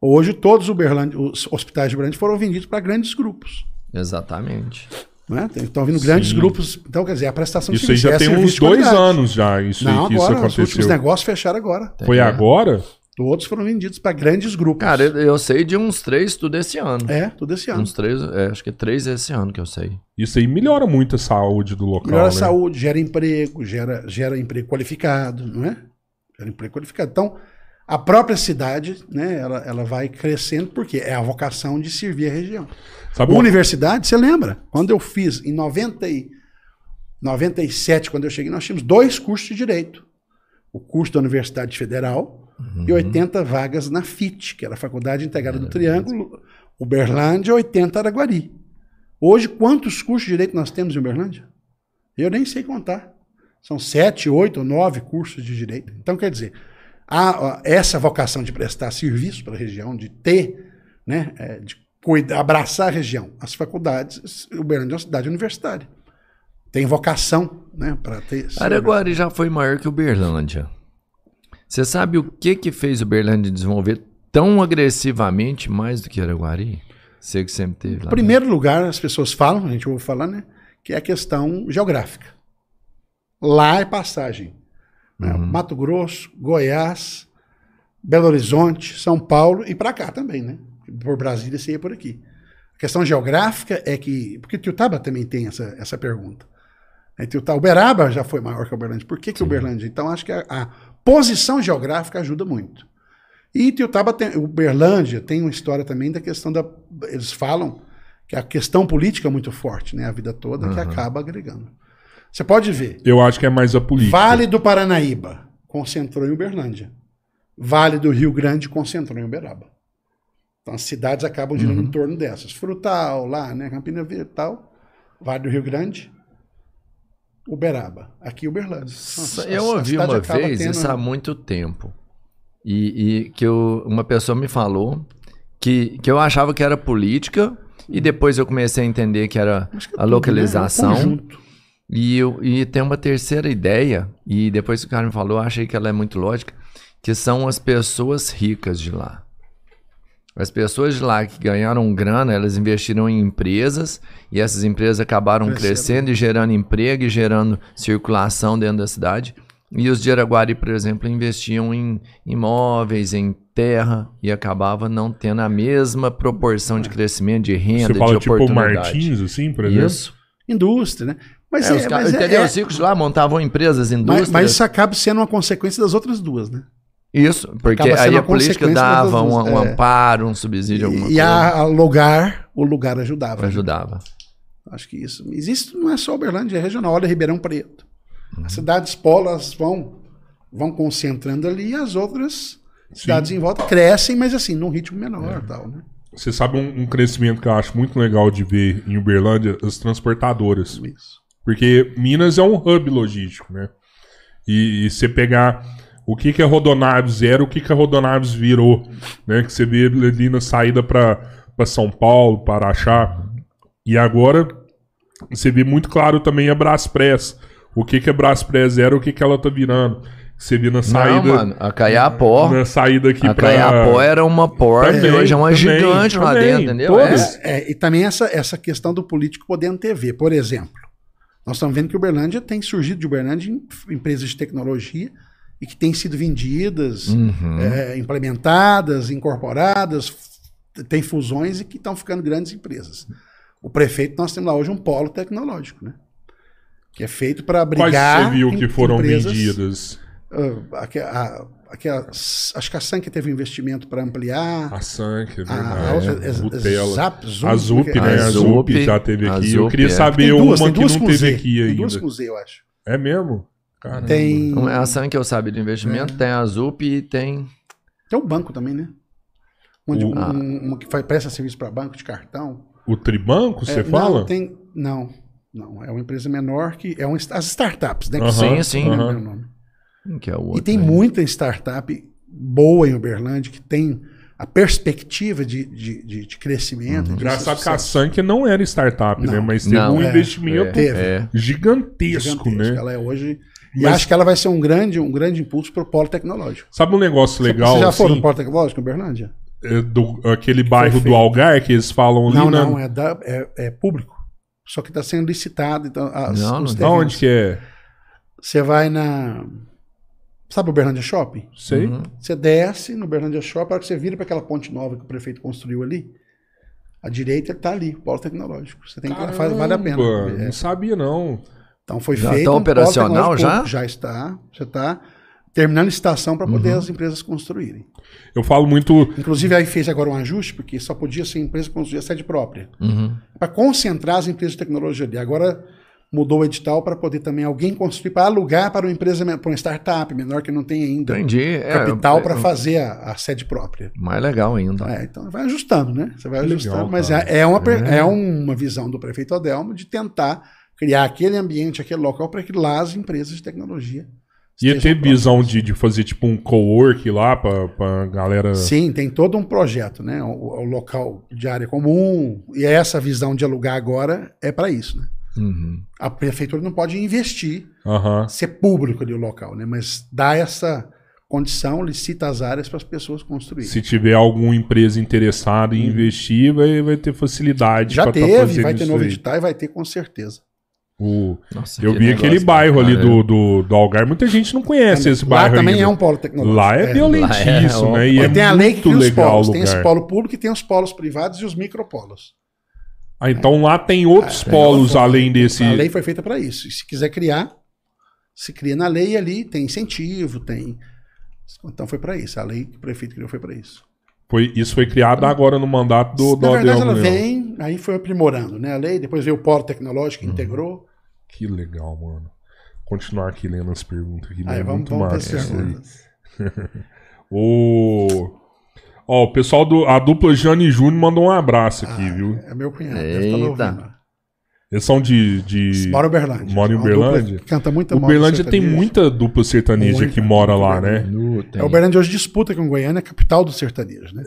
C: Hoje, todos os hospitais de Uberlândia foram vendidos para grandes grupos.
B: Exatamente.
C: Né? Estão vindo grandes Sim. grupos. Então, quer dizer, a prestação
A: isso de serviço. Isso aí já é tem uns dois anos já. Isso
C: Não,
A: aí,
C: agora,
A: isso aconteceu.
C: os últimos negócios fecharam agora.
A: Foi agora?
C: Todos foram vendidos para grandes grupos.
B: Cara, eu sei de uns três tudo esse ano.
C: É, tudo esse ano.
B: Uns três, é, acho que três esse ano que eu sei.
A: Isso aí melhora muito a saúde do local.
C: Melhora
A: né?
C: a saúde, gera emprego, gera, gera emprego qualificado, não é? Gera emprego qualificado. Então, a própria cidade, né, ela, ela vai crescendo porque é a vocação de servir a região. Sabe Universidade, você lembra? Quando eu fiz em 90 e, 97, quando eu cheguei, nós tínhamos dois cursos de direito. O curso da Universidade Federal, uhum. e 80 vagas na FIT, que era a Faculdade Integrada é, do Triângulo, Uberlândia, 80 Araguari. Hoje, quantos cursos de direito nós temos em Uberlândia? Eu nem sei contar. São sete, oito, nove cursos de direito. Então, quer dizer, há essa vocação de prestar serviço para a região, de ter, né, é, de cuidar, abraçar a região. As faculdades, Uberlândia é uma cidade universitária. Tem vocação né, para ter.
B: Araguari já foi maior que Uberlândia. Você sabe o que que fez o Berlândia desenvolver tão agressivamente mais do que Araguari? Você que sempre teve lá.
C: Em primeiro né? lugar, as pessoas falam, a gente ouve falar, né? Que é a questão geográfica. Lá é passagem. Né? Uhum. Mato Grosso, Goiás, Belo Horizonte, São Paulo e para cá também, né? Por Brasília você ia por aqui. A questão geográfica é que. Porque Tiutaba também tem essa, essa pergunta. É, Tiutaba, Uberaba já foi maior que Uberlândia. Por que, que Uberlândia? Então acho que a, a Posição geográfica ajuda muito. E Tiutaba tem, Uberlândia tem uma história também da questão da. Eles falam que a questão política é muito forte, né? A vida toda, uhum. que acaba agregando. Você pode ver.
A: Eu acho que é mais a política.
C: Vale do Paranaíba concentrou em Uberlândia. Vale do Rio Grande concentrou em Uberaba. Então as cidades acabam girando uhum. em torno dessas. Frutal, lá, né? Campina Verde e tal. Vale do Rio Grande. Uberaba, aqui Uberlândia.
B: Nossa, eu ouvi uma vez tendo... isso há muito tempo. E, e que eu, uma pessoa me falou que, que eu achava que era política e depois eu comecei a entender que era que a localização. Né? É um e, eu, e tem uma terceira ideia, e depois que o cara me falou, eu achei que ela é muito lógica, que são as pessoas ricas de lá. As pessoas de lá que ganharam grana, elas investiram em empresas e essas empresas acabaram Crescendo. crescendo e gerando emprego e gerando circulação dentro da cidade. E os de Araguari, por exemplo, investiam em imóveis, em terra e acabava não tendo a mesma proporção de crescimento, de renda, Você fala, de tipo
A: Martins, assim, por exemplo?
B: Isso.
C: Indústria, né?
B: Mas, é, é, mas entendeu? É, os ricos lá montavam empresas, indústrias.
C: Mas, mas isso acaba sendo uma consequência das outras duas, né?
B: Isso, porque aí a política dava um, um é. amparo, um subsídio, alguma
C: e, coisa. E a, lugar, o lugar ajudava.
B: Ajudava. Né?
C: Acho que isso. Existe, não é só Uberlândia, é regional. Olha Ribeirão Preto. Uhum. As cidades polas vão, vão concentrando ali e as outras Sim. cidades em volta crescem, mas assim, num ritmo menor é. tal, né?
A: Você sabe um, um, crescimento que eu acho muito legal de ver em Uberlândia? As transportadoras. Isso. Porque Minas é um hub logístico, né? E, e você pegar o que, que é Rodonaves Zero, o que, que a Rodonaves virou, né? Que você vê ali na saída para São Paulo, para Araxá. E agora você vê muito claro também a Braspress. O que, que é Braspress Zero, o que, que ela tá virando. Você viu na saída. Não, mano,
B: a Caiapó.
A: Na saída aqui
B: a pra. A Caiapó era uma porta e hoje é uma também, gigante também, lá dentro, entendeu?
C: É, é, e também essa, essa questão do político podendo TV. Por exemplo, nós estamos vendo que Uberlândia tem surgido de Uberlândia empresas de tecnologia e que têm sido vendidas, uhum. é, implementadas, incorporadas, tem fusões e que estão ficando grandes empresas. O prefeito, nós temos lá hoje um polo tecnológico, né? Que é feito para brigar.
A: Quais você viu que foram empresas, vendidas?
C: Uh, a, a, aquela, acho que a Sank teve um investimento para ampliar.
A: A Sank, é verdade. A, a, Zap, Zoom, a Zup, né? A
B: Zup
A: já teve aqui. Eu queria é. saber duas, uma que não teve aqui ainda. Tem
C: duas com Z, eu acho.
A: É mesmo?
C: Caramba. Tem...
B: A Sank eu sabe do investimento, é. tem a Zup e tem...
C: Tem o banco também, né? Onde o... um, uma que faz, presta serviço para banco de cartão.
A: O Tribanco, você é, fala?
C: Não, tem... Não, não. É uma empresa menor que... É um, as startups, né?
B: Uh -huh, sim, sim. Uh -huh.
C: Que é o outro, e tem né? muita startup boa em Uberlândia que tem a perspectiva de, de, de, de crescimento. Uhum.
A: Engraçado que a Sank não era startup, né? não, né? Mas teve não, um é, investimento é, gigantesco, gigantesco, né?
C: Ela é hoje. Mas... E acho que ela vai ser um grande, um grande impulso para o polo tecnológico.
A: Sabe um negócio legal? Você
C: já assim, foi no polo tecnológico em?
A: É do, aquele bairro do Algar que eles falam ali.
C: Não, não, é, da, é, é público. Só que está sendo licitado. Então,
A: as, não, não. Onde que é?
C: Você vai na. Sabe o Berlândia Shopping?
A: Sei. Uhum.
C: Você desce no Berlândia Shopping, a hora que você vira para aquela ponte nova que o prefeito construiu ali, a direita está ali, o polo tecnológico. Você tem
A: que faz, vale a pena. É. Não sabia, não.
C: Então foi já feito.
B: Está um operacional já?
C: Já está. Já está terminando licitação para poder uhum. as empresas construírem.
A: Eu falo muito.
C: Inclusive, aí fez agora um ajuste, porque só podia ser empresa construir a sede própria. Uhum. Para concentrar as empresas de tecnologia ali. Agora mudou o edital para poder também alguém construir, para alugar para uma empresa, para uma startup menor que não tem ainda
B: Entendi.
C: É, capital é, para fazer a, a, sede própria.
B: Mais legal ainda.
C: É, então vai ajustando, né? Você vai ajustando, legal, mas é, é, uma, é. é uma visão do prefeito Adelmo de tentar criar aquele ambiente, aquele local para que lá as empresas de tecnologia
A: Ia ter visão de, de fazer tipo um co-work lá para galera.
C: Sim, tem todo um projeto, né? O, o, local de área comum. E essa visão de alugar agora é para isso, né? Uhum. A prefeitura não pode investir, uhum. ser público ali o local, né? Mas dá essa condição, licita as áreas para as pessoas construírem.
A: Se tiver alguma empresa interessada em uhum. investir, vai, vai ter facilidade.
C: Já tá teve, tá vai ter novo edital e vai ter com certeza.
A: O, Nossa, eu vi aquele bairro ali do, do, do Algar, muita gente não conhece é, esse bairro.
C: Lá também
A: ainda.
C: é um polo tecnológico.
A: Lá é, é violentíssimo, lá é, né? E é
C: tem a lei que tem os polos. Tem esse polo público e tem os polos privados e os micropolos.
A: Ah, então lá tem outros é, polos além desse.
C: A lei foi feita para isso. E se quiser criar, se cria na lei ali, tem incentivo, tem. Então foi para isso. A lei que o prefeito criou foi para isso.
A: Foi, isso foi criado agora no mandato do, do
C: Na verdade, ela vem, aí foi aprimorando, né? A lei, depois veio o polo tecnológico, uhum. integrou.
A: Que legal, mano. Continuar aqui lendo as perguntas aqui, aí, é vamos, muito vamos massa. o Ó, o pessoal do. A dupla Jane Júnior mandou um abraço aqui, ah, viu?
C: É meu cunhado. Eita.
A: Eles são de. de...
C: Mora em Uberlândia.
A: Mora em Uberlândia?
C: Canta muita
A: Uberlândia tem muita dupla sertaneja Muita, que mora lá, né?
C: É, Uberlândia hoje disputa com Goiânia, capital do sertanejo, né?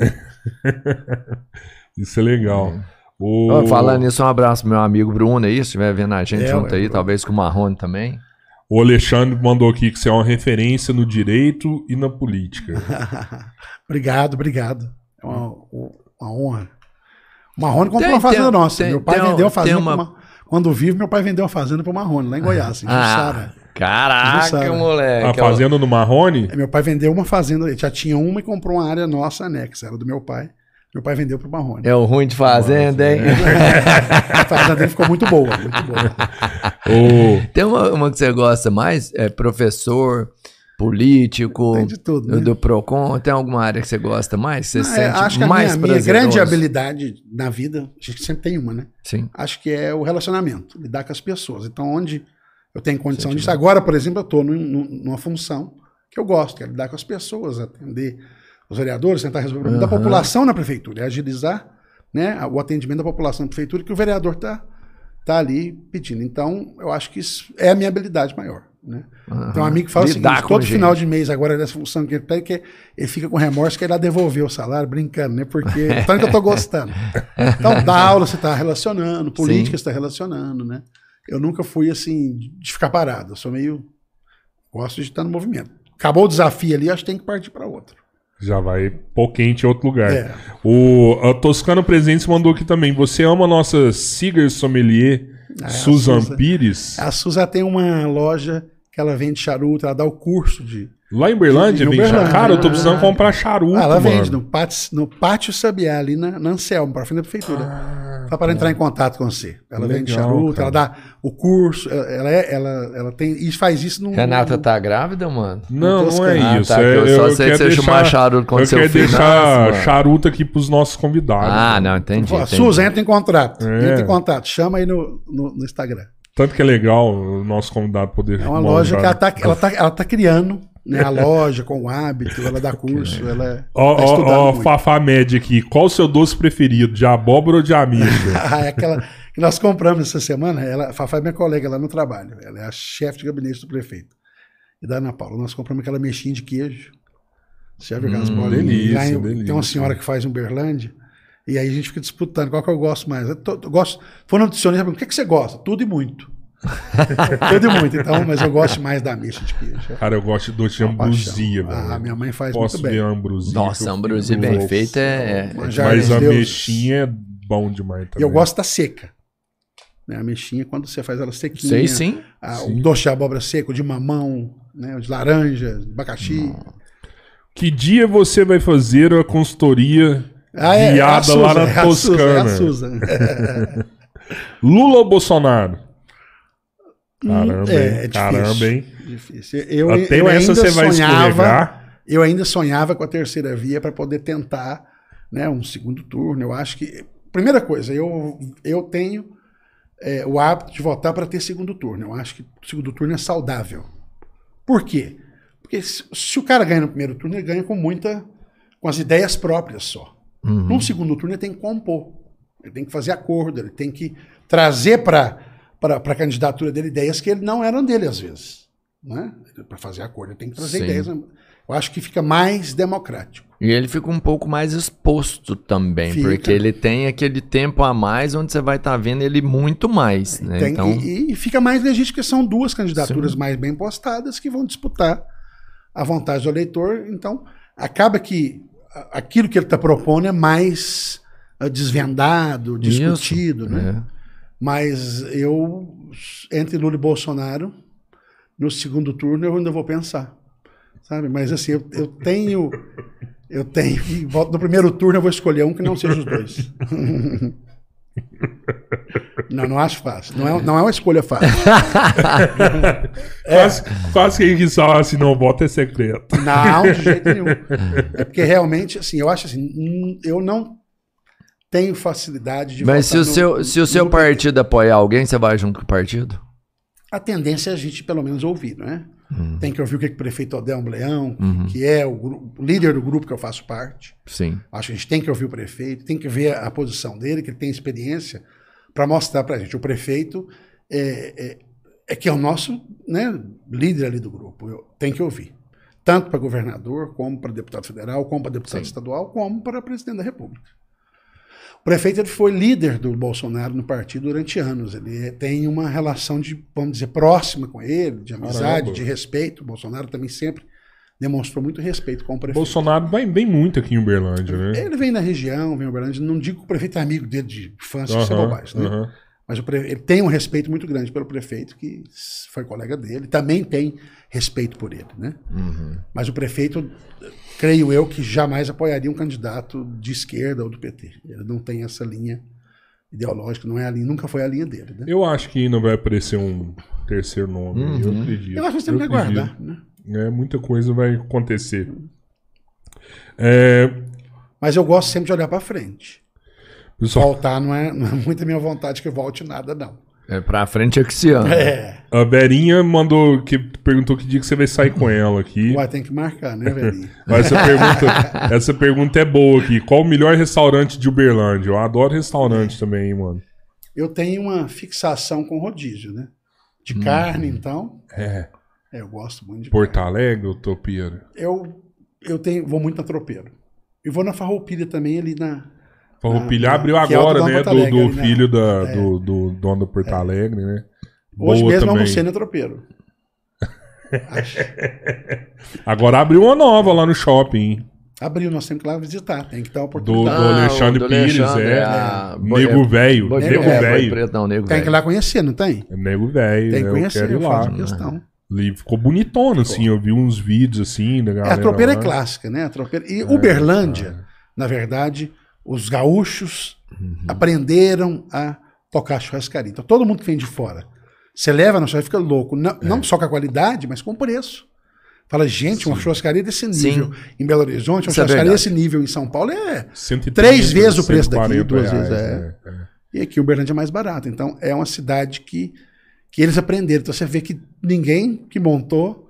A: Isso é legal.
B: O... Falando nisso, um abraço pro meu amigo Bruno aí, se estiver vendo a gente é, junto é, aí, talvez com o Marrone também.
A: O Alexandre mandou aqui que você é uma referência no direito e na política.
C: obrigado, obrigado. É uma, uma honra. O Marrone comprou tem, uma fazenda tem, nossa. Tem, meu pai vendeu uma fazenda. Uma... Quando vive, meu pai vendeu uma fazenda pro Marrone, lá em Goiás, em ah,
B: Caraca, moleque.
A: A fazenda no Marrone?
C: É, meu pai vendeu uma fazenda, ele já tinha uma e comprou uma área nossa anexa, era do meu pai. Meu pai vendeu pro Marrone.
B: É o ruim de fazenda, hein?
C: a fazenda dele ficou muito boa, muito boa.
B: Oh. Tem uma, uma, que você gosta mais? É professor, político,
C: tem de tudo, né?
B: do PROCON. Tem alguma área que você gosta mais? Você Não, é, sente
C: acho que mais a minha, minha grande habilidade na vida, acho que sempre tem uma, né?
B: Sim.
C: Acho que é o relacionamento, lidar com as pessoas. Então, onde eu tenho condição Sim, disso. Agora, por exemplo, eu estou numa função que eu gosto, que é lidar com as pessoas, atender os vereadores, tentar resolver o problema uhum. da população na prefeitura, é agilizar né, o atendimento da população na prefeitura que o vereador está tá ali pedindo. Então, eu acho que isso é a minha habilidade maior. Né? Uhum. Então, um amigo fala Lidar o seguinte: todo final de mês, agora nessa função que ele tem, que ele fica com remorso que ele devolver o salário, brincando, né? Porque tanto que eu estou gostando. Então, dá aula, você está relacionando, política, você está relacionando, né? Eu nunca fui assim, de ficar parado. Eu sou meio. Gosto de estar no movimento. Acabou o desafio ali, acho que tem que partir para outro.
A: Já vai pôr quente em outro lugar. É. O a Toscano Presentes mandou aqui também. Você ama a nossa Cigar Sommelier, é, Susan Pires?
C: A Suza tem uma loja que ela vende charuto, ela dá o curso de.
A: Lá em Berlândia, vende charuto. Cara, eu tô precisando comprar charuto. Ah,
C: ela mano. vende no pátio, no pátio Sabiá, ali na, na Anselmo, para frente da prefeitura. Ah, Só para entrar em contato com você. Ela legal, vende charuto, cara. ela dá o curso, ela, é, ela, ela tem. E faz isso no.
B: Renata tá grávida, mano?
A: Não, não é ah, isso. Tá, é, eu, eu só sei que você deixar, charuto quando eu seu quero deixar charuto aqui pros nossos convidados.
B: Ah, mano. não, entendi. entendi.
C: Suza, entra em contrato. É. Entra em contato. Chama aí no, no, no Instagram.
A: Tanto que é legal o nosso convidado poder.
C: É uma loja que ela tá, ela, tá, ela tá criando, né? A loja com o hábito, ela dá curso, ela. É,
A: ó, tá ó, ó, Fafá Média aqui. Qual o seu doce preferido? De abóbora ou de amigo?
C: ah, é aquela que nós compramos essa semana. Ela, Fafá é minha colega lá no trabalho. Ela é a chefe de gabinete do prefeito. E da Ana Paula. Nós compramos aquela mexinha de queijo. Você já viu aquelas hum, bolinhas? Delícia, delícia. Tem uma senhora que faz um Berlândia. E aí a gente fica disputando qual que eu gosto mais. Eu, tô, eu gosto. For nutricionista, o que, que você gosta? Tudo e muito. Tudo e muito, então, mas eu gosto mais da ameixa de queijo.
A: Cara, eu gosto de doce de ambrosia, velho.
C: Ah, minha mãe faz Posso muito bem.
A: Ver ambrosia,
B: Nossa, ambrosia bem feita é.
A: é mas a ameixinha é bom demais também.
C: E eu gosto da seca. Né? A ameixinha, quando você faz ela sequinha.
B: Sei sim.
C: A,
B: sim.
C: O doce de abóbora seco, de mamão, né? de laranja, de abacaxi. Não.
A: Que dia você vai fazer a consultoria ah, é, guiada é lá na é Toscana? Susan, é Lula ou Bolsonaro? Caramba, é, é caramba, hein?
C: Difícil. Eu, Até eu essa você vai sonhava, Eu ainda sonhava com a terceira via para poder tentar né, um segundo turno. Eu acho que. Primeira coisa, eu, eu tenho é, o hábito de votar para ter segundo turno. Eu acho que o segundo turno é saudável. Por quê? Porque se, se, o cara ganha no primeiro turno, ele ganha com muita. com as ideias próprias só. Uhum. No segundo turno, ele tem que compor. Ele tem que fazer acordo, ele tem que trazer para a candidatura dele ideias que não eram dele às vezes. Né? Para fazer acordo, ele tem que trazer Sim. ideias. Eu acho que fica mais democrático.
B: E ele fica um pouco mais exposto também, fica. porque ele tem aquele tempo a mais onde você vai estar tá vendo ele muito mais. Né? Tem, então...
C: e, e, fica mais legítimo, porque são duas candidaturas Sim. mais bem postadas que vão disputar a vontade do eleitor. Então, acaba que aquilo que ele está propondo é mais uh, desvendado, discutido. Isso, né? É. Mas eu, entre Lula e Bolsonaro, no segundo turno eu ainda vou pensar. Sabe? Mas assim, eu, eu tenho. Eu tenho. No primeiro turno eu vou escolher um que não seja os dois. Não, não acho fácil. Não é, não é uma escolha fácil.
A: é. Quase, quase que ele só assim, não, voto é secreto.
C: Não, de jeito nenhum. É porque realmente, assim, eu acho assim, hum, eu não tenho facilidade de
B: Mas se o, seu, se o seu partido apoiar alguém, você vai junto com o partido?
C: A tendência é a gente pelo menos ouvir, não é? Uhum. Tem que ouvir o que, que o prefeito Odelmo Leão, uhum. que é o, o, líder do grupo que eu faço parte.
B: Sim.
C: Acho que a gente tem que ouvir o prefeito, tem que ver a, a posição dele, que ele tem experiência, para mostrar para a gente. O prefeito é, é, é, que é o nosso né, líder ali do grupo. Eu, tem que ouvir. Tanto para governador, como para deputado federal, como para deputado Sim. estadual, como para presidente da República. O prefeito ele foi líder do Bolsonaro no partido durante anos. Ele tem uma relação de, vamos dizer, próxima com ele, de amizade, Caramba. de respeito. O Bolsonaro também sempre demonstrou muito respeito com o prefeito.
A: Bolsonaro vem, vem muito aqui em Uberlândia, né?
C: Ele vem na região, vem em Uberlândia. Não digo que o prefeito é amigo dele de infância, uhum, isso é bobagem, né? Uhum. Mas ele tem um respeito muito grande pelo prefeito, que foi colega dele. Também tem respeito por ele, né? Uhum. Mas o prefeito creio eu que jamais apoiaria um candidato de esquerda ou do PT. Ele não tem essa linha ideológica, não é a linha, nunca foi a linha dele. Né?
A: Eu acho que não vai aparecer um terceiro nome. Uhum. Eu acredito.
C: Eu acho que temos que aguardar. Né?
A: É, muita coisa vai acontecer. É...
C: Mas eu gosto sempre de olhar para frente. Pessoal... Voltar não é, não é muito a minha vontade que volte nada, não.
B: É pra frente é que se ama. É.
A: A Berinha mandou, que perguntou que dia que você vai sair com ela aqui.
C: Ué, tem que marcar, né, Berinha?
A: essa, pergunta, essa pergunta é boa aqui. Qual o melhor restaurante de Uberlândia? Eu adoro restaurante é. também, mano.
C: Eu tenho uma fixação com rodízio, né? De hum. carne, então.
A: É.
C: é. Eu gosto muito de
A: Porto carne. Alegre ou Tropeiro?
C: Eu, eu tenho, vou muito na Tropeiro. E vou na Farroupilha também, ali na
A: Farroupilha ah, abriu é agora, né? Do, do né? filho da, é. do, do dono do Porto é. Alegre, né?
C: Hoje Boa mesmo também. almocei no tropeiro.
A: agora abriu uma nova lá no shopping.
C: Abriu, nós temos que ir lá visitar. Tem que dar uma oportunidade.
A: Do, do Alexandre do Pires, Alexandre, é. é. Nego Velho. Nego Velho.
C: Tem que ir lá conhecer, não tem?
A: Nego Velho.
C: Tem que conhecer, eu faço
A: questão. Ali ficou bonitona, assim. Eu vi uns vídeos assim da
C: É,
A: galera.
C: a tropeira é
A: lá.
C: clássica, né? A tropeira... E Uberlândia, na verdade, os gaúchos aprenderam a tocar churrascaria. Então, todo mundo que vem de fora, você leva na churrascaria fica louco. Não, não só com a qualidade, mas com o preço. Fala, gente, uma churrascaria desse nível em Belo Horizonte, uma
B: Isso é
C: churrascaria
B: verdade.
C: desse nível em São Paulo é
A: 130,
C: três vezes o preço daqui,
A: 140
C: duas vezes.
A: reais,
C: É.
A: é, é.
C: E aqui Uberlândia é mais barato. Então é uma cidade que, que eles aprenderam. Então você vê que ninguém que montou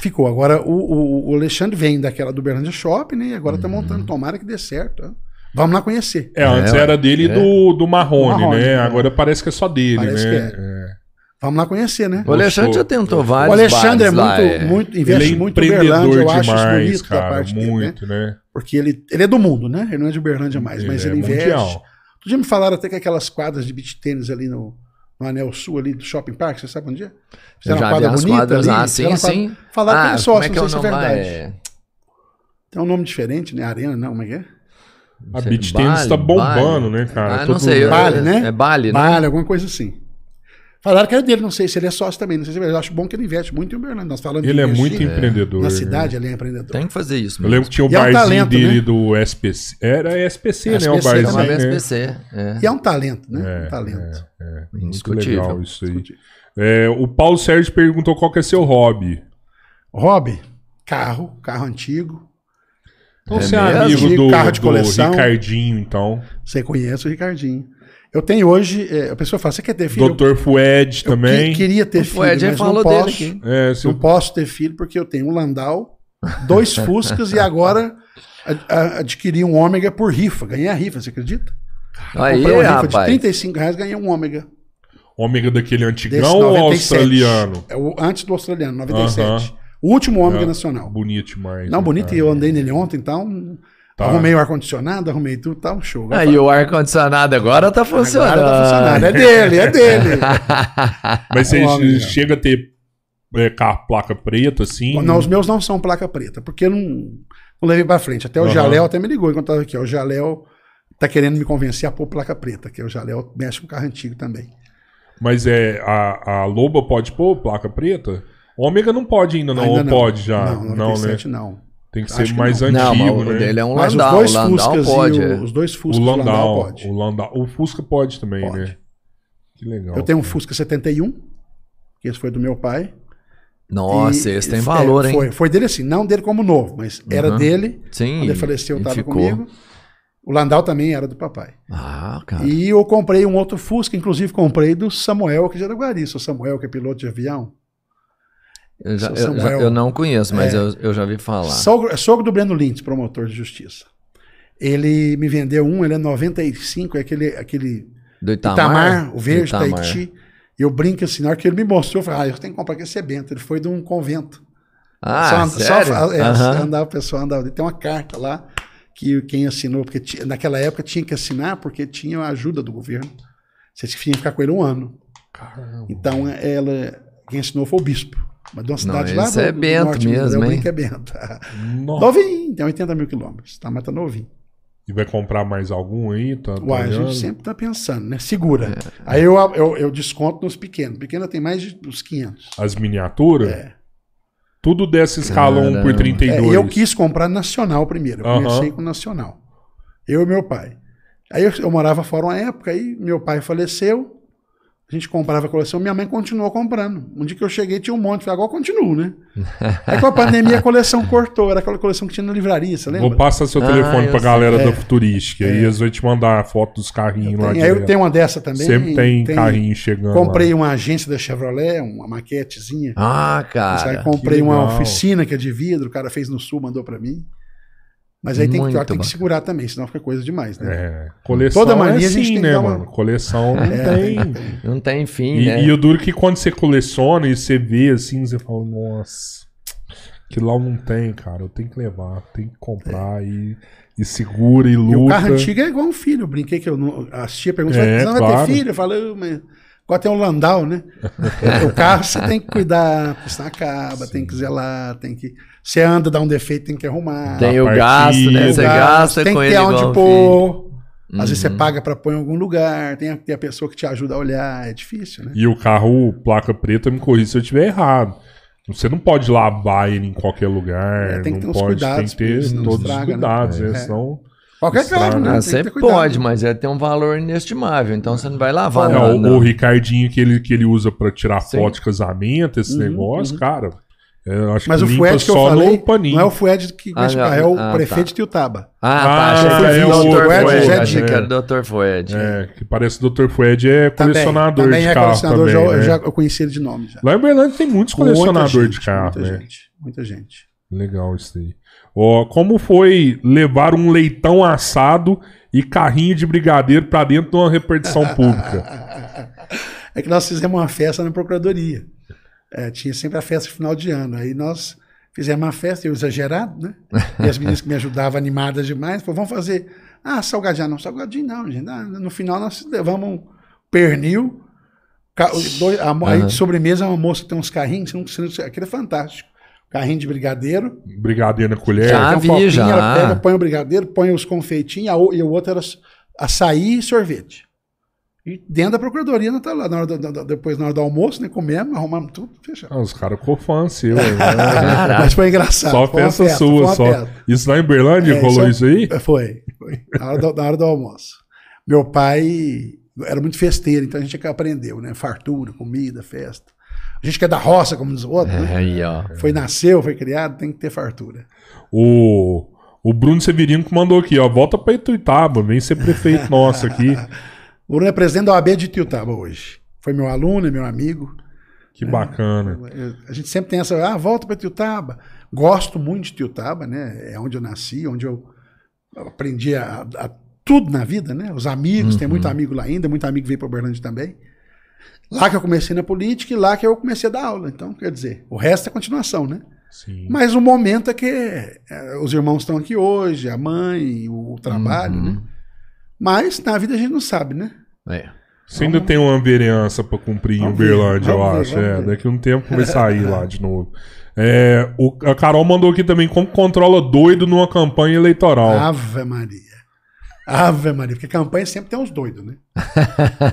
C: ficou. Agora o, o- o Alexandre vem daquela do Uberlândia Shopping, né? E agora tá montando. Tomara que dê certo. né? Vamos lá conhecer.
A: É, antes
B: É,
A: era dele e
B: é.
A: do, do Marrone,
C: Marrone,
A: né?
C: é.
A: Agora parece que é só dele,
C: Parece
A: né?
C: que
A: É.
C: Vamos lá conhecer, né?
B: O Alexandre já tentou
C: O
B: vários
C: Alexandre é
B: bares lá,
C: muito,
B: é.
C: muito,
A: Ele
C: investe
A: é
C: muito em Uberlândia, eu acho isso
A: demais,
C: bonito da
A: cara.
C: parte dele, né?
A: Muito, né?
C: Porque ele, ele é do mundo, né? Ele não é de Uberlândia mais, mas
A: é
C: ele investe.
A: mundial.
C: Outro dia me falaram até que aquelas quadras de beach tênis ali no, no Anel Sul, ali do Shopping Park, você sabe onde é?
B: Eu já vi as quadras sim,
C: fizeram uma quadra-
B: sim.
C: Falaram que
B: ah,
C: ele é sócio,
B: é que é
C: não
B: o
C: sei se é verdade.
B: É...
C: Tem um nome diferente, né? Arena, não, como é que é?
A: A Beach Tennis tá bombando,
B: Bali.
A: né, cara?
B: Ah,
A: Todo
B: não sei. eu-
A: lugar.
C: Bali, né?
B: É Bali, né?
C: Vale, alguma coisa assim. Falaram que era dele, não sei se ele é sócio também, não sei se é verdade. Eu acho bom que ele investe muito em Uberlândia. Nós falamos
A: Ele é
C: investir
A: muito empreendedor.
C: Na cidade, ele é empreendedor.
B: Tem que fazer isso.
A: Eu lembro que tinha o
C: E é um
A: barzinho
C: talento,
A: dele
C: né?
A: do SPC. Era SPC, né? O
C: SPC
A: barzinho,
B: Chamava
C: também,
A: né?
B: SPC. É.
C: E é um talento, né?
A: É,
C: um talento.
A: É, é. Muito
B: Indiscutível.
A: legal isso aí. É, o Paulo Sérgio perguntou qual que é seu hobby.
C: Hobby, carro, carro antigo.
A: Então
B: É
A: você é
B: mesmo?
A: amigo do,
C: Carro de
A: do
C: coleção.
A: Ricardinho, então.
C: Você conhece o Ricardinho. Eu tenho hoje, é, a pessoa fala, você quer ter filho?
A: Dr. Fued
C: eu
A: também.
C: que- queria ter
B: O
C: filho,
B: Fred
C: mas
B: falou
C: não
B: dele
C: posso.
B: aqui.
A: É, seu-
C: Não posso ter filho porque eu tenho um Landau, dois Fuscas e agora a- a- adquiri um ômega por rifa. Ganhei a rifa, você acredita?
B: Aí,
C: Comprei uma rifa de
B: rapaz.
C: 35 reais ganhei um ômega.
A: Ômega daquele antigão ou
C: 97.
A: australiano?
C: É o, antes do australiano, 97.
A: Aham.
C: O último ômega
A: É,
C: nacional.
A: Bonito demais.
C: Não,
A: né,
C: bonito,
A: cara?
C: e eu andei nele ontem, então.
A: Tá.
C: Arrumei o ar-condicionado, arrumei tudo, tá um show. Agora
B: Aí o ar-condicionado agora tá funcionando.
C: Agora tá funcionando. É dele, é dele.
A: Mas você
C: amigo.
A: chega a ter é, ca- placa preta, assim?
C: Não, os meus não são placa preta, porque eu não, não levei pra frente. Até o
A: Aham.
C: Jaléu até me ligou enquanto tava aqui. ó, O Jaléu tá querendo me convencer a pôr placa preta, que o Jaléu mexe com carro antigo também.
A: Mas é, a, a Loba pode pôr placa preta? Ômega não pode ainda, não.
C: Ainda
A: ou pode já?
C: Não,
A: Não, né?
C: 97 não.
A: Tem que ser
C: que
A: mais
C: não.
B: Não,
A: antigo,
B: mas o
A: né?
B: dele é um
C: Mas
B: Landau.
C: os dois
B: o Landau
C: Fuscas
B: pode.
C: e
B: é.
C: o, os dois
A: O
C: Fuscas do
A: Landau,
C: pode.
A: o Landau. O Fusca pode também,
C: Pode.
A: né? Que legal.
C: Eu tenho um Fusca 71, que esse foi do meu pai.
B: Nossa,
C: E-
B: esse tem
C: é,
B: valor, hein?
C: Foi, foi dele assim, não dele como novo, mas era
B: Uhum.
C: dele.
B: Sim.
C: Quando ele faleceu, estava comigo. O Landau também era do papai.
B: Ah, cara.
C: E eu comprei um outro Fusca, inclusive comprei do Samuel, que é de Araguari. O Samuel, que é piloto de avião.
B: Eu, já- eu-
C: Samuel.
B: eu não conheço, mas
C: É.
B: eu, eu já vi falar.
C: Sogro, é sogro do Breno Lintz, promotor de justiça. Ele me vendeu um, ele é 95, é aquele, aquele
B: Do
C: Itamar,
B: Itamar?
C: o verde,
B: Itamar.
C: Tahiti. E eu brinco assim, na hora que ele me mostrou, eu falei, ah, eu tenho que comprar aquele Bento. Ele foi de um convento.
B: Ah,
C: and-
B: sério?
C: é,
B: Aham.
C: andava, o pessoal andava. Tem uma carta lá que quem assinou, porque naquela época tinha que assinar porque tinha a ajuda do governo. Você tinha que ficar com ele um ano.
A: Caramba.
C: Então, ela, quem assinou foi o bispo. Mas de uma cidade lá
B: esse é Bento
C: norte,
B: mesmo, hein?
C: brinco é Bento.
A: Nossa.
C: Novinho, tem 80 mil quilômetros, tá? Mas tá novinho.
A: E vai comprar mais algum aí? Tá,
C: Uai, a gente sempre tá pensando, né? Segura.
B: É.
C: Aí eu, eu, eu desconto nos pequenos. Pequena tem mais de uns 500.
A: As miniaturas?
C: É.
A: Tudo dessa escala 1 por
B: Caramba.
A: 32.
C: É, eu quis comprar nacional primeiro. Eu
A: Aham.
C: comecei com nacional. Eu e meu pai. Aí eu, eu morava fora uma época, aí meu pai faleceu. A gente comprava a coleção, minha mãe continuou comprando. Um dia que eu cheguei tinha um monte, falei, agora eu continuo, né? Aí com a pandemia a coleção cortou, era aquela coleção que tinha na livraria, você lembra?
A: Vou passar seu
B: Ah,
A: telefone
B: eu
A: pra
B: sei.
A: galera
C: É.
A: da Futurística. Aí eles vão te mandar a foto dos carrinhos lá
C: Tem- aí eu tenho uma dessa também.
A: Sempre tem, carrinho chegando.
C: Comprei
A: lá.
C: uma agência da Chevrolet, uma maquetezinha.
B: Ah,
C: Aí
B: cara.
C: comprei uma oficina que é de vidro, o cara fez no sul, mandou pra mim. Mas aí tem, que, tem que segurar também, senão fica coisa demais, né?
A: É. Coleção
C: Toda mania
A: é
C: a gente
A: assim,
C: tem
A: né,
C: uma-
A: mano? Coleção não
C: É,
A: tem.
B: Não tem fim,
A: E,
B: né?
A: e o duro que quando você coleciona e você vê assim, você fala, nossa, que lá não tem, cara. Eu tenho que levar, tem que comprar e, e segura e
C: E
A: luta.
C: o carro antigo é igual um filho. Eu brinquei que eu não. A tia perguntou:
A: É,
C: você não vai
A: claro.
C: ter filho? Eu falei, "Ah, mas. Agora tem um Landau, né? o carro você tem que cuidar, porque senão acaba, tem que zelar, tem que. Você anda, dá um defeito, tem que arrumar.
B: Tem o
A: partida.
B: gasto, né?
A: Tem
B: Você
C: o gasto,
B: gasta
C: tem
B: com
C: que ter onde
B: um
C: pôr. Às vezes você uhum. paga para pôr em algum lugar, tem a, tem a pessoa que te ajuda a olhar, é difícil, né?
A: E o carro, placa preta, me corrija se eu estiver errado. Você não pode lavar ele em qualquer lugar. É, tem que ter pode, cuidados. Tem que ter todos estraga, os né? cuidados, né? É. Senão
C: Qualquer carro, né?
B: Ah, você pode, mas é tem um valor inestimável, então você não vai lavar.
A: Não, nada, o, o Ricardinho que ele, que ele usa para tirar Sim. foto de casamento, esse uhum, negócio, uhum. cara.
C: Mas o Fued que eu falei não é o Fued que ah, não, é o ah, prefeito tá. de Tiutaba.
B: Ah, tá. Achei que é o Dr. Fued. Achei que era o Dr. Fued.
A: É, que parece o Dr. Fued é colecionador também, também de é carro. Colecionador,
C: também, já, né? eu já eu conheci ele de nome. Já.
A: Lá em Berlândia tem muitos colecionadores de carro.
C: Muita
A: né?
C: gente, muita gente.
A: Legal isso aí. Ó, como foi levar um leitão assado e carrinho de brigadeiro para dentro de uma repartição pública?
C: É que nós fizemos uma festa na procuradoria. É, tinha sempre a festa final de ano. Aí nós fizemos uma festa, eu exagerado, né? E as meninas que me ajudavam animadas demais, falaram, vamos fazer. Ah, salgadinho não, salgadinho não, gente. Ah, no final nós levamos um pernil, dois, a, uhum. aí de sobremesa uma moça tem uns carrinhos, aquilo é fantástico carrinho de brigadeiro.
A: Brigadeiro na colher.
B: Já vi, já.
C: Ela pega, põe o brigadeiro, põe os confeitinhos, e o outro era açaí e sorvete. E dentro da procuradoria, não tá lá. Na hora do, depois, na hora do almoço, né? Comemos, arrumamos tudo, fechado.
A: Ah, os caras ficou fã seu.
C: Né? Mas foi engraçado.
A: Só foi festa, festa sua, só. Festa. Isso lá em Berlândia é, rolou isso, aí?
C: Foi, foi. Na hora, do, na hora do almoço. Meu pai era muito festeiro, então a gente aprendeu, né? Fartura, comida, festa. A gente que é da roça, como diz o outro. Né? Aí, ó. Foi nasceu, foi criado, tem que ter fartura.
A: O, o Bruno Severino que mandou aqui, ó. Volta para Ituitaba, vem ser prefeito nosso aqui.
C: o Bruno é presidente da OAB de Ituitaba hoje. Foi meu aluno, é meu amigo.
A: Que é, bacana.
C: A gente sempre tem essa, ah, volta para Ituitaba. Gosto muito de Ituitaba, né? É onde eu nasci, onde eu aprendi a, a tudo na vida, né? Os amigos, uhum. tem muito amigo lá ainda, muito amigo veio para Uberlândia também. Lá que eu comecei na política e lá que eu comecei a dar aula. Então, quer dizer, o resto é continuação, né? Sim. Mas o momento é que é, os irmãos estão aqui hoje, a mãe, o, o trabalho, uhum. né? Mas na vida a gente não sabe, né?
A: É. Você ainda tem uma vereança para cumprir em Uberlândia, eu ver, acho. É, daqui a um tempo vai sair lá de novo. É, o, a Carol mandou aqui também como controla doido numa campanha eleitoral.
C: Ave Maria. Ave Maria, porque campanha sempre tem uns doidos, né?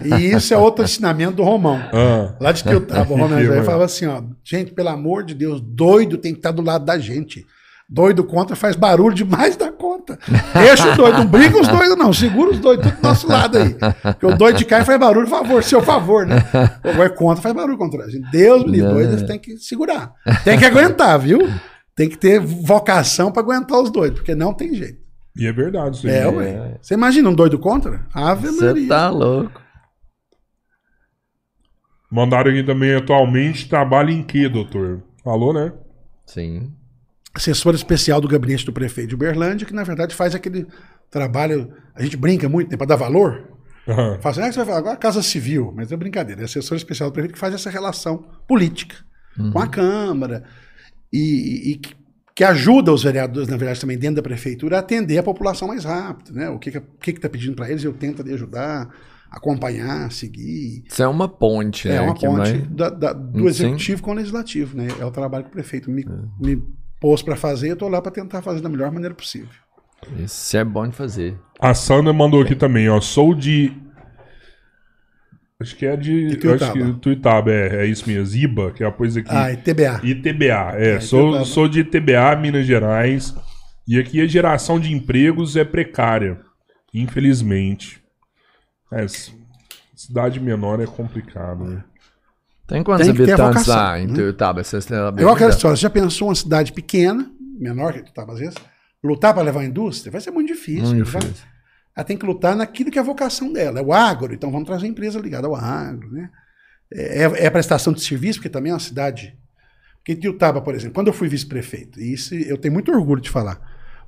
C: E isso é outro ensinamento do Romão. Ah. Lá de que eu tava, o Romão já falava assim, ó, gente, pelo amor de Deus, doido tem que estar do lado da gente. Doido contra faz barulho demais da conta. Deixa o doido, não briga os doidos, não. Segura os doidos tudo do nosso lado aí. Porque o doido de cá faz barulho, favor, seu favor, né? O é contra faz barulho contra a gente. Deus me livre, doido tem que segurar. Tem que aguentar, viu? Tem que ter vocação para aguentar os doidos, porque não tem jeito.
A: E é verdade
C: isso aí. É, ué. Você imagina um doido contra? Ave Maria.
B: Você tá louco.
A: Mandaram aqui também atualmente trabalha em que, doutor? Falou, né?
B: Sim.
C: Assessor especial do gabinete do prefeito de Uberlândia, que na verdade faz aquele trabalho. A gente brinca muito, né? Para dar valor. Uhum. Faz assim, ah, você vai falar agora Casa Civil, mas é brincadeira. É assessor especial do prefeito que faz essa relação política uhum. com a Câmara. E, e, que ajuda os vereadores, na verdade, também dentro da prefeitura, a atender a população mais rápido. Né? O que está que, que tá pedindo para eles, eu tento ali ajudar, acompanhar, seguir.
B: Isso é uma ponte,
C: é
B: né?
C: É uma ponte vai... da, da, do executivo Sim. com o legislativo. Né? É o trabalho que o prefeito me, é. me pôs para fazer, eu estou lá para tentar fazer da melhor maneira possível.
B: Isso é bom de fazer.
A: A Sandra mandou aqui também, ó. Sou de Acho que é de. Tuitaba. Acho que Tuitaba, é, é isso mesmo. IBA, que é a coisa aqui.
C: Ah, ITBA.
A: ITBA, é. é sou, sou de ITBA, Minas Gerais. E aqui a geração de empregos é precária. Infelizmente. É, cidade menor é complicado, né?
B: Tem quantos Tem habitantes lá em Tuitaba? Né?
C: Eu acredito só, você já pensou uma cidade pequena, menor que Tuitaba às vezes, lutar para levar a indústria? Vai ser muito difícil. Muito difícil ela tem que lutar naquilo que é a vocação dela, é o agro, então vamos trazer empresa ligada ao agro, né? É, é, a prestação de serviço, porque também é uma cidade. Porque Tiutaba, por exemplo, quando eu fui vice-prefeito, e isso eu tenho muito orgulho de falar.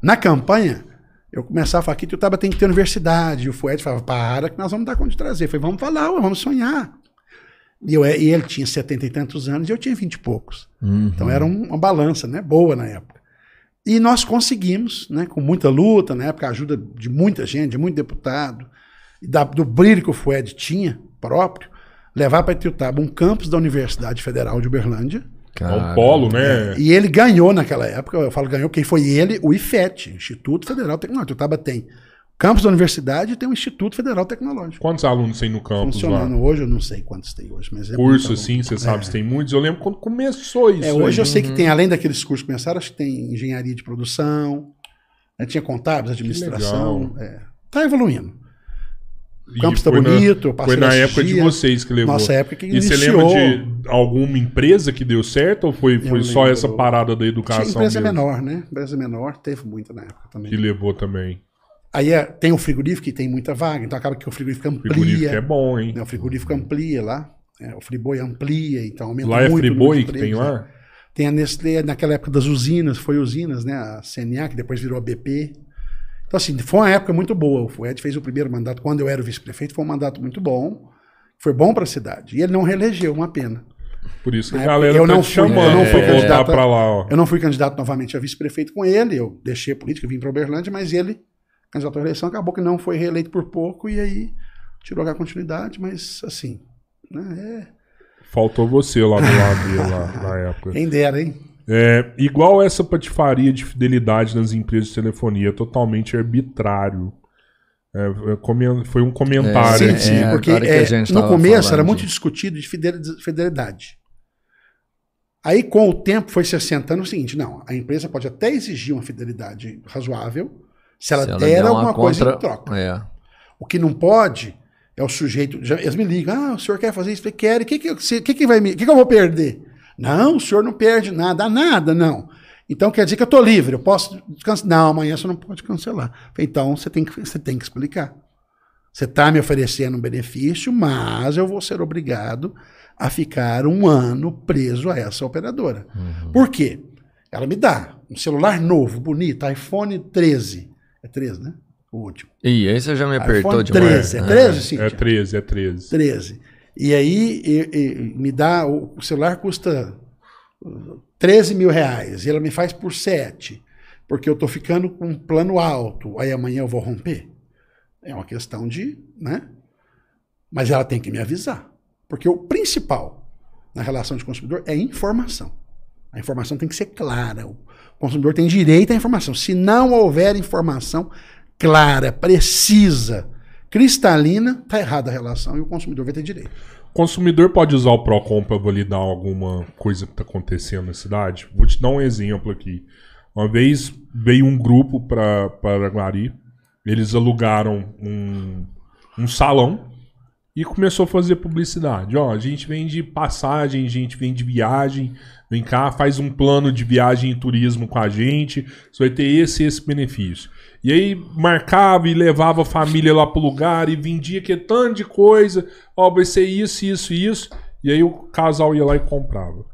C: Na campanha, eu começava a falar que Tiutaba tem que ter universidade, e o Fued falava, para que nós vamos dar conta de trazer. Eu falei, vamos falar, vamos sonhar. E, eu, e ele tinha setenta e tantos anos e eu tinha vinte e poucos. Uhum. Então era um, uma balança né, boa na época. E nós conseguimos, né, com muita luta, na época, a ajuda de muita gente, de muito deputado, e da, do brilho que o FUED tinha próprio, levar para Itiutaba um campus da Universidade Federal de Uberlândia.
A: É um polo, né?
C: E ele ganhou naquela época, eu falo ganhou, porque foi ele, o IFET, Instituto Federal Tecnológico. Itiutaba tem campus da universidade tem um Instituto Federal Tecnológico.
A: Quantos alunos tem no campus
C: Funcionando
A: lá?
C: hoje, eu não sei quantos tem hoje, mas é
A: Curso, assim, você sabe é. se tem muitos. Eu lembro quando começou isso.
C: É, hoje aí. eu sei que tem, além daqueles cursos que começaram, acho que tem engenharia de produção, né, tinha contábeis, administração. É, tá evoluindo. O campus está bonito,
A: na, Foi na época de vocês que levou.
C: Nossa época que
A: E você lembra de alguma empresa que deu certo ou foi, foi só essa parada da educação? Tinha
C: empresa mesmo? menor, né? Empresa menor, teve muita na época também.
A: Que levou também.
C: Aí é, tem o frigorífico que tem muita vaga, então acaba que o frigorífico amplia. O frigorífico
A: é bom, hein?
C: Né, o frigorífico amplia lá. É, o Friboi amplia, então aumenta
A: lá muito. Lá é Friboi que tem lá? Né?
C: Tem a Nestlé, naquela época das usinas, foi usinas, né? A CNA, que depois virou a BP. Então, assim, foi uma época muito boa. O Ed fez o primeiro mandato, quando eu era vice-prefeito, foi um mandato muito bom. Foi bom para a cidade. E ele não reelegeu, uma pena.
A: Por isso que a galera eu tá
C: não
A: fui, chamando eu
C: não fui é, candidato para lá. Ó. Eu não fui candidato novamente a vice-prefeito com ele. Eu deixei a política, vim para Uberlândia, mas ele candidato à reeleição, acabou que não foi reeleito por pouco e aí tirou a continuidade, mas assim, né, é...
A: Faltou você lá do lado lá, na época.
C: Quem dera, hein?
A: É, igual essa patifaria de fidelidade nas empresas de telefonia, totalmente arbitrário. É, é foi um comentário.
C: É, sim, sim, é, porque é, no começo era muito discutido de fidelidade. Aí, com o tempo, foi se assentando o seguinte: não, a empresa pode até exigir uma fidelidade razoável, se ela, se ela der alguma coisa contra... em troca.
B: É.
C: O que não pode é o sujeito. Já, eles me ligam, ah, o senhor quer fazer isso? Eu falei, quero. O que, que, que, que, vai me, que, que eu vou perder? Não, o senhor não perde nada, nada, não. Então quer dizer que eu estou livre, eu posso cancelar. Não, amanhã você não pode cancelar. Falei, então você tem que, você tem que explicar. Você está me oferecendo um benefício, mas eu vou ser obrigado a ficar um ano preso a essa operadora. Uhum. Por quê? Ela me dá um celular novo, bonito, iPhone 13. É 13, né? O último.
B: E aí você já me apertou demais.
C: 13, é 13, sim.
A: É 13, é 13.
C: 13. E aí e, e, me dá, o celular custa 13 mil reais, e ela me faz por 7, porque eu estou ficando com um plano alto, aí amanhã eu vou romper. É uma questão de, né? Mas ela tem que me avisar. Porque o principal na relação de consumidor é informação. A informação tem que ser clara. O consumidor tem direito à informação. Se não houver informação clara, precisa, cristalina, está errada a relação e o consumidor vai ter direito.
A: O consumidor pode usar o PROCON para validar alguma coisa que está acontecendo na cidade? Vou te dar um exemplo aqui. Uma vez veio um grupo para Guari, eles alugaram um, um salão e começou a fazer publicidade. Ó, a gente vende passagem, a gente vende viagem. Vem cá, faz um plano de viagem e turismo com a gente. Você vai ter esse e esse benefício. E aí marcava e levava a família lá pro lugar e vendia que tanto de coisa. Ó, vai ser isso, isso, isso. E aí o casal ia lá e comprava.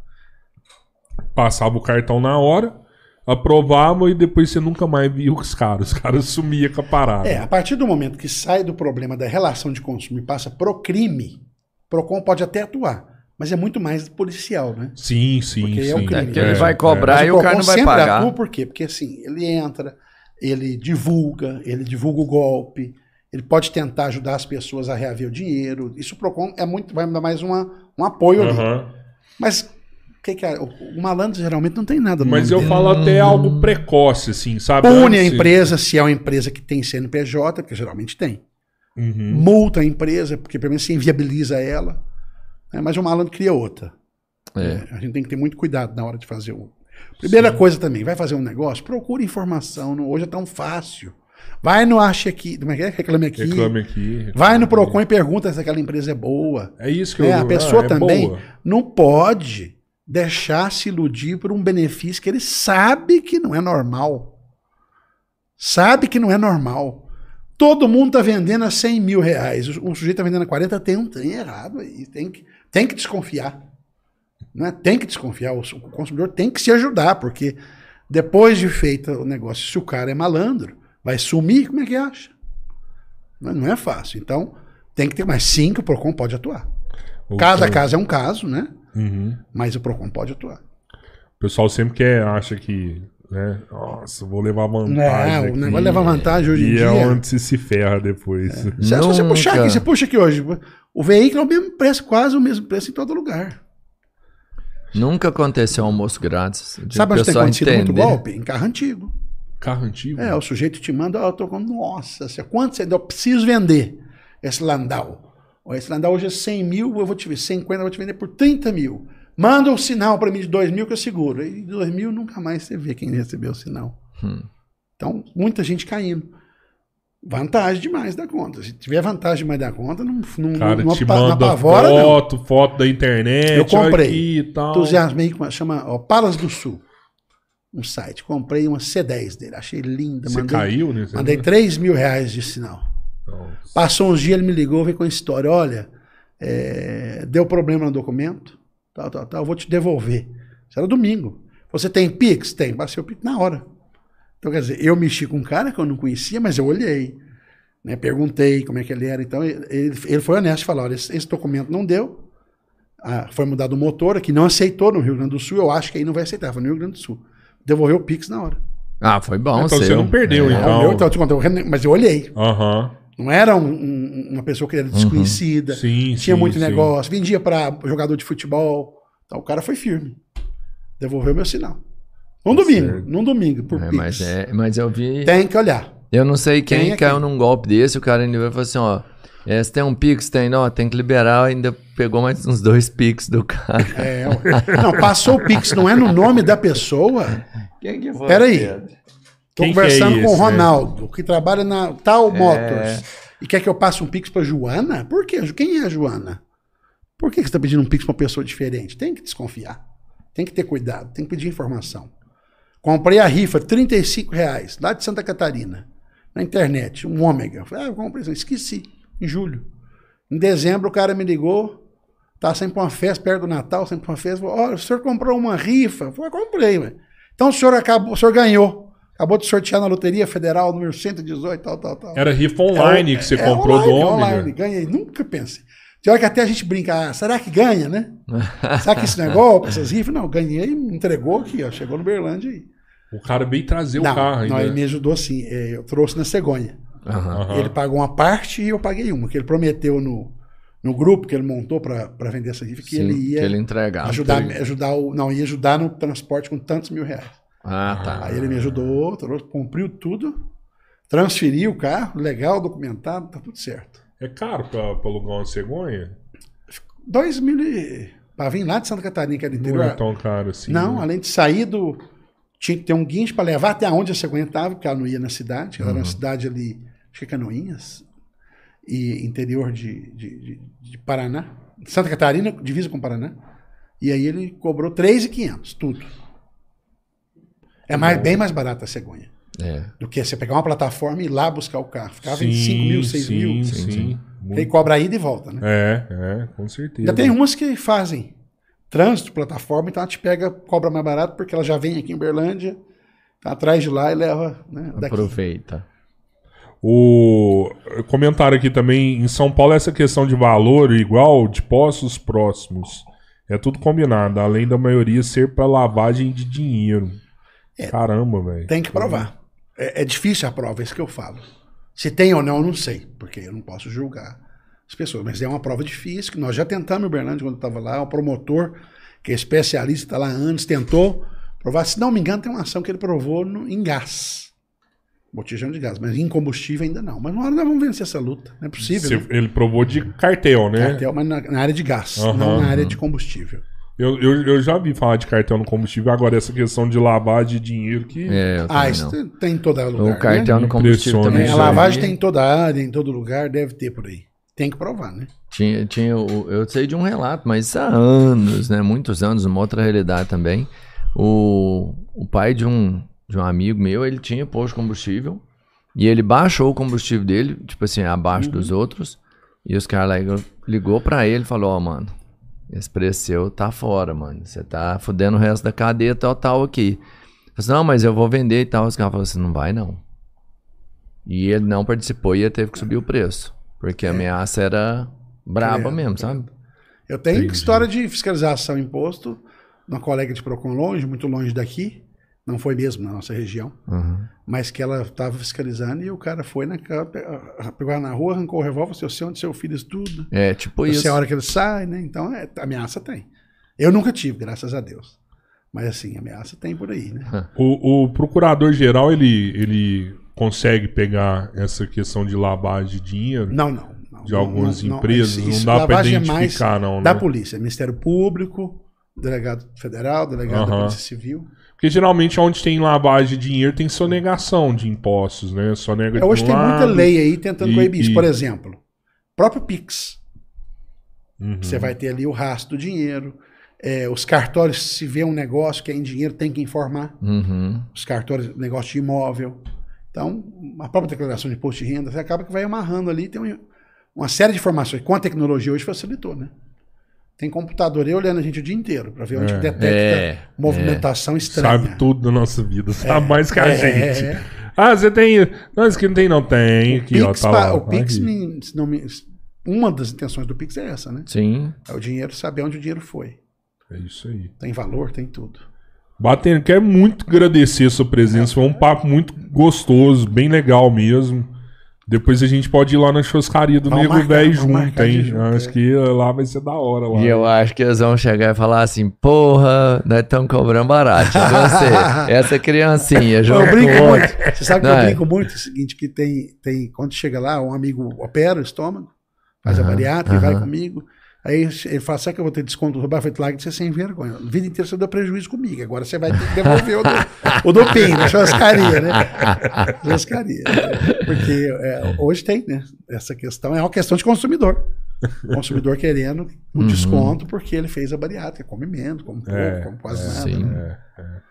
A: Passava o cartão na hora aprovavam e depois você nunca mais via os caras. Os caras sumiam com a parada.
C: É, a partir do momento que sai do problema da relação de consumo e passa pro crime, PROCON pode até atuar. Mas é muito mais policial, né?
A: Sim, sim,
C: Porque
A: sim.
C: É o crime.
B: É, ele vai cobrar é. e o, o cara não vai pagar. Atua
C: por quê? Porque assim, ele entra, ele divulga, ele divulga o golpe, ele pode tentar ajudar as pessoas a reaver o dinheiro. Isso o PROCON é muito, vai dar mais uma, um apoio uhum. ali. Mas que que é? O malandro geralmente não tem nada.
A: Mas eu dele. falo até algo precoce, assim, sabe?
C: Pune a empresa se é uma empresa que tem CNPJ, porque geralmente tem. Uhum. Multa a empresa, porque pelo menos se inviabiliza ela. É, mas o malandro cria outra. É. É, a gente tem que ter muito cuidado na hora de fazer o. Primeira Sim. coisa também, vai fazer um negócio, procure informação. Não, hoje é tão fácil. Vai no Ache Aqui, como é que é? Reclame Aqui.
A: Reclame Aqui.
C: Vai no Procon e pergunta se aquela empresa é boa.
A: É isso que eu... É,
C: a pessoa ah, é também boa. não pode deixar se iludir por um benefício que ele sabe que não é normal. Sabe que não é normal. Todo mundo está vendendo a 100 mil reais. O, sujeito está vendendo a 40, tem um trem errado aí. Tem que, tem que desconfiar. Né? Tem que desconfiar. O, o consumidor tem que se ajudar, porque depois de feito o negócio, se o cara é malandro, vai sumir, como é que acha? Não, não é fácil. Então, tem que ter mais cinco, o PROCON pode atuar. Cada caso é um caso, né? Uhum. Mas o PROCON pode atuar.
A: O pessoal sempre quer, acha que, né? Nossa, vou levar vantagem. Não, aqui.
C: não vai levar vantagem hoje em
A: e
C: dia.
A: E é onde se, se ferra depois. É.
C: Se você puxar aqui, você puxa aqui hoje. O veículo é o mesmo preço, quase o mesmo preço em todo lugar.
B: Nunca aconteceu almoço grátis.
C: Sabe onde tem acontecido entender. muito golpe? Em carro antigo.
A: Carro antigo?
C: É, o sujeito te manda, eu tô com, nossa, quanto você deu? Eu preciso vender esse Landau. Esse Landau hoje é 100 mil, eu vou te ver, 50, eu vou te vender por 30 mil. Manda um sinal para mim de 2 mil que eu seguro. E 2 mil nunca mais você vê quem recebeu o sinal. Hum. Então, muita gente caindo. Vantagem demais da conta. Se tiver vantagem demais da conta, não, não,
A: Cara, não, te não, manda apavora, foto, não. foto da internet.
C: Eu comprei. Aqui, tal. Entusiasmei com chama ó, Palas do Sul. Um site. Comprei uma C10 dele. Achei linda.
A: Você mandei, caiu, né?
C: Mandei 3 mil reais de sinal. Nossa. Passou uns dias, ele me ligou, veio com a história. Olha, é, deu problema no documento. Tal, tal, tal. Eu vou te devolver. Isso era domingo. Você tem Pix? Tem. Passei o Pix na hora. Então, quer dizer, eu mexi com um cara que eu não conhecia, mas eu olhei, né, perguntei como é que ele era. Então, ele, ele foi honesto e falou: olha, esse, esse documento não deu, ah, foi mudado o motor, que não aceitou no Rio Grande do Sul, eu acho que aí não vai aceitar, foi no Rio Grande do Sul. Devolveu o Pix na hora.
B: Ah, foi bom.
A: Então seu. você não perdeu, é, então. Eu, então
C: eu te contei, mas eu olhei.
A: Uhum.
C: Não era um, um, uma pessoa que era uhum. desconhecida, uhum. sim, tinha sim, muito sim. negócio, vendia para jogador de futebol. Então o cara foi firme. Devolveu meu sinal. Num tá domingo, num domingo, por
B: é, mas, é, mas eu vi.
C: Tem que olhar.
B: Eu não sei quem, quem é caiu quem? num golpe desse, o cara ainda vai falar assim, ó. É, você tem um Pix? Tem, não, tem que liberar, ainda pegou mais uns dois Pix do cara.
C: É, não, passou o Pix, não é no nome da pessoa.
B: Quem que foi?
C: Peraí. Tô Quem conversando é com o Ronaldo, que trabalha na Tal é... Motors. E quer que eu passe um Pix pra Joana? Por quê? Quem é a Joana? Por que você está pedindo um Pix pra uma pessoa diferente? Tem que desconfiar. Tem que ter cuidado, tem que pedir informação. Comprei a rifa, 35 reais, lá de Santa Catarina, na internet, um ômega. Falei, ah, eu comprei, esqueci, em julho. Em dezembro o cara me ligou, tá sempre uma festa, perto do Natal, sempre uma festa. Oh, o senhor comprou uma rifa? Eu falei, comprei, ué. Então o senhor acabou, o senhor ganhou. Acabou de sortear na Loteria Federal, número 118, tal, tal, tal.
A: Era rifa online é, que você é, comprou online, do Ômega. online,
C: ganhei, nunca pensei. Tem hora que até a gente brinca, ah, será que ganha, né? será que esse negócio, essas rifas? Não, ganhei, entregou aqui, ó, chegou no Berlândia aí.
A: O cara veio trazer não, o carro ainda.
C: Não, ele me ajudou assim, é, eu trouxe na cegonha. Uhum. Ele pagou uma parte e eu paguei uma, que ele prometeu no, no grupo que ele montou para vender essa rifa que Sim, ele ia
B: que ele entregava.
C: ajudar, ajudar o, não, ia ajudar no transporte com tantos mil reais.
B: Ah, tá.
C: Aí ele me ajudou, trouxe, cumpriu tudo, transferiu o carro, legal, documentado, tá tudo certo.
A: É caro para alugar uma cegonha?
C: Dois mil e... Para vir lá de Santa Catarina, que era interior.
A: Não é tão caro assim.
C: Não, né? além de sair do. Tinha que ter um guincho para levar até onde a cegonha estava, porque ela não ia na cidade. Ela uhum. era uma uhum. cidade ali, acho que é Canoinhas, e interior de, de, de, de Paraná. Santa Catarina, divisa com Paraná. E aí ele cobrou 3,500, tudo. É mais, bem mais barato a cegonha.
B: É.
C: Do que você pegar uma plataforma e ir lá buscar o carro. Ficava sim, em 5 mil, 6
A: sim,
C: mil.
A: Sim, sim.
C: Ele cobra a ida e volta, né?
A: É, é, com certeza.
C: Já tem umas que fazem trânsito, plataforma, então ela te pega, cobra mais barato, porque ela já vem aqui em Berlândia, tá atrás de lá e leva né,
B: daqui. Aproveita.
A: O comentário aqui também, em São Paulo, essa questão de valor igual de postos próximos. É tudo combinado, além da maioria ser para lavagem de dinheiro. É, Caramba, velho.
C: Tem que provar. É, é, difícil a prova, é isso que eu falo. Se tem ou não, eu não sei, porque eu não posso julgar as pessoas. Mas é uma prova difícil, que nós já tentamos em Uberlândia quando estava lá, o promotor, que é especialista, está lá antes, tentou provar. Se não me engano, tem uma ação que ele provou no, em gás. Botijão de gás, mas em combustível ainda não. Mas uma hora nós vamos vencer essa luta. Não é possível.
A: Né? Ele provou de cartel, né?
C: Cartel, mas na, na área de gás, uhum, não na área uhum. de combustível.
A: Eu, eu, eu, já vi falar de cartel no combustível, agora essa questão de lavagem de dinheiro que.
C: É, ah, isso não. tem em toda lugar.
B: O cartel né? no combustível também.
C: É, a lavagem tem em toda área, em todo lugar, deve ter por aí. Tem que provar, né?
B: Tinha, tinha, eu sei de um relato, mas há anos, né? Muitos anos, uma outra realidade também. O, o pai de um, de um amigo meu, ele tinha posto de combustível e ele baixou o combustível dele, tipo assim, abaixo uhum. dos outros. E os caras ligou, ligou pra ele e falou: Ó, oh, mano, esse preço seu tá fora, mano. Você tá fudendo o resto da cadeia total aqui. Eu falei, não, mas eu vou vender e tal. Os caras falaram assim, não vai não. E ele não participou e ele teve que subir o preço. Porque a é. ameaça era braba é, mesmo, sabe?
C: Eu tenho Entendi. história de fiscalização imposto. Uma colega de Procon longe, muito longe daqui não foi mesmo na nossa região, uhum. mas que ela estava fiscalizando e o cara foi na pegou na rua, arrancou o revólver, seu sei onde seu filho estuda.
B: É, tipo isso.
C: Você é a hora que ele sai, né? Então, é, ameaça tem. Eu nunca tive, graças a Deus. Mas assim, ameaça tem por aí, né?
A: O, o procurador-geral, ele, ele consegue pegar essa questão de lavagem de dinheiro?
C: Não, não. não
A: de algumas não, empresas? Não, isso, não dá para identificar, é não, né?
C: Da polícia, Ministério Público, delegado federal, delegado da Polícia Civil.
A: Porque geralmente onde tem lavagem de dinheiro tem sonegação de impostos, né? Sonega
C: é, Hoje tem lado, muita lei aí tentando coibir isso. Por exemplo, próprio Pix. Uhum. Você vai ter ali o rastro do dinheiro. É, os cartórios, se vê um negócio que é em dinheiro, tem que informar.
B: Uhum.
C: Os cartórios, negócio de imóvel. Então, a própria declaração de imposto de renda, você acaba que vai amarrando ali, tem uma série de informações. Com a tecnologia hoje facilitou, né? Tem computador aí olhando a gente o dia inteiro para ver onde é, detecta é, movimentação é. estranha.
A: Sabe tudo da nossa vida, sabe é, mais que a é. gente. Ah, você tem. Não, isso aqui não tem, não tem.
C: O aqui, Pix, ó, tá lá, o Pix me, não me, uma das intenções do Pix é essa, né?
B: Sim.
C: É o dinheiro, saber onde o dinheiro foi.
A: É isso aí.
C: Tem valor, tem tudo.
A: Batendo, quero muito agradecer a sua presença. Foi um papo muito gostoso, bem legal mesmo. Depois a gente pode ir lá na churrascaria do vamos Nego Velho junto, hein? Junto, acho é. que lá vai ser da hora. Lá.
B: E eu acho que eles vão chegar e falar assim: porra, nós estamos cobrando barato. Você, essa criancinha,
C: eu brinco muito. Você sabe que Não eu é? brinco muito? É o seguinte: que tem, tem, quando chega lá, um amigo opera o estômago, faz uh -huh, a bariátrica, uh -huh. vai comigo. Aí ele fala, sabe que eu vou ter desconto do Buffett Lag? Você é sem vergonha. A vida inteira você deu prejuízo comigo. Agora você vai ter que devolver o do, o do PIN, da churrascaria, né? Churrascaria. Porque é, hoje tem, né? Essa questão é uma questão de consumidor. O consumidor querendo um uhum. desconto porque ele fez a bariátrica, come menos, come pouco, é, come quase
A: é,
C: nada.
A: Sim. Né?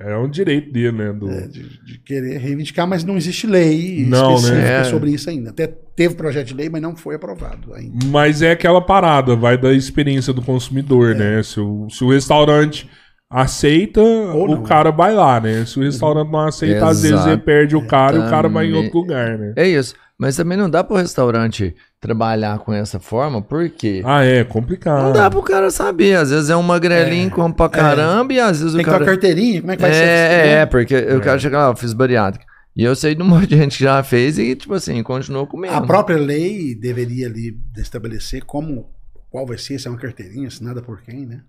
A: É, é, um direito dele, né? Do...
C: É, de, de, querer reivindicar, mas não existe lei
A: não, específica
C: né? sobre isso ainda. Até teve projeto de lei, mas não foi aprovado ainda.
A: Mas é aquela parada, vai da experiência do consumidor, é. né? Se o, se o restaurante aceita, o cara vai lá, né? Se o restaurante não aceita, Exato. às vezes ele perde o cara e o cara vai em outro lugar, né?
B: É isso. Mas também não dá para o restaurante trabalhar com essa forma, porque.
A: Ah, é complicado.
B: Não dá pro cara saber. Às vezes é um magrelinho é, com pra é. caramba é. e às vezes
C: Tem
B: o cara.
C: Tem que ter uma carteirinha, como é que vai
B: é,
C: ser?
B: É, é, porque é. eu quero chegar lá, eu fiz bariátrica. E eu sei de um monte de gente que já fez e, tipo assim, continuou comendo.
C: A própria lei deveria ali estabelecer como. Qual vai ser, se é uma carteirinha assinada por quem, né?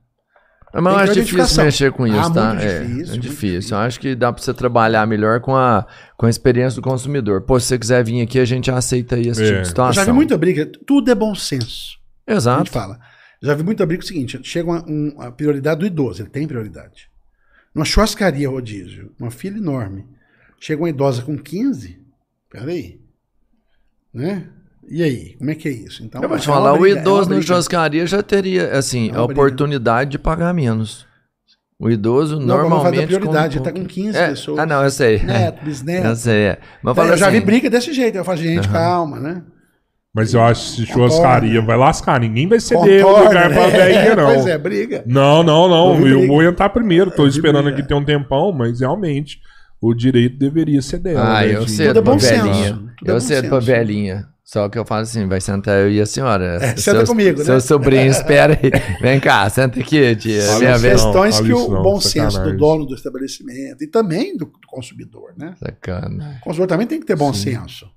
B: Mas eu acho difícil mexer com isso, ah, tá? Muito é, difícil, é difícil. difícil. Eu acho que dá para você trabalhar melhor com a, com a experiência do consumidor. Pô, se você quiser vir aqui, a gente aceita aí esse é. tipo de situação.
C: Eu já vi muita briga. Tudo é bom senso.
B: Exato.
C: A gente fala. Já vi muita briga o seguinte: chega uma, uma, a prioridade do idoso, ele tem prioridade. Numa churrascaria rodízio, uma fila enorme. Chega uma idosa com 15, peraí. Né? E aí, como é que é isso?
B: Então, eu vou te é falar, briga, o é idoso é no churrascaria já teria, assim, é a oportunidade de pagar menos. O idoso não, normalmente. Não,
C: prioridade, com... tá com 15 é, pessoas.
B: Ah, não, eu sei.
C: Neto, bisneto. Eu
B: sei, é.
C: Mas é, eu assim, já vi briga desse jeito. Eu falo, gente, uhum. calma, né?
A: Mas eu acho que churrascaria vai lascar. Ninguém vai ceder o lugar né? pra velhinha, não. Pois
C: é, briga.
A: Não, não, não. Eu vou entrar primeiro. Tô esperando aqui ter um tempão, mas realmente o direito deveria ser dela.
B: Ah, né, eu cedo é pra velhinha. Eu cedo pra velhinha. Só que eu falo assim, vai sentar eu e a senhora.
C: É, senta comigo, né?
B: Seu sobrinho, espera aí. Vem cá, senta aqui, tia.
C: São as questões que o não, bom sacanagem. senso do dono do estabelecimento e também do, do consumidor, né?
B: Sacana.
C: O consumidor também tem que ter bom Sim. senso.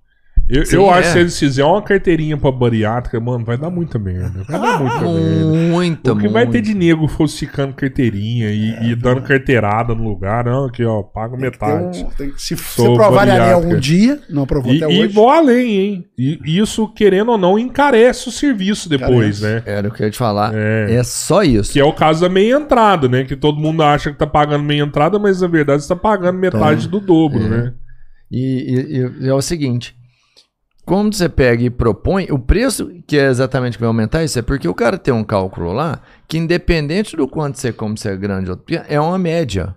A: Eu, Sim, eu acho que é. se eles fizerem uma carteirinha pra bariátrica, mano, vai dar muita merda. Vai dar muita merda.
B: Muita,
A: Porque vai ter de nego falsificando carteirinha e, é, e dando carteirada no lugar. Não, aqui, ó, paga metade. Um,
C: tem, se você provar ali algum dia, não aprovou
A: e,
C: até hoje.
A: E vou além, hein? E isso, querendo ou não, encarece o serviço depois, né?
B: Era o que eu ia te falar. É. é só isso.
A: Que é o caso da meia entrada, né? Que todo mundo acha que tá pagando meia entrada, mas na verdade você tá pagando metade é. do dobro, é. né?
B: E, e, e é o seguinte quando você pega e propõe, o preço que é exatamente que vai aumentar isso é porque o cara tem um cálculo lá que independente do quanto você come, se é grande ou pequeno, é uma média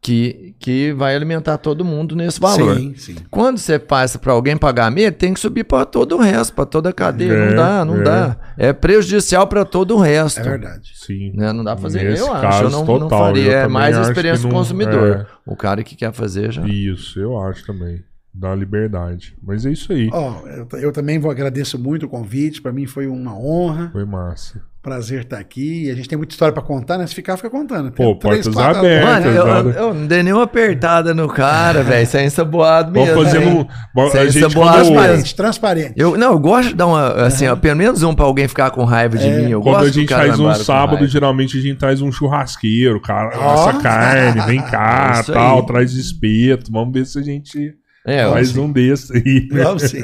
B: que, que vai alimentar todo mundo nesse valor. Sim, sim. Quando você passa para alguém pagar meia, tem que subir para todo o resto, para toda a cadeia. É, não dá, não é. dá. É prejudicial para todo o resto. É
C: verdade.
A: Sim.
B: Né? Não dá para fazer. Nesse eu acho, eu não, total, não faria. Eu é mais a experiência do consumidor. É. O cara que quer fazer já.
A: Isso, eu acho também. Dá liberdade. Mas é isso aí.
C: Ó, eu, eu também vou agradeço muito o convite. Para mim foi uma honra.
A: Foi massa.
C: Prazer estar aqui. A gente tem muita história para contar, né? Se ficar, fica contando.
A: Tem Pô, três, portas quatro... abertas.
B: Mano, eu, eu, não dei nenhuma apertada no cara, velho. Sem ensaboado mesmo.
A: Vamos fazer um...
C: Sem ensaboado transparente, transparente.
B: Eu, não, eu gosto de dar uma, assim, ó, pelo menos um pra alguém ficar com raiva de é. mim. Eu
A: Quando
B: gosto
A: a gente faz um sábado, geralmente a gente traz um churrasqueiro, cara. Oh. Essa carne, vem cá, é tal, traz espeto. Vamos ver se a gente... É, Mais sim. um desse aí. Vamos sim.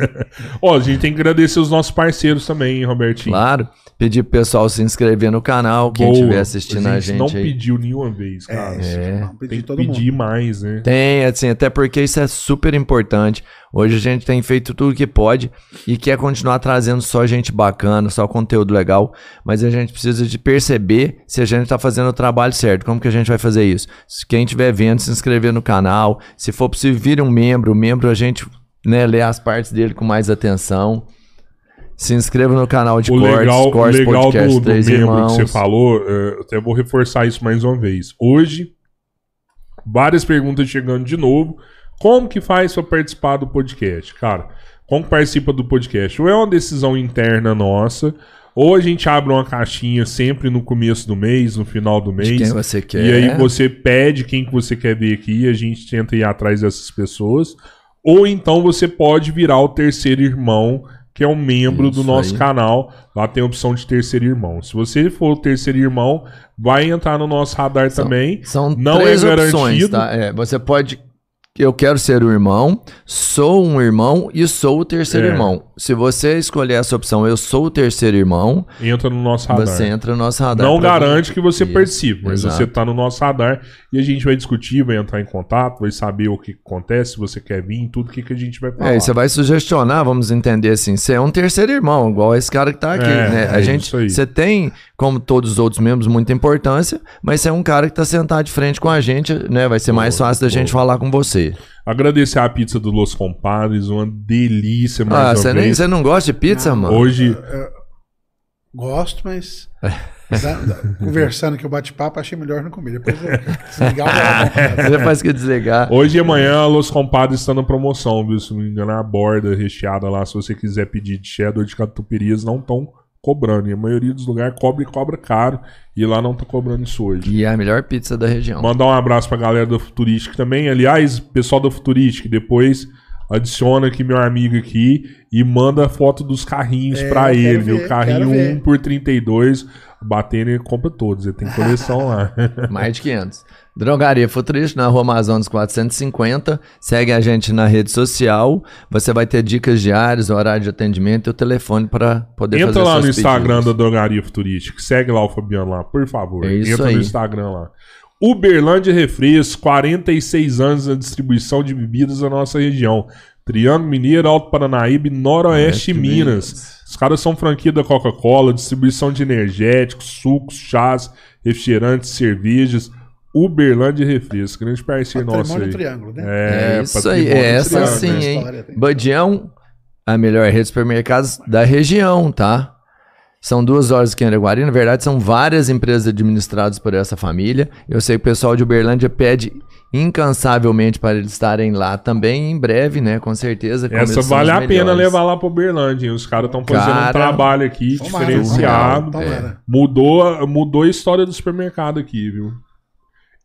A: Ó, a gente tem que agradecer os nossos parceiros também, hein, Robertinho.
B: Claro. Pedir pro pessoal se inscrever no canal, quem estiver assistindo a gente. A gente
A: não
B: aí.
A: pediu nenhuma vez, cara.
B: É.
A: Não, tem que pedir mundo. mais, né?
B: Tem, assim, até porque isso é super importante. Hoje a gente tem feito tudo que pode e quer continuar trazendo só gente bacana, só conteúdo legal, mas a gente precisa de perceber se a gente está fazendo o trabalho certo. Como que a gente vai fazer isso? Se quem estiver vendo, se inscrever no canal. Se for possível, vir um membro. O membro a gente né, lê as partes dele com mais atenção. Se inscreva no canal de
A: o Cortes, legal, Cortes legal Podcast, do, do membro irmãos. que você falou, eu até vou reforçar isso mais uma vez. Hoje, várias perguntas chegando de novo. Como que faz para participar do podcast? Cara, como participa do podcast? Ou é uma decisão interna nossa, ou a gente abre uma caixinha sempre no começo do mês, no final do mês. De
B: quem você quer.
A: E aí você pede quem que você quer ver aqui e a gente tenta ir atrás dessas pessoas. Ou então você pode virar o terceiro irmão que é um membro Isso do nosso aí. canal. Lá tem a opção de terceiro irmão. Se você for o terceiro irmão, vai entrar no nosso radar
B: são,
A: também.
B: São Não três é garantido. Opções, tá? é, você pode eu quero ser o irmão, sou um irmão e sou o terceiro é. irmão. Se você escolher essa opção, eu sou o terceiro irmão.
A: Entra no nosso radar.
B: Você entra no nosso radar.
A: Não garante que você participe, mas Exato. você está no nosso radar e a gente vai discutir, vai entrar em contato, vai saber o que acontece, se você quer vir, tudo que, que a gente vai falar.
B: É, e você vai sugestionar, vamos entender assim, você é um terceiro irmão, igual esse cara que está aqui, é, né? A é gente, você tem, como todos os outros membros, muita importância, mas você é um cara que está sentado de frente com a gente, né? Vai ser mais fácil da gente falar com você.
A: Agradecer a pizza do Los Compadres, uma delícia mais ah,
B: você nem Você não gosta de pizza, não, mano?
A: Hoje... Eu, eu
C: gosto, mas... Da, conversando que eu bate-papo, achei melhor não comer. Depois eu desligar
B: Depois que desligar.
A: Hoje e amanhã a Los Compadres está na promoção, viu? Se não me engano, a borda recheada lá. Se você quiser pedir de cheddar de catupirias, não estão cobrando. E a maioria dos lugares cobra e cobra caro. E lá não tá cobrando isso hoje.
B: E é a melhor pizza da região.
A: Mandar um abraço pra galera do Futurística também. Aliás, pessoal do Futurística, depois adiciona aqui meu amigo aqui e manda foto dos carrinhos é, pra ele. Ver, o carrinho 1 por 32 batendo e compra todos. Ele tem coleção lá.
B: Mais de 500. Drogaria Futurista na Rua Amazonas 450. Segue a gente na rede social. Você vai ter dicas diárias, horário de atendimento e o telefone para poder
A: Entra
B: fazer
A: Entra lá no Instagram da Drogaria Futurística. Segue lá o Fabiano lá, por favor. É isso Entra aí. no Instagram lá. Uberlândia Refrescos, 46 anos na distribuição de bebidas na nossa região. Triângulo Mineiro, Alto Paranaíba e Noroeste é, Minas. Minas. Os caras são franquia da Coca-Cola, distribuição de energéticos, sucos, chás, refrigerantes, cervejas. Uberlândia Refresco, grande parceiro nosso aí.
C: Triângulo, né?
B: É, é isso aí, é essa sim, hein? Badião, a melhor rede de supermercados da região, tá? São duas horas aqui em Araguari. Na verdade, são várias empresas administradas por essa família. Eu sei que o pessoal de Uberlândia pede incansavelmente para eles estarem lá também em breve, né? Com certeza.
A: Essa vale a pena levar lá para Uberlândia. Os caras estão fazendo cara, um trabalho aqui tomara, diferenciado. Tomara, tomara. É. Mudou, mudou a história do supermercado aqui, viu?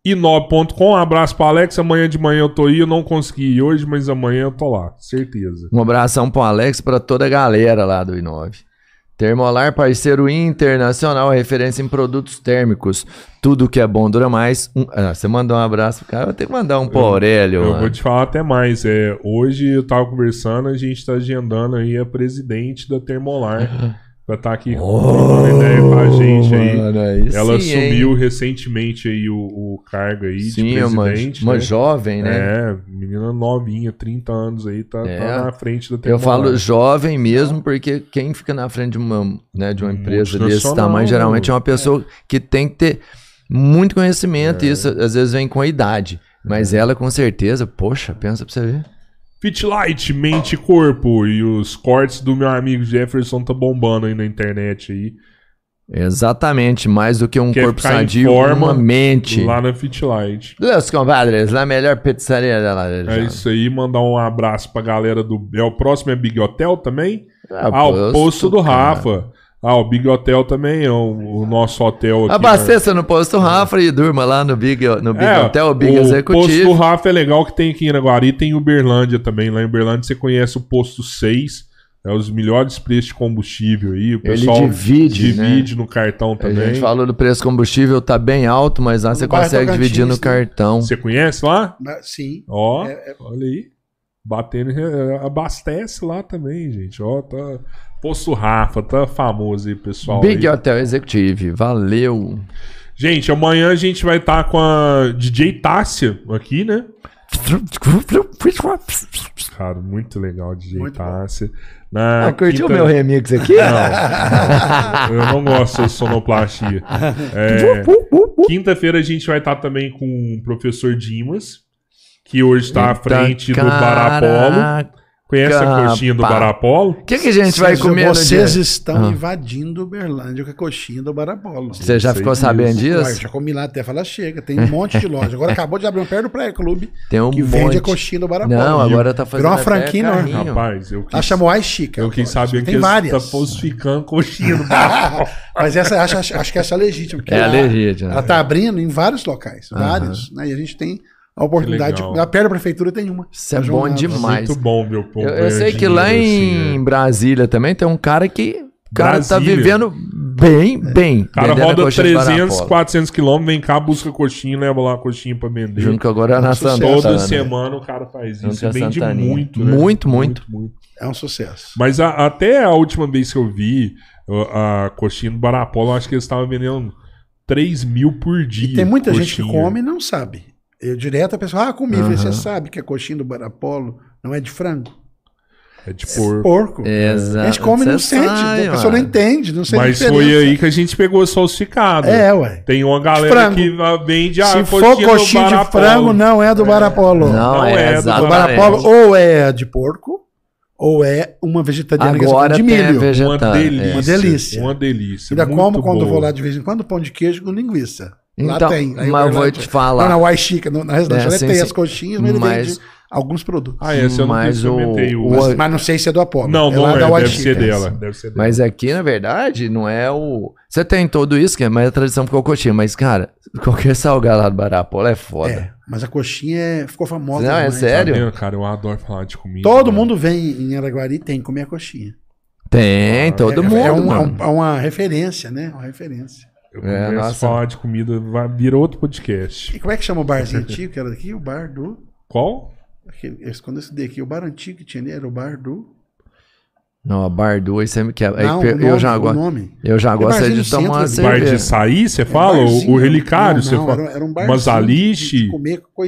A: Inob.com, um abraço para Alex. Amanhã de manhã eu tô aí, eu não consegui ir hoje, mas amanhã eu tô lá, certeza.
B: Um abração pro Alex, para toda a galera lá do Inove. Termolar, parceiro internacional, referência em produtos térmicos. Tudo que é bom dura mais. Um... Ah, você mandou um abraço pro cara, vou ter que mandar um pro Aurélio.
A: Eu, eu vou te falar até mais. É, hoje eu tava conversando, a gente tá agendando aí a presidente da Termolar. pra estar tá aqui oh, uma ideia com a gente aí. Mano, Ela sim, assumiu hein? recentemente aí o, o, cargo aí sim, de presidente.
B: Uma, uma né? jovem, né?
A: É, menina novinha, 30 anos aí, tá, é. tá na frente da
B: Eu falo jovem mesmo, porque quem fica na frente de uma, né, de uma empresa desse tamanho geralmente é uma pessoa é. que tem que ter muito conhecimento, é. e isso às vezes vem com a idade. Mas é. ela com certeza, poxa, pensa pra você ver.
A: Fitlight, mente e corpo. E os cortes do meu amigo Jefferson tá bombando aí na internet aí.
B: Exatamente, mais do que um Quer corpo sadio, uma mente.
A: Lá na Fitlight.
B: Meus compadres, na melhor pizzaria da Laranjal.
A: É isso aí, mandar um abraço pra galera do. É, o próximo é Big Hotel também? É, ah, o posto do Rafa. Ah, o Big Hotel também é o, o nosso hotel
B: aqui. Abasteça né? no posto Rafa e durma lá no Big, no Big é, Hotel, o Big o Executivo. O posto
A: Rafa é legal que tem aqui em Araguari, tem Uberlândia também. Lá em Uberlândia você conhece o posto 6 é os melhores preços de combustível aí. O pessoal
B: Ele divide,
A: divide
B: né?
A: no cartão também.
B: A gente falou do preço do combustível, tá bem alto, mas lá você consegue dividir no né? cartão.
A: Você conhece lá?
C: Sim.
A: Ó, é, é... olha aí. Batendo, é, abastece lá também, gente. Ó, tá. Poço Rafa, tá famoso aí, pessoal.
B: Big
A: aí.
B: Hotel Executive, valeu.
A: Gente, amanhã a gente vai estar tá com a DJ Tássia aqui, né? Cara, muito legal, DJ muito Tássia.
B: Na ah, curtiu o meu remix aqui?
A: Não, eu não gosto de sonoplastia. É, Quinta-feira a gente vai estar também com o professor Dimas, que hoje está à frente do Barapolo. Conhece Capa. a coxinha do Barapolo?
B: O que, que a gente vai comer
C: Vocês estão ah. invadindo Uberlândia com a coxinha do Barapolo.
B: Você já ficou sabendo disso? Ué,
C: já comi lá até falar chega. Tem um monte de loja. Agora acabou de abrir um perto do Praia Clube tem um que monte. vende a coxinha do Barapolo.
B: Não, agora tá fazendo
C: Virou uma franquia,
A: né? Rapaz, eu quis...
C: Ela chamou Ai Chica.
A: Eu quis saber
C: tem que várias.
A: tá falsificando coxinha do Barapolo.
C: Mas essa, acho, acho que essa é legítima.
B: É a legítima.
C: Ela tá abrindo em vários locais. Vários. Né? E a gente tem a oportunidade. A perto da prefeitura tem uma.
B: Isso é bom demais.
A: Muito bom, meu povo.
B: Eu, eu sei que lá em assim, Brasília também tem um cara que. O cara tá Brasília. tá vivendo bem, bem. O
A: cara roda 300, 400 quilômetros, vem cá, busca coxinha, leva lá a coxinha pra vender.
B: Junto que agora é na Santana.
A: Toda né? semana o cara faz isso. Vende muito,
B: né? Muito, muito, muito,
C: É um sucesso.
A: Mas a, até a última vez que eu vi a, a coxinha do Barapolo, eu acho que eles estavam vendendo 3 mil por dia.
C: E tem muita coxinha. gente que come e não sabe. Eu direto a pessoa, ah, comi. Uhum. Você sabe que a coxinha do Barapolo não é de frango.
A: É de porco.
C: porco.
B: Exato.
C: A gente come e não sente. Sai, a pessoa não entende, não sente
A: Mas foi aí que a gente pegou falsificado.
C: É, ué.
A: Tem uma galera que vende
C: a Se for coxinha de frango, não é do é. Barapolo.
B: Não, não é, é do
C: Barapolo. Ou é de porco, ou é uma vegetariana
B: Agora
C: de milho.
A: Uma delícia.
C: Uma delícia.
A: Uma delícia.
C: Ainda como quando vou lá de vez em quando pão de queijo com linguiça.
B: Lá então, tem. Aí mas eu vou te falar.
C: Não, na Waixica, na restaurante, é, tem sim. as coxinhas, mas, mas ele vende alguns produtos.
A: Ah, esse eu não
B: mas
A: o,
C: o, mas, mas, não sei se é do Apollo.
A: Não, é não é, deve ser dela. Deve ser
B: dela. Mas aqui, na verdade, não é o... Você tem tudo isso, que é mais a tradição ficou coxinha, mas, cara, qualquer salgado lá do Barapolo é foda. É,
C: mas a coxinha é, ficou famosa.
B: Não, é sério?
A: Tá cara, eu adoro falar de comida.
C: Todo mundo vem em Araguari e tem que comer a coxinha.
B: Tem, ah, todo
C: é,
B: mundo.
C: É, uma, é uma referência, né? Uma referência.
A: Eu é, começo nossa. a falar de comida, vai, vira outro podcast.
C: E como é que chama o barzinho antigo que era daqui? O bar do.
A: Qual?
C: Aquele, quando eu estudei aqui, o bar antigo que tinha ali era o bar do.
B: Não, a bar do aí sempre quer.
C: Não,
B: eu,
C: nome,
B: já gosto.
C: Nome.
B: Eu já gosto de tomar uma
A: cerveja. Bar de sair, você fala? É o, relicário, você fala? Era, era um bar Mazaliche.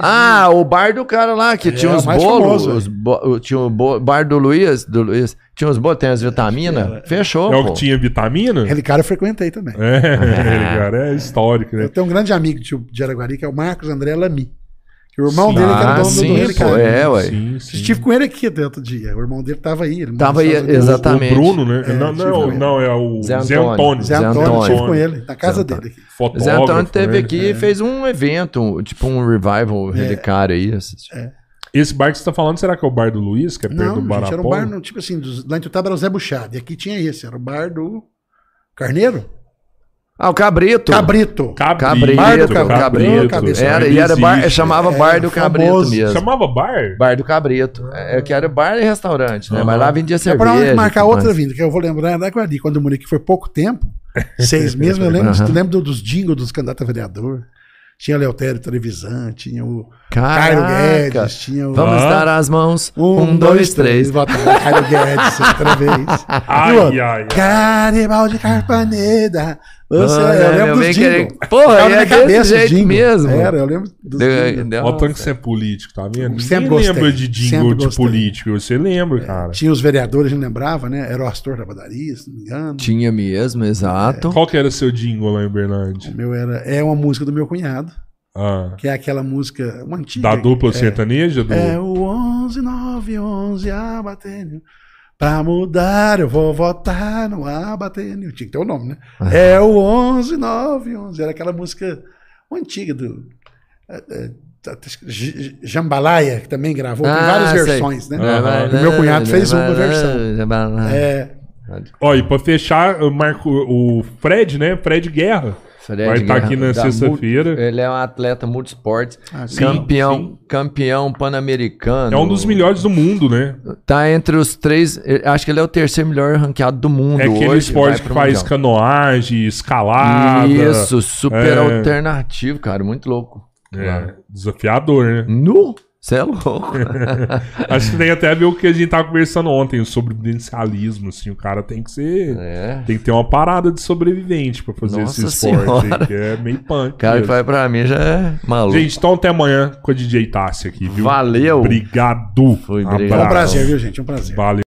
B: Ah, o bar do cara lá que é, tinha os bolos. Os bo, tinha o bo, bar do Luiz, do Luiz. Tinha os bolos, tem as vitaminas. Fechou.
A: É o que tinha vitamina?
C: Relicário eu frequentei também.
A: É, é. Relicário é histórico, né?
C: Eu tenho um grande amigo de Araguari que é o Marcos André Lamy. O irmão sim. dele que era
B: dono sim, do Relicário. Pô, é, ué. Sim,
C: sim. Estive com ele aqui até outro dia. O irmão dele tava aí. Ele
B: tava aí, exatamente.
A: O Bruno, né? É, não, não, não, é o
B: Zé Antônio.
C: Zé Antônio, estive com ele, na casa Zé dele. Aqui.
B: Fotógrafo, Zé Antônio teve aqui e é. fez um evento, tipo um revival é. Relicário aí.
A: É. Esse bar que você tá falando, será que é o bar do Luiz, que é perto do bar
C: era um bar, no, tipo assim, dos, lá em Tutaba era o Zé Buchado. E aqui tinha esse, era o bar do Carneiro.
B: Ah, o Cabrito.
C: Cabrito.
B: Cabrito. Bar do Cabrito. Cabrito. Era, e era bar, chamava é, Bar do Cabrito famoso. mesmo.
A: Chamava bar?
B: Bar do Cabrito. É, que era bar e restaurante, né? Uhum. Mas lá vendia cerveja.
C: É pra marcar outra vinda, que eu vou lembrar da Guardi, quando o Monique foi pouco tempo, seis meses, eu lembro, uhum. lembro dos jingles dos candidatos a vereador. Tinha Leotério Trevisan, tinha o Caio Guedes, tinha o.
B: Vamos ah. dar as mãos. Um, um dois, três.
C: três. Caio Guedes outra vez.
A: Ai, ai, ai.
C: Garibaldi Carpaneda. Você, ah, eu lembro dos
B: querer... Porra, é desse cabeça, jeito
C: jingle.
B: mesmo.
C: Era, eu lembro dos
A: Olha o tanto que você é político, tá vendo? Sempre Ninguém lembra de jingle de político. Você lembra, é, cara.
C: Tinha os vereadores, a gente lembrava, né? Era o Astor da padaria, se não me engano.
B: Tinha mesmo, exato.
A: É. Qual que era o seu jingle lá em Bernardes?
C: O meu era... É uma música do meu cunhado. Ah. Que é aquela música, uma antiga.
A: Da dupla é, sertaneja? Do...
C: É o 11, 9, 11, abatendo Pra mudar, eu vou votar no Abatendo. Tinha que ter o nome, né? É o 11911. Era aquela música antiga do. É, é, Jambalaya, que também gravou, tem ah, várias versões, sei. né? Uhum. O meu cunhado fez uma versão.
A: É. Ó, e pra fechar, Marco, o Fred, né? Fred Guerra Vai estar tá aqui na sexta-feira.
B: Ele é um atleta multisporte, ah, campeão, sim. campeão pan-americano.
A: É um dos melhores do mundo, né?
B: Tá entre os três, acho que ele é o terceiro melhor ranqueado do mundo
A: É aquele hoje, esporte que faz mundial. canoagem, escalada.
B: Isso, super é... alternativo, cara, muito louco.
A: É, desafiador, né?
B: Nu! Você é louco.
A: Acho que tem até a ver o que a gente tava conversando ontem, o sobrevivencialismo, assim, o cara tem que ser... É. Tem que ter uma parada de sobrevivente pra fazer Nossa esse esporte, aí, que é meio punk.
B: Cara, que vai pra mim já é maluco.
A: Gente, então até amanhã com a DJ Tassi aqui, viu?
B: Valeu!
A: Obrigado!
C: Foi, obrigado. Um prazer, viu, gente? Um prazer.
A: Valeu.